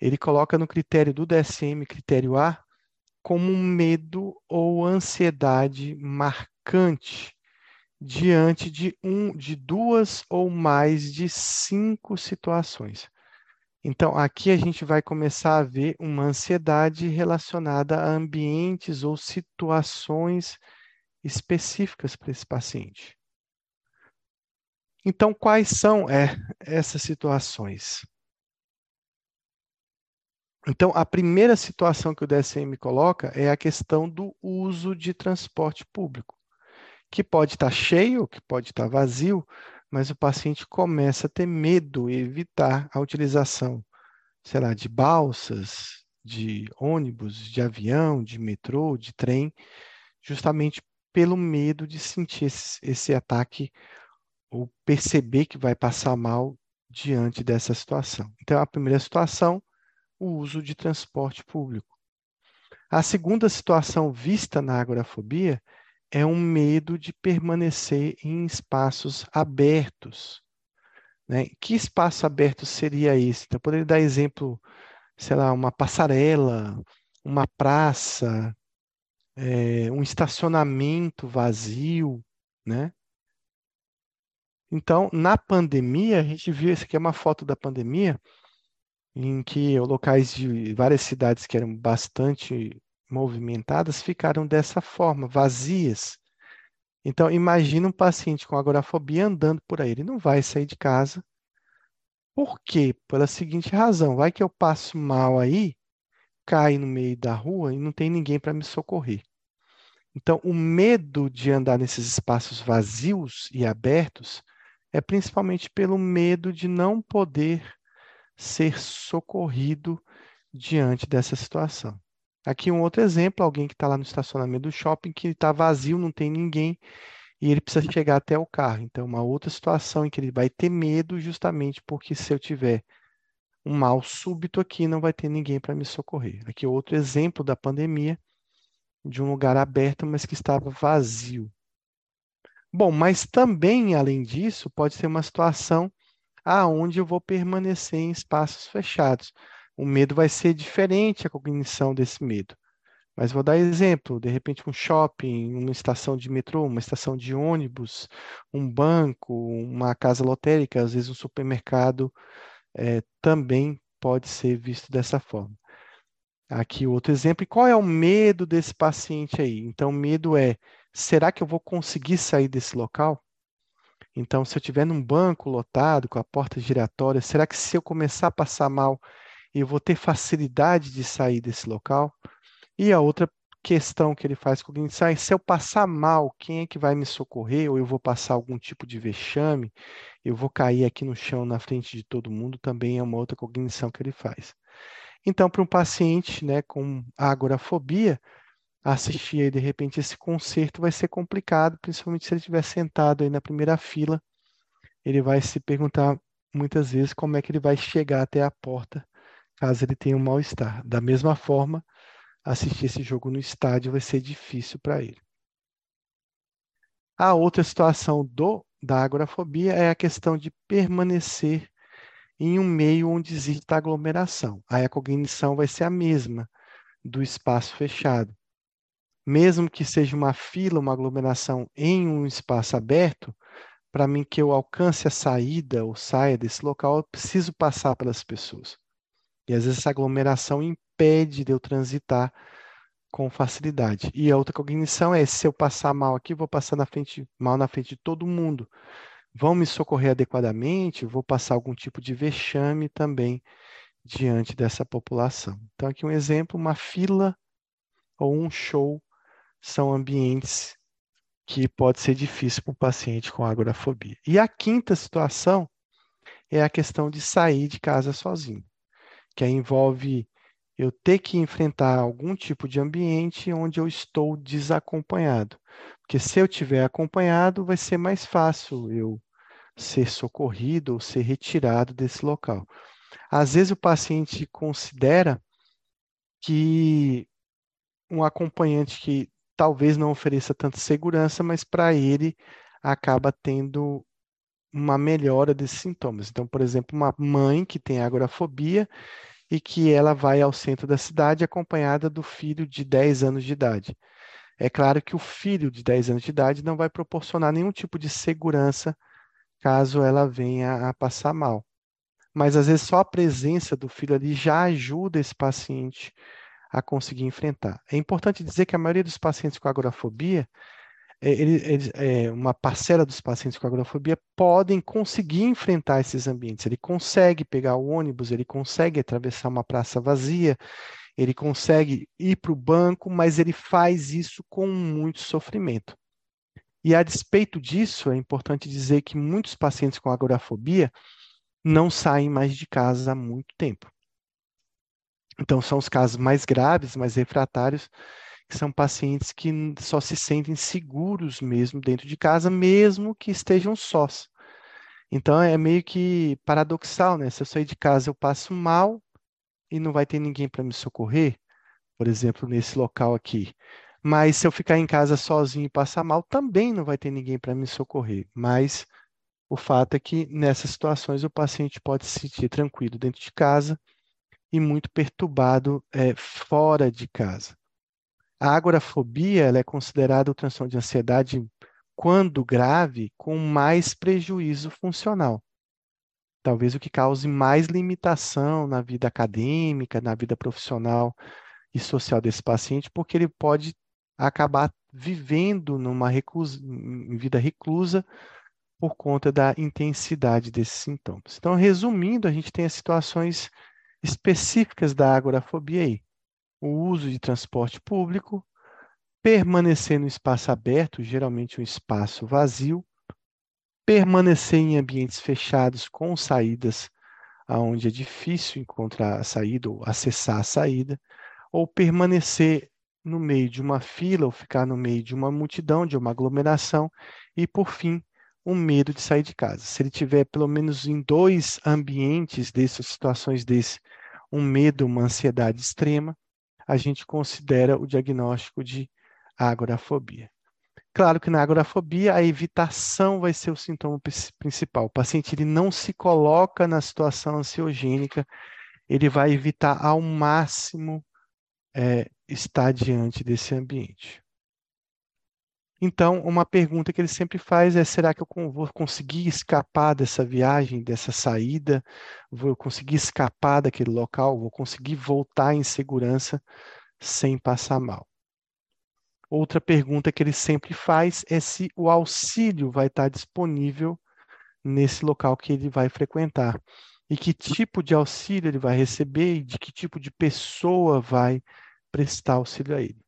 ele coloca no critério do DSM, critério A, como medo ou ansiedade marcante diante de um, de duas ou mais de cinco situações. Então, aqui a gente vai começar a ver uma ansiedade relacionada a ambientes ou situações específicas para esse paciente. Então, quais são é, essas situações? Então, a primeira situação que o DSM coloca é a questão do uso de transporte público, que pode estar cheio, que pode estar vazio, mas o paciente começa a ter medo e evitar a utilização, sei lá, de balsas, de ônibus, de avião, de metrô, de trem, justamente pelo medo de sentir esse, esse ataque ou perceber que vai passar mal diante dessa situação. Então, a primeira situação, o uso de transporte público. A segunda situação vista na agorafobia é um medo de permanecer em espaços abertos. Né? Que espaço aberto seria esse? Então, poderia dar exemplo, sei lá, uma passarela, uma praça, é, um estacionamento vazio, né? Então, na pandemia, a gente viu, essa aqui é uma foto da pandemia, em que locais de várias cidades que eram bastante movimentadas ficaram dessa forma, vazias. Então, imagina um paciente com agorafobia andando por aí. Ele não vai sair de casa. Por quê? Pela seguinte razão: vai que eu passo mal aí, caio no meio da rua e não tem ninguém para me socorrer. Então, o medo de andar nesses espaços vazios e abertos é principalmente pelo medo de não poder ser socorrido diante dessa situação. Aqui um outro exemplo, alguém que está lá no estacionamento do shopping, que está vazio, não tem ninguém, e ele precisa chegar até o carro. Então, uma outra situação em que ele vai ter medo justamente porque se eu tiver um mal súbito aqui, não vai ter ninguém para me socorrer. Aqui outro exemplo da pandemia, de um lugar aberto, mas que estava vazio. Bom, mas também, além disso, pode ser uma situação aonde eu vou permanecer em espaços fechados. O medo vai ser diferente a cognição desse medo. Mas vou dar exemplo, de repente um shopping, uma estação de metrô, uma estação de ônibus, um banco, uma casa lotérica, às vezes um supermercado, é, também pode ser visto dessa forma. Aqui outro exemplo. E qual é o medo desse paciente aí? Então, o medo é, será que eu vou conseguir sair desse local? Então, se eu estiver num banco lotado, com a porta giratória, será que se eu começar a passar mal, eu vou ter facilidade de sair desse local? E a outra questão que ele faz com o cognição é se eu passar mal, quem é que vai me socorrer? Ou eu vou passar algum tipo de vexame? Eu vou cair aqui no chão na frente de todo mundo? Também é uma outra cognição que ele faz. Então, para um paciente né, com agorafobia, assistir aí, de repente esse concerto vai ser complicado, principalmente se ele estiver sentado aí na primeira fila, ele vai se perguntar muitas vezes como é que ele vai chegar até a porta, caso ele tenha um mal-estar. Da mesma forma, assistir esse jogo no estádio vai ser difícil para ele. A outra situação do da agorafobia é a questão de permanecer em um meio onde existe aglomeração. Aí a cognição vai ser a mesma do espaço fechado mesmo que seja uma fila, uma aglomeração em um espaço aberto, para mim que eu alcance a saída ou saia desse local, eu preciso passar pelas pessoas. E às vezes essa aglomeração impede de eu transitar com facilidade. E a outra cognição é, se eu passar mal aqui, vou passar na frente, mal na frente de todo mundo. Vão me socorrer adequadamente, vou passar algum tipo de vexame também diante dessa população. Então aqui um exemplo, uma fila ou um show são ambientes que pode ser difícil para o paciente com agorafobia. E a quinta situação é a questão de sair de casa sozinho, que envolve eu ter que enfrentar algum tipo de ambiente onde eu estou desacompanhado. Porque se eu tiver acompanhado, vai ser mais fácil eu ser socorrido ou ser retirado desse local. Às vezes o paciente considera que um acompanhante que talvez não ofereça tanta segurança, mas para ele acaba tendo uma melhora desses sintomas. Então, por exemplo, uma mãe que tem agorafobia e que ela vai ao centro da cidade acompanhada do filho de 10 anos de idade. É claro que o filho de 10 anos de idade não vai proporcionar nenhum tipo de segurança caso ela venha a passar mal. Mas às vezes só a presença do filho ali já ajuda esse paciente a conseguir enfrentar. É importante dizer que a maioria dos pacientes com agorafobia é, é, uma parcela dos pacientes com agorafobia podem conseguir enfrentar esses ambientes. Ele consegue pegar o ônibus, ele consegue atravessar uma praça vazia, ele consegue ir para o banco, mas ele faz isso com muito sofrimento. E a despeito disso, é importante dizer que muitos pacientes com agorafobia não saem mais de casa há muito tempo. Então, são os casos mais graves, mais refratários, que são pacientes que só se sentem seguros mesmo dentro de casa, mesmo que estejam sós. Então é meio que paradoxal, né? Se eu sair de casa eu passo mal e não vai ter ninguém para me socorrer, por exemplo, nesse local aqui. Mas se eu ficar em casa sozinho e passar mal, também não vai ter ninguém para me socorrer. Mas o fato é que nessas situações o paciente pode se sentir tranquilo dentro de casa e muito perturbado é, fora de casa. A agorafobia é considerada o transtorno de ansiedade, quando grave, com mais prejuízo funcional. Talvez o que cause mais limitação na vida acadêmica, na vida profissional e social desse paciente, porque ele pode acabar vivendo numa reclusa, em vida reclusa por conta da intensidade desses sintomas. Então, resumindo, a gente tem as situações específicas da agorafobia aí. O uso de transporte público, permanecer no espaço aberto, geralmente um espaço vazio, permanecer em ambientes fechados com saídas aonde é difícil encontrar a saída ou acessar a saída, ou permanecer no meio de uma fila ou ficar no meio de uma multidão, de uma aglomeração, e por fim, o medo de sair de casa. Se ele tiver pelo menos em dois ambientes dessas situações desse, um medo, uma ansiedade extrema, a gente considera o diagnóstico de agorafobia. Claro que na agorafobia a evitação vai ser o sintoma principal. O paciente ele não se coloca na situação ansiogênica, ele vai evitar ao máximo é, estar diante desse ambiente. Então, uma pergunta que ele sempre faz é: será que eu vou conseguir escapar dessa viagem, dessa saída? Vou conseguir escapar daquele local? Vou conseguir voltar em segurança sem passar mal? Outra pergunta que ele sempre faz é se o auxílio vai estar disponível nesse local que ele vai frequentar. E que tipo de auxílio ele vai receber e de que tipo de pessoa vai prestar auxílio a ele.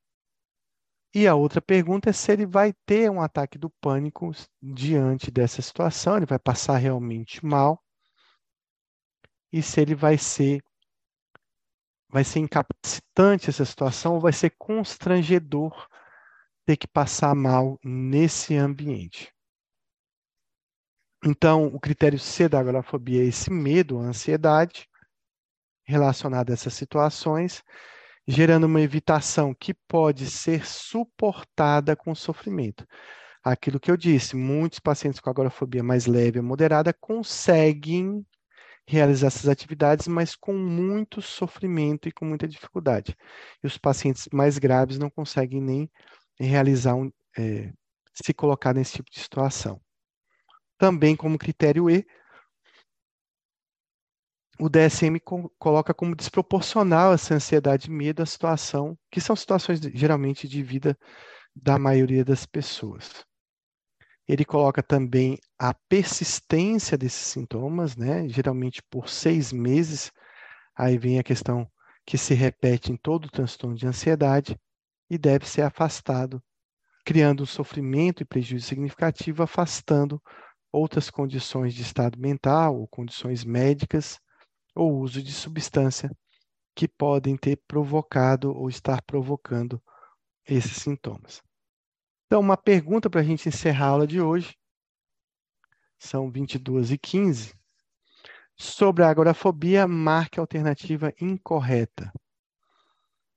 E a outra pergunta é se ele vai ter um ataque do pânico diante dessa situação, ele vai passar realmente mal, e se ele vai ser vai ser incapacitante essa situação ou vai ser constrangedor ter que passar mal nesse ambiente. Então, o critério C da agorafobia é esse medo, a ansiedade relacionada a essas situações, gerando uma evitação que pode ser suportada com sofrimento. Aquilo que eu disse, muitos pacientes com agorafobia mais leve ou moderada conseguem realizar essas atividades, mas com muito sofrimento e com muita dificuldade. E os pacientes mais graves não conseguem nem realizar um, é, se colocar nesse tipo de situação. Também como critério E, o DSM co coloca como desproporcional essa ansiedade e medo à situação, que são situações geralmente de vida da maioria das pessoas. Ele coloca também a persistência desses sintomas, né? geralmente por seis meses. Aí vem a questão que se repete em todo o transtorno de ansiedade e deve ser afastado, criando um sofrimento e prejuízo significativo, afastando outras condições de estado mental ou condições médicas ou uso de substância que podem ter provocado ou estar provocando esses sintomas. Então, uma pergunta para a gente encerrar a aula de hoje, são 22 e 15, sobre a agorafobia, marque alternativa incorreta.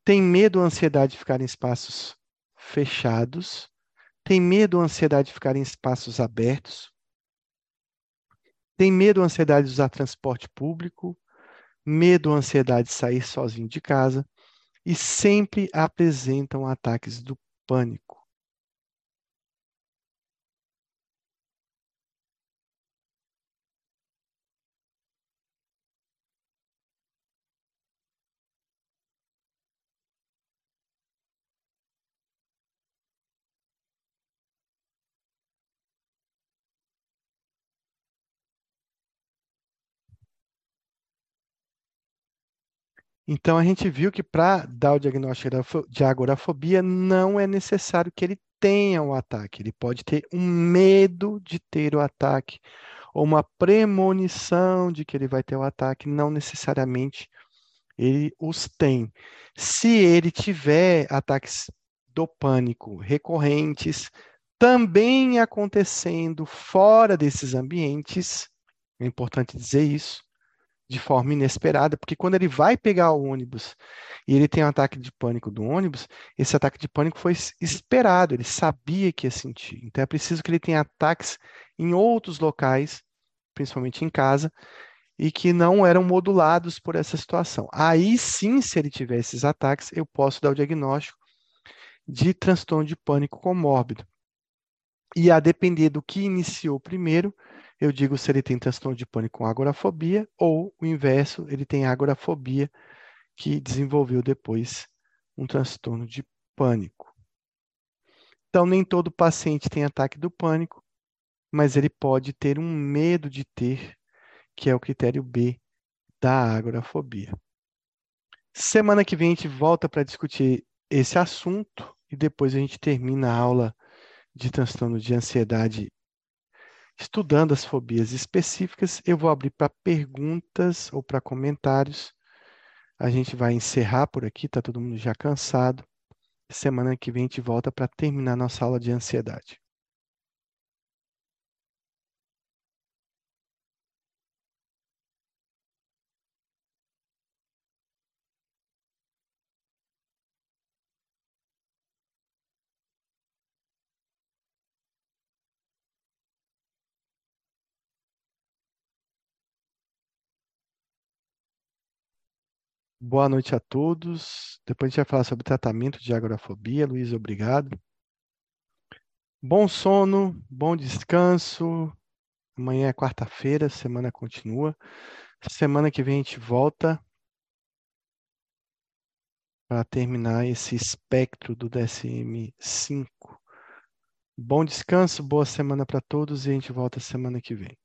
tem medo ou ansiedade de ficar em espaços fechados, tem medo ou ansiedade de ficar em espaços abertos, tem medo ou ansiedade de usar transporte público, medo ou ansiedade de sair sozinho de casa e sempre apresentam ataques do pânico. Então, a gente viu que para dar o diagnóstico de agorafobia, não é necessário que ele tenha o um ataque. Ele pode ter um medo de ter o ataque, ou uma premonição de que ele vai ter o ataque, não necessariamente ele os tem. Se ele tiver ataques do pânico recorrentes, também acontecendo fora desses ambientes, é importante dizer isso, de forma inesperada, porque quando ele vai pegar o ônibus e ele tem um ataque de pânico do ônibus, esse ataque de pânico foi esperado, ele sabia que ia sentir. Então é preciso que ele tenha ataques em outros locais, principalmente em casa, e que não eram modulados por essa situação. Aí sim, se ele tiver esses ataques, eu posso dar o diagnóstico de transtorno de pânico comórbido. E a depender do que iniciou primeiro, eu digo se ele tem transtorno de pânico com agorafobia ou o inverso, ele tem agorafobia que desenvolveu depois um transtorno de pânico. Então, nem todo paciente tem ataque do pânico, mas ele pode ter um medo de ter, que é o critério B da agorafobia. Semana que vem a gente volta para discutir esse assunto e depois a gente termina a aula de transtorno de ansiedade Estudando as fobias específicas, eu vou abrir para perguntas ou para comentários. A gente vai encerrar por aqui, está todo mundo já cansado. Semana que vem a gente volta para terminar nossa aula de ansiedade. Boa noite a todos. Depois a gente vai falar sobre tratamento de agorafobia. Luiz, obrigado. Bom sono, bom descanso. Amanhã é quarta-feira, semana continua. Semana que vem a gente volta para terminar esse espectro do DSM-5. Bom descanso, boa semana para todos e a gente volta semana que vem.